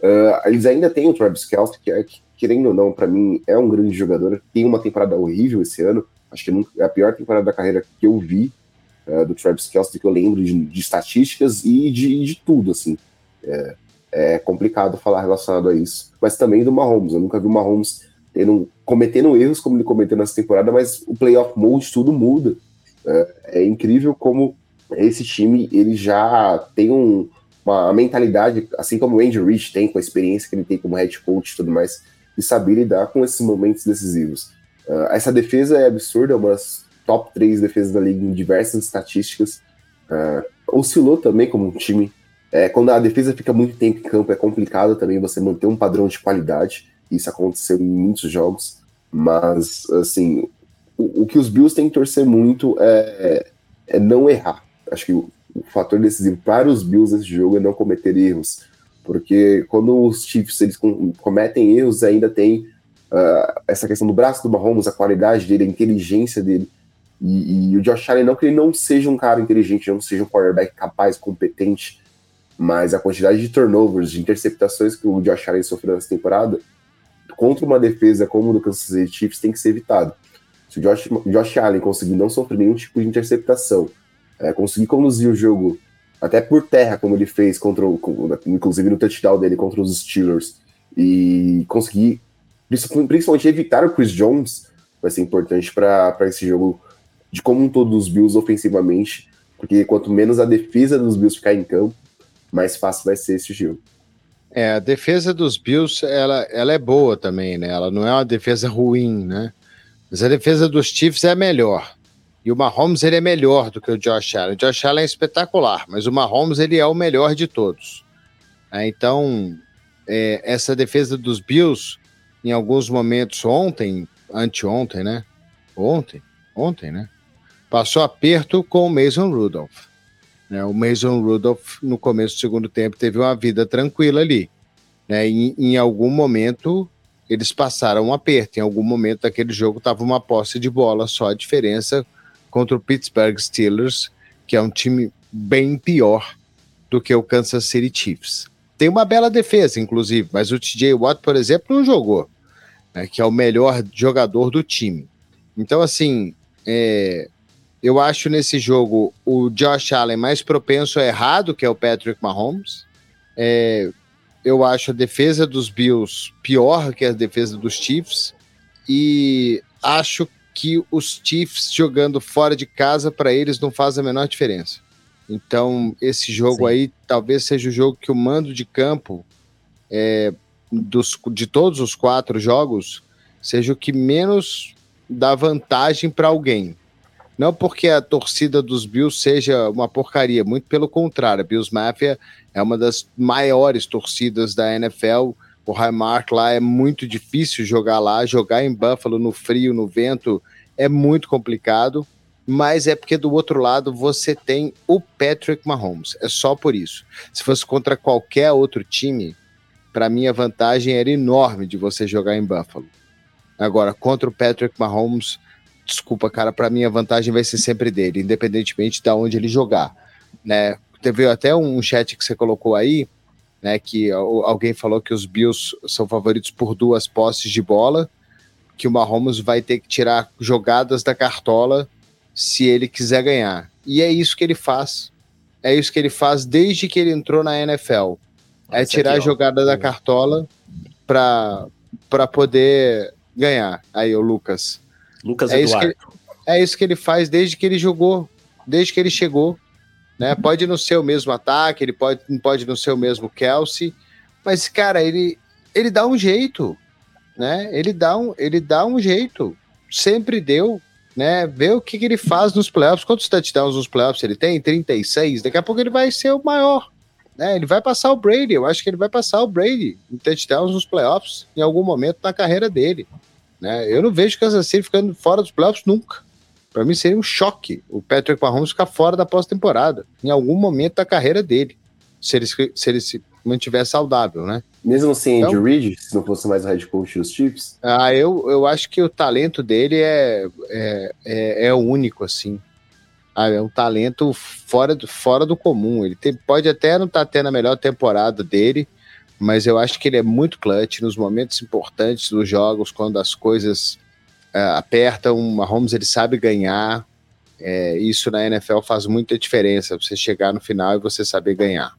uh, eles ainda têm o Travis Kelce, que, é, que querendo ou não, para mim é um grande jogador, tem uma temporada horrível esse ano, acho que é a pior temporada da carreira que eu vi uh, do Travis Kelce, que eu lembro de, de estatísticas e de, de tudo, assim. É, é complicado falar relacionado a isso. Mas também do Mahomes. Eu nunca vi o Mahomes tendo, cometendo erros como ele cometeu nessa temporada, mas o playoff mode tudo muda. É, é, incrível como esse time ele já tem um, uma mentalidade, assim como o Andy Reid tem, com a experiência que ele tem como head coach e tudo mais, de saber lidar com esses momentos decisivos. Uh, essa defesa é absurda, é uma das top 3 defesas da liga em diversas estatísticas. Uh, oscilou também como um time é, quando a defesa fica muito tempo em campo, é complicado também você manter um padrão de qualidade. Isso aconteceu em muitos jogos. Mas, assim, o, o que os Bills têm que torcer muito é, é não errar. Acho que o, o, fator decisivo para os Bills nesse jogo é não cometer erros. Porque quando os Chiefs eles cometem erros, ainda tem uh, essa questão do braço do Mahomes, a qualidade dele, a inteligência dele. E, e, o Josh Allen, não que ele não seja um cara inteligente, não seja um quarterback capaz, competente, mas a quantidade de turnovers, de interceptações que o Josh Allen sofreu nessa temporada, contra uma defesa como do Kansas City Chiefs, tem que ser evitado. Se o Josh, Josh Allen conseguir não sofrer nenhum tipo de interceptação, é, conseguir conduzir o jogo até por terra, como ele fez, contra o, inclusive no touchdown dele contra os Steelers, e conseguir principalmente evitar o Chris Jones, vai ser importante para esse jogo de como um todo dos Bills ofensivamente, porque quanto menos a defesa dos Bills ficar em campo, mais fácil vai ser esse jogo. É, a defesa dos Bills, ela, ela é boa também, né? Ela não é uma defesa ruim, né? Mas a defesa dos Chiefs é melhor. E o Mahomes, ele é melhor do que o Josh Allen. O Josh Allen é espetacular, mas o Mahomes, ele é o melhor de todos. É, então, é, essa defesa dos Bills, em alguns momentos ontem, anteontem, né? Ontem, ontem, né? Passou aperto com o Mason Rudolph. Né? O Mason Rudolph, no começo do segundo tempo, teve uma vida tranquila ali. Né? Em algum momento, eles passaram um aperto. Em algum momento daquele jogo, estava uma posse de bola só a diferença contra o Pittsburgh Steelers, que é um time bem pior do que o Kansas City Chiefs. Tem uma bela defesa, inclusive, mas o TJ Watt, por exemplo, não jogou, né, que é o melhor jogador do time. Então, assim, é, eu acho nesse jogo o Josh Allen mais propenso a errado, que é o Patrick Mahomes. É, eu acho a defesa dos Bills pior que a defesa dos Chiefs. E acho que os Chiefs jogando fora de casa, para eles, não faz a menor diferença. Então, esse jogo Sim. aí talvez seja o jogo que o mando de campo é, dos, de todos os quatro jogos seja o que menos dá vantagem para alguém. Não porque a torcida dos Bills seja uma porcaria, muito pelo contrário. A Bills Mafia é uma das maiores torcidas da NFL. O Highmark lá é muito difícil jogar lá, jogar em Buffalo no frio, no vento, é muito complicado. Mas é porque do outro lado você tem o Patrick Mahomes. É só por isso. Se fosse contra qualquer outro time, para mim a vantagem era enorme de você jogar em Buffalo. Agora, contra o Patrick Mahomes, desculpa, cara, para mim a vantagem vai ser sempre dele, independentemente de onde ele jogar, né? Teve até um chat que você colocou aí, né? Que alguém falou que os Bills são favoritos por duas posses de bola, que o Mahomes vai ter que tirar jogadas da cartola se ele quiser ganhar. E é isso que ele faz. É isso que ele faz desde que ele entrou na NFL. É tirar a jogada da cartola para poder ganhar. Aí, o Lucas. Lucas é Eduardo. Isso que ele, é isso que ele faz desde que ele jogou, desde que ele chegou. Né? Pode não ser o mesmo ataque, ele pode, pode não ser o mesmo Kelsey, mas, cara, ele, ele dá um jeito. Né? Ele, dá um, ele dá um jeito. Sempre deu. Né, ver o que, que ele faz nos playoffs. Quantos touchdowns nos playoffs ele tem? 36. Daqui a pouco ele vai ser o maior. Né? Ele vai passar o Brady. Eu acho que ele vai passar o Brady em touchdowns nos playoffs em algum momento na carreira dele. Né? Eu não vejo Kansas City ficando fora dos playoffs nunca. Para mim seria um choque o Patrick Mahomes ficar fora da pós-temporada em algum momento da carreira dele, se ele se, ele se mantiver saudável, né? Mesmo sem então, Andy Reid, se não fosse mais o head coach dos Chiefs? Ah, eu, eu acho que o talento dele é, é, é, é único, assim. Ah, é um talento fora do, fora do comum. Ele tem, pode até não estar tá tendo a melhor temporada dele, mas eu acho que ele é muito clutch nos momentos importantes dos jogos, quando as coisas uh, apertam, o Mahomes ele sabe ganhar. É, isso na NFL faz muita diferença, você chegar no final e você saber ganhar.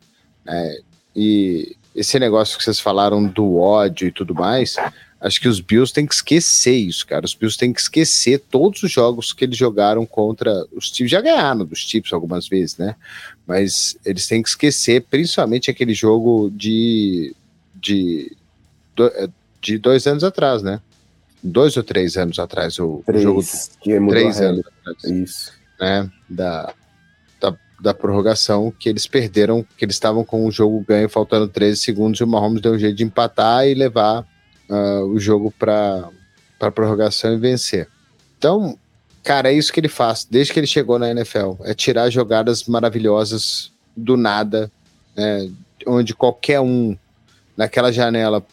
Né? E esse negócio que vocês falaram do ódio e tudo mais, acho que os Bills têm que esquecer isso, cara. Os Bills têm que esquecer todos os jogos que eles jogaram contra os times. Já ganharam dos Chiefs algumas vezes, né? Mas eles têm que esquecer, principalmente aquele jogo de, de, de dois anos atrás, né? dois ou três anos atrás, o, três, jogo que é três anos atrás, Isso. Né, da, da, da, prorrogação, que eles perderam, que eles estavam com o jogo ganho, faltando 13 segundos, e o Mahomes deu um jeito de empatar e levar uh, o jogo para a prorrogação e vencer. Então, cara, é isso que ele faz desde que ele chegou na NFL, é tirar jogadas maravilhosas do nada, né, onde qualquer um naquela janela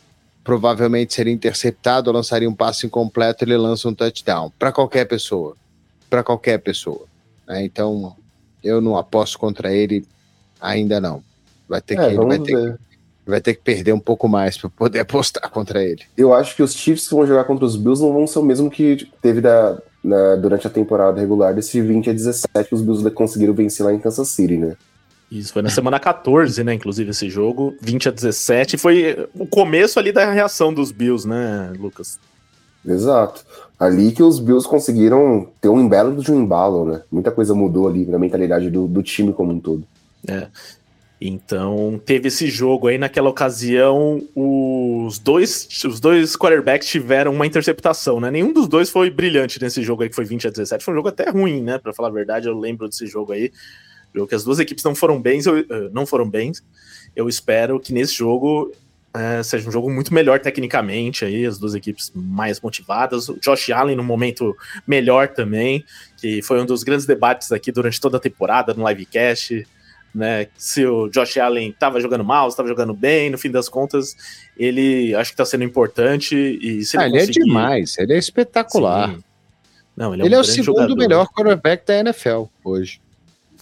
provavelmente seria interceptado, lançaria um passe incompleto, ele lança um touchdown para qualquer pessoa, para qualquer pessoa. Né? Então, eu não aposto contra ele ainda não. Vai ter é, que, vai ter que, vai ter que perder um pouco mais para poder apostar contra ele. Eu acho que os Chiefs que vão jogar contra os Bills não vão ser o mesmo que teve da, na, durante a temporada regular desse 20 a 17 que os Bills conseguiram vencer lá em Kansas City, né? Isso, foi na semana 14, né, inclusive, esse jogo, 20 a 17. Foi o começo ali da reação dos Bills, né, Lucas? Exato. Ali que os Bills conseguiram ter um embelo de um embalo, né? Muita coisa mudou ali na mentalidade do, do time como um todo. É. Então, teve esse jogo aí, naquela ocasião, os dois, os dois quarterbacks tiveram uma interceptação, né? Nenhum dos dois foi brilhante nesse jogo aí, que foi 20 a 17. Foi um jogo até ruim, né? Pra falar a verdade, eu lembro desse jogo aí jogo que as duas equipes não foram eu, uh, não foram bem. Eu espero que nesse jogo uh, seja um jogo muito melhor tecnicamente, aí as duas equipes mais motivadas. O Josh Allen no momento melhor também, que foi um dos grandes debates aqui durante toda a temporada no livecast. Né, se o Josh Allen estava jogando mal, estava jogando bem, no fim das contas, ele acho que está sendo importante e se ele, ah, ele é conseguir... é demais, ele é espetacular. Sim. Não, ele é, ele um é o segundo jogador. melhor quarterback da NFL hoje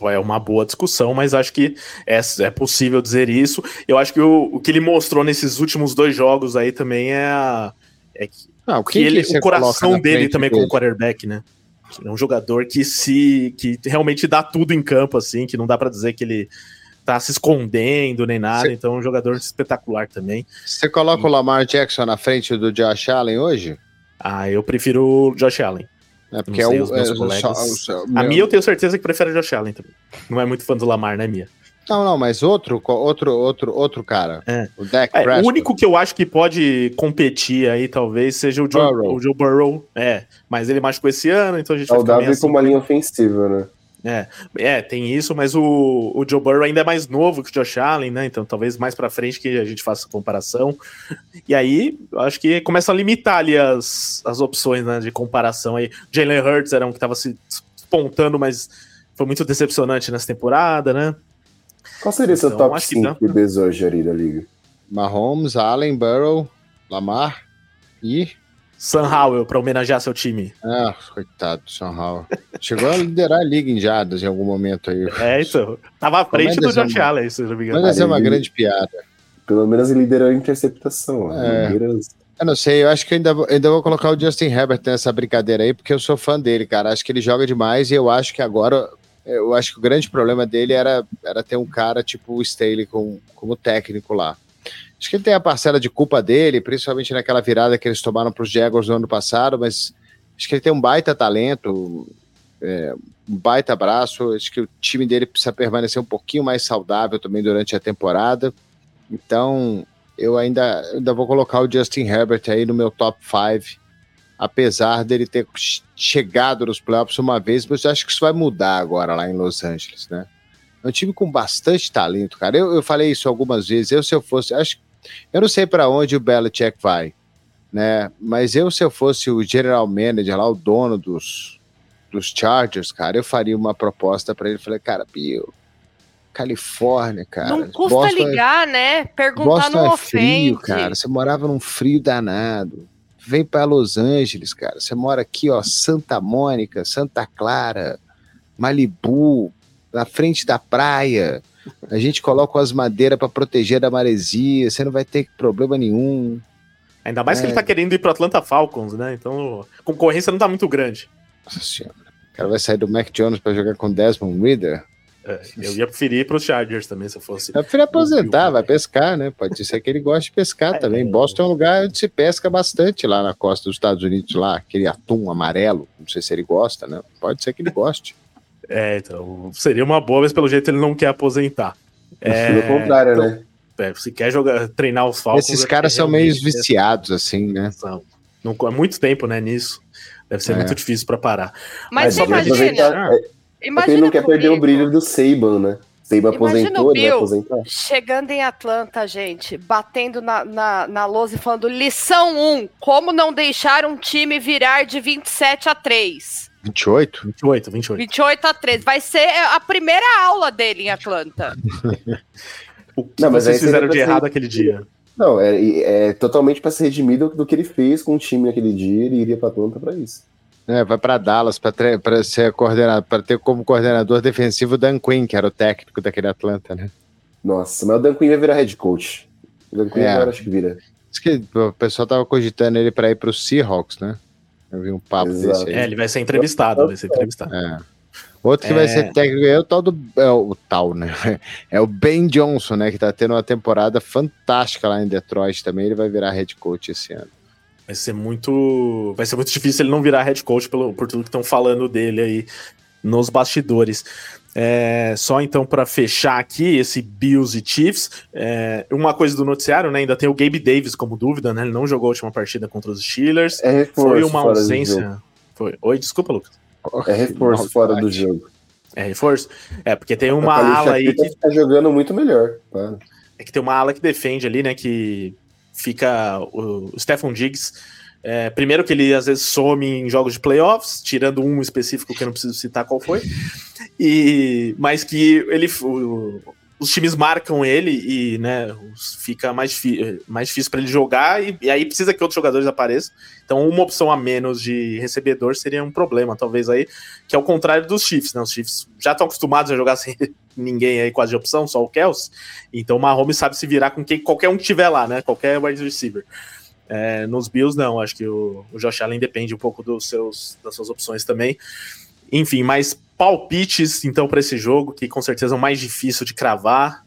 é uma boa discussão, mas acho que é, é possível dizer isso. Eu acho que o, o que ele mostrou nesses últimos dois jogos aí também é, a, é que, ah, que, ele, que o coração dele também dele? como quarterback, né? É um jogador que se que realmente dá tudo em campo, assim, que não dá para dizer que ele tá se escondendo nem nada, Cê... então é um jogador espetacular também. Você coloca e... o Lamar Jackson na frente do Josh Allen hoje? Ah, eu prefiro o Josh Allen. É porque é o, é, só, A Mia eu tenho certeza que prefere Josh Allen também. Não é muito fã do Lamar, né, Mia? Não, não, mas outro, outro, outro, outro cara. É. O Dak é, O único que eu acho que pode competir aí, talvez, seja o Joe Burrow. O Joe Burrow. É, mas ele machucou esse ano, então a gente vai ficar meio assim. como uma linha ofensiva, né? É, é, tem isso, mas o, o Joe Burrow ainda é mais novo que o Josh Allen, né? Então talvez mais para frente que a gente faça a comparação. E aí, acho que começa a limitar ali as, as opções né, de comparação aí. Jalen Hurts era um que estava se espontando, mas foi muito decepcionante nessa temporada, né? Qual seria então, seu top 5 QBs hoje ali da liga? Mahomes, Allen, Burrow, Lamar e Sam Howell para homenagear seu time. Ah, coitado do Sam Howell. Chegou a liderar a liga em jadas em algum momento aí. É, então. Tava à frente do Josh Allen, se não me engano. Mas é uma grande piada. Pelo menos ele liderou a interceptação. É. Eu não sei, eu acho que eu ainda, vou- ainda vou colocar o Justin Herbert nessa brincadeira aí, porque eu sou fã dele, cara. Acho que ele joga demais e eu acho que agora. Eu acho que o grande problema dele era, era ter um cara tipo o Staley com, como técnico lá. Acho que ele tem a parcela de culpa dele, principalmente naquela virada que eles tomaram para os Jaguars no ano passado, mas acho que ele tem um baita talento, é, um baita braço. Acho que o time dele precisa permanecer um pouquinho mais saudável também durante a temporada. Então, eu ainda, ainda vou colocar o Justin Herbert aí no meu top 5, apesar dele ter ch- chegado nos playoffs uma vez, mas eu acho que isso vai mudar agora lá em Los Angeles, né? É um time com bastante talento, cara. Eu, eu falei isso algumas vezes. Eu, se eu fosse, acho, eu não sei para onde o Belichick vai, né? Mas eu, se eu fosse o general manager lá, o dono dos, dos Chargers, cara, eu faria uma proposta para ele. Falei, cara, Bill, Califórnia, cara. não custa Boston é- ligar, né? Perguntar Boston não é ofende. frio, cara. Você morava num frio danado. Vem para Los Angeles, cara. Você mora aqui, ó, Santa Mônica, Santa Clara, Malibu, na frente da praia. A gente coloca as madeiras para proteger da maresia. Você não vai ter problema nenhum. Ainda mais que É. ele tá querendo ir pro Atlanta Falcons, né? Então a concorrência não tá muito grande. Nossa senhora. O cara vai sair do Mac Jones para jogar com Desmond Reader. É, eu ia preferir ir pros Chargers também, se eu fosse. Eu prefiro aposentar, vai pescar, né? Pode ser que ele goste de pescar É. também. Boston é um lugar onde se pesca bastante lá na costa dos Estados Unidos, lá, aquele atum amarelo. Não sei se ele gosta, né? Pode ser que ele goste. É, então seria uma boa, mas pelo jeito ele não quer aposentar. É, Pelo contrário, então, né? é, se quer jogar, treinar os Falcons. Esses é caras são meio viciados, assim, né? são. Não, há muito tempo, né, nisso. Deve ser É. muito difícil pra parar. Mas você só pra imagina, É, é imagina ele não quer perder o comigo. brilho do Saban, né? Saban aposentou, o ele vai Bill. aposentar. Chegando em Atlanta, gente, batendo na, na, na lousa e falando lição 1, como não deixar um time virar de 27 a 3. 28? 28, 28. 28 a 3. Vai ser a primeira aula dele em Atlanta. O que Não, mas vocês fizeram de pra ser- errado aquele dia? Não, é, é totalmente pra ser redimido do que ele fez com o time naquele dia, ele iria pra Atlanta pra isso. É, vai para Dallas para ser coordenado, para ter como coordenador defensivo o Dan Quinn, que era o técnico daquele Atlanta, né? Nossa, mas o Dan Quinn vai virar head coach. O Dan Quinn É. agora acho que vira. Diz que o pessoal tava cogitando ele para ir pro Seahawks, né? Eu vi um papo Exato. desse aí. É, ele vai ser entrevistado, vai ser entrevistado. É. Outro que vai É. ser técnico é o tal do. É o tal, né? É o Ben Johnson, né? Que tá tendo uma temporada fantástica lá em Detroit também. Ele vai virar head coach esse ano. Vai ser muito. Vai ser muito difícil ele não virar head coach pelo, por tudo que estão falando dele aí nos bastidores. É, só então para fechar aqui esse Bills e Chiefs, é, uma coisa do noticiário, né? Ainda tem o Gabe Davis como dúvida, né? Ele não jogou a última partida contra os Steelers. É reforço Foi uma ausência. Foi. Oi, desculpa, Lucas. É reforço fora do jogo. É reforço? É, porque tem uma ala aí que tá jogando muito melhor. Para. é que tem uma ala que defende ali, né? Que fica o, Stefan Diggs. é, primeiro que ele às vezes some em jogos de playoffs, tirando um específico que eu não preciso citar qual foi. E mas que ele o- os times marcam ele e né, fica mais, mais difícil para ele jogar e, e aí precisa que outros jogadores apareçam. Então uma opção a menos de recebedor seria um problema, talvez aí, que é o contrário dos Chiefs, né? Os Chiefs já estão acostumados a jogar sem ninguém aí quase de opção, só o Kels. Então o Mahomes sabe se virar com quem qualquer um que tiver lá, né? Qualquer wide receiver. É, nos Bills, não. Acho que o, o Josh Allen depende um pouco dos seus, das suas opções também. Enfim, mas palpites, então, para esse jogo, que com certeza é o mais difícil de cravar.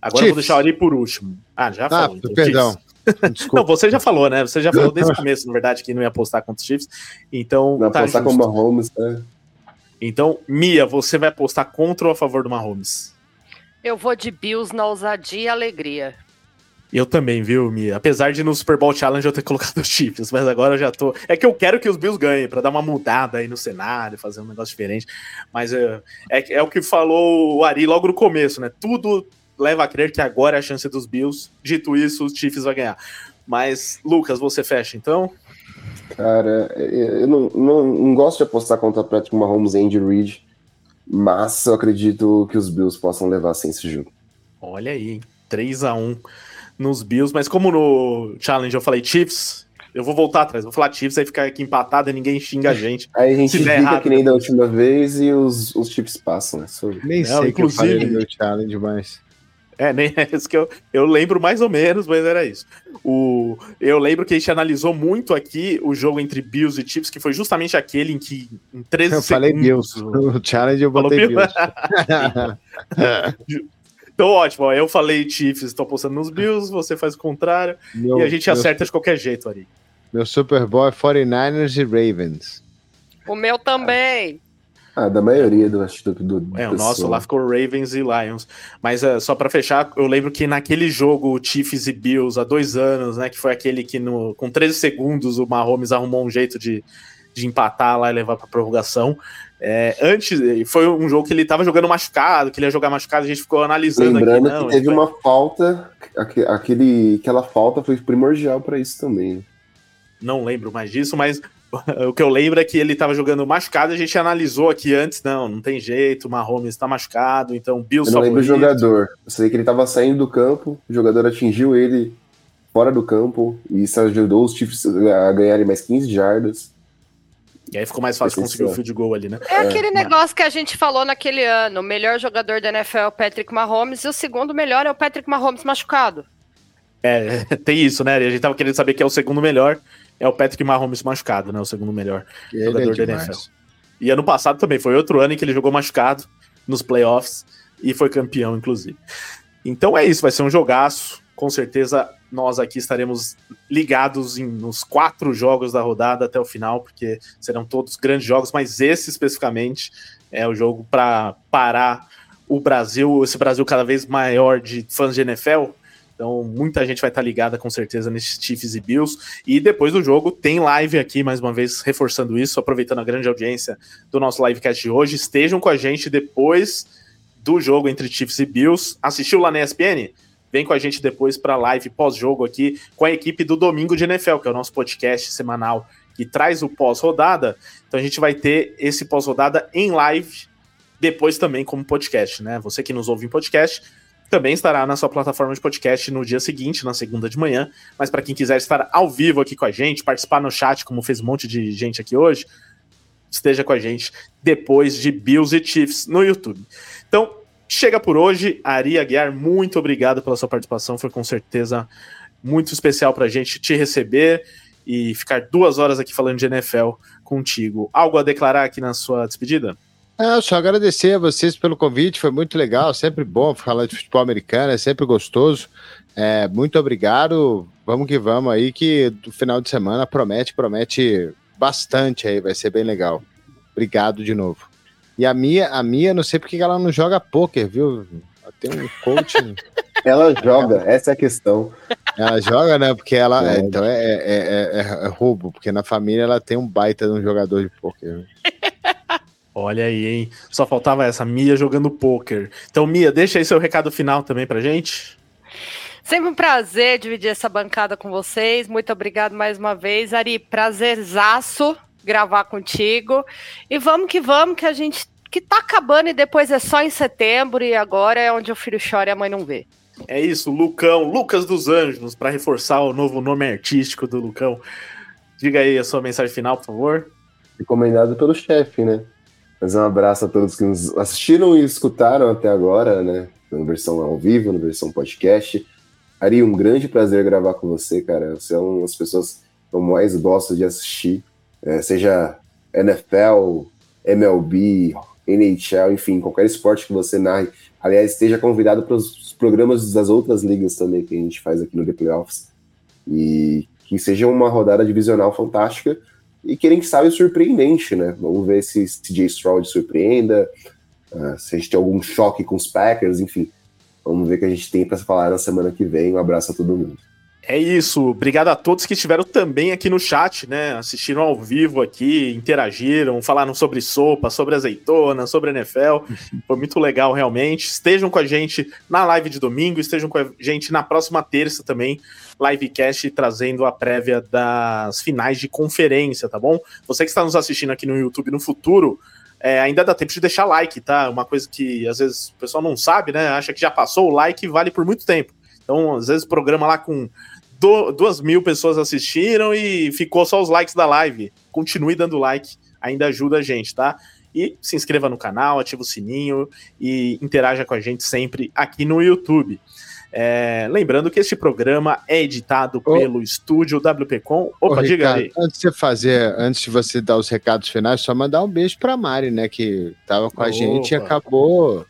Agora eu vou Chiefs. deixar o Ari por último. Ah, já Ah, falou. então, perdão. Chiefs. Não, você já falou, né? Você já falou desde o começo, na verdade, que não ia apostar contra os Chiefs. Então, Não tá apostar com o. Mahomes, né? Então, Mia, você vai apostar contra ou a favor do Mahomes? Eu vou de Bills na ousadia e alegria. Eu também, viu, Mia? Apesar de no Super Bowl Challenge eu ter colocado os Chiefs, mas agora eu já tô. É que eu quero que os Bills ganhem, pra dar uma mudada aí no cenário, fazer um negócio diferente. Mas é, é, é o que falou o Ari logo no começo, né? Tudo leva a crer que agora é a chance dos Bills. Dito isso, os Chiefs vai ganhar. Mas, Lucas, você fecha então? Cara, eu não, não, não gosto de apostar contra Patrick Mahomes e Andy Reid, mas eu acredito que os Bills possam levar sem esse jogo. Olha aí, hein? 3x1 nos Bills, mas como no Challenge eu falei Chiefs, eu vou voltar atrás, vou falar Chiefs, aí ficar aqui empatado e ninguém xinga a gente. Aí a gente fica errado, que nem da última vez e os, os chips passam, né? Sobre. Nem Não, sei o que eu inclusive- falei no meu challenge, mas. É, nem é isso que eu, eu lembro mais ou menos, mas era isso. O, eu lembro que a gente analisou muito aqui o jogo entre Bills e Chiefs, que foi justamente aquele em que em 13 eu segundos... falei Bills. O challenge eu botei Bills? Então, ótimo, eu falei Chiefs, estou postando nos Bills, você faz o contrário, Meu- e a gente meu- acerta de qualquer jeito, Ari. Meu Super Bowl é 49ers e Ravens. O meu também. Ah, da maioria do do, do É, o nosso lá ficou Ravens e Lions. Mas é, só pra fechar, eu lembro que naquele jogo, o Chiefs e Bills, há dois anos, né, que foi aquele que no, com 13 segundos o Mahomes arrumou um jeito de, de empatar lá e levar pra prorrogação. É, antes, foi um jogo que ele tava jogando machucado, que ele ia jogar machucado, a gente ficou analisando Lembrando aqui. Não, que teve vai- uma falta, aque- aquele, aquela falta foi primordial pra isso também. não lembro mais disso, mas o que eu lembro é que ele tava jogando machucado, a gente analisou aqui antes, não, não tem jeito, o Mahomes tá machucado, então Bills Eu não lembro o jogador. Eu sei que ele tava saindo do campo, o jogador atingiu ele fora do campo, e isso ajudou os Chiefs a ganharem mais 15 jardas. E aí ficou mais fácil conseguir o field goal ali, né? É aquele mas- negócio que a gente falou naquele ano. O melhor jogador da NFL é o Patrick Mahomes e o segundo melhor é o Patrick Mahomes machucado. É, tem isso, né? E a gente tava querendo saber que é o segundo melhor, é o Patrick Mahomes machucado, né? O segundo melhor. Ele é Jogador da. NFL. E ano passado também, foi outro ano em que ele jogou machucado nos playoffs e foi campeão, inclusive. Então é isso, vai ser um jogaço. Com certeza nós aqui estaremos ligados em, nos quatro jogos da rodada até o final, porque serão todos grandes jogos, mas esse especificamente é o jogo para parar o Brasil, esse Brasil cada vez maior de fãs de NFL. Então, muita gente vai estar ligada com certeza nesses Chiefs e Bills. E depois do jogo, tem live aqui, mais uma vez, reforçando isso, aproveitando a grande audiência do nosso livecast de hoje. Estejam com a gente depois do jogo entre Chiefs e Bills. Assistiu lá na ESPN? Vem com a gente depois para a live pós-jogo aqui com a equipe do Domingo de NFL, que é o nosso podcast semanal que traz o pós-rodada. Então a gente vai ter esse pós-rodada em live depois também como podcast, né? Você que nos ouve em podcast também estará na sua plataforma de podcast no dia seguinte, na segunda de manhã. Mas para quem quiser estar ao vivo aqui com a gente, participar no chat, como fez um monte de gente aqui hoje, esteja com a gente depois de Bills e Chiefs no YouTube. Então, chega por hoje. Ari Aguiar, muito obrigado pela sua participação. Foi com certeza muito especial para a gente te receber e ficar duas horas aqui falando de NFL contigo. Algo a declarar aqui na sua despedida? Ah, só agradecer a vocês pelo convite, foi muito legal, sempre bom falar de futebol americano, é sempre gostoso. É, muito obrigado, vamos que vamos aí, que do final de semana promete, promete bastante aí, vai ser bem legal. Obrigado de novo. E a Mia, a Mia, não sei porque que ela não joga pôquer, viu? Ela tem um coaching. Ela joga, essa é a questão. ela joga, né? Porque ela. É. Então é, é, é- é- é roubo, porque na família ela tem um baita de um jogador de pôquer. Olha aí, hein? Só faltava essa, Mia jogando poker. Então, Mia, deixa aí seu recado final também pra gente. Sempre um prazer dividir essa bancada com vocês. Muito obrigado mais uma vez. Ari, prazerzaço gravar contigo. E vamos que vamos, que a gente que tá acabando e depois é só em setembro e agora é onde o filho chora e a mãe não vê. É isso, Lucão, Lucas dos Anjos, para reforçar o novo nome artístico do Lucão. Diga aí a sua mensagem final, por favor. Recomendado pelo chefe, né? Mas um abraço a todos que nos assistiram e escutaram até agora, né? Na versão ao vivo, na versão podcast. Ari, um grande prazer gravar com você, cara. Você é uma das pessoas que eu mais gosto de assistir. É, seja NFL, MLB, NHL, enfim, qualquer esporte que você narre. Aliás, esteja convidado para os programas das outras ligas também que a gente faz aqui no The Playoffs. E que seja uma rodada divisional fantástica e quem sabe surpreendente, né? Vamos ver se CJ Stroud surpreenda, uh, se a gente tem algum choque com os Packers, enfim. Vamos ver o que a gente tem para falar na semana que vem. Um abraço a todo mundo. É isso. Obrigado a todos que estiveram também aqui no chat, né? Assistiram ao vivo aqui, interagiram, falaram sobre sopa, sobre azeitona, sobre NFL. Foi muito legal, realmente. Estejam com a gente na live de domingo, estejam com a gente na próxima terça também, livecast trazendo a prévia das finais de conferência, tá bom? Você que está nos assistindo aqui no YouTube no futuro, é, ainda dá tempo de deixar like, tá? Uma coisa que às vezes o pessoal não sabe, né? Acha que já passou, o like vale por muito tempo. Então, às vezes, programa lá com do, duas mil pessoas assistiram e ficou só os likes da live. Continue dando like, ainda ajuda a gente, tá? E se inscreva no canal, ativa o sininho e interaja com a gente sempre aqui no YouTube. É, lembrando que este programa é editado pelo estúdio WPcom. Opa, Ô, diga Ricardo, aí. Antes de você fazer, antes de você dar os recados finais, só mandar um beijo pra Mari, né? Que tava com a Opa. gente e acabou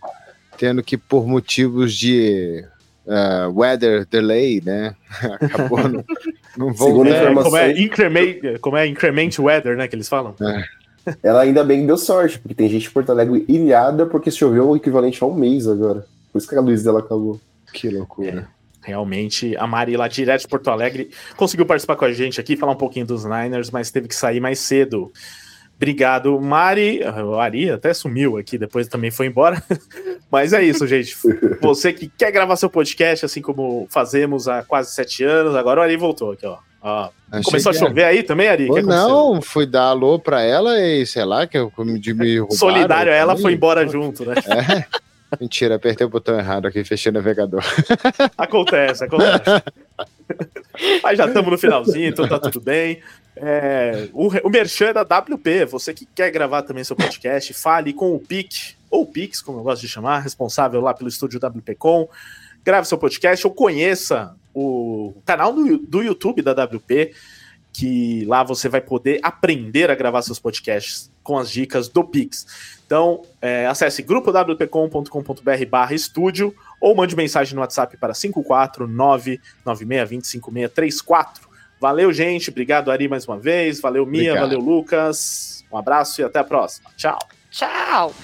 tendo que, por motivos de uh, weather delay, né? Acabou não, não Segundo voltando. É, informação- como, é increment, como é increment weather, né? Que eles falam. Ela ainda bem que deu sorte, porque tem gente em Porto Alegre ilhada porque choveu o equivalente a um mês agora. Por isso que a luz dela acabou. Que loucura. Realmente, a Mari lá direto de Porto Alegre conseguiu participar com a gente aqui, falar um pouquinho dos Niners, mas teve que sair mais cedo. Obrigado, Mari. O Ari até sumiu aqui, depois também foi embora. Mas é isso, gente. Você que quer gravar seu podcast, assim como fazemos há quase sete anos, agora o Ari voltou aqui, ó. Ó, Começou a chover aí também, Ari? Aconteceu? não, fui dar alô pra ela e sei lá, que eu de me roubaram Solidário a ela foi embora junto, né? É. Mentira, apertei o botão errado aqui, fechei o navegador. Acontece, acontece. Mas já estamos no finalzinho, então tá tudo bem. É, o, o Merchan é da WP. Você que quer gravar também seu podcast, fale com o PIC, ou Pix, como eu gosto de chamar, responsável lá pelo estúdio WPcom. Grave seu podcast ou conheça o canal do, do YouTube da WP, que lá você vai poder aprender a gravar seus podcasts com as dicas do Pix. Então, é, acesse grupowpcom.com.br barra estúdio ou mande mensagem no WhatsApp para 54996205634. Valeu, gente. Obrigado, Ari, mais uma vez. Valeu, Mia. Obrigado. Valeu, Lucas. Um abraço e até a próxima. Tchau. Tchau!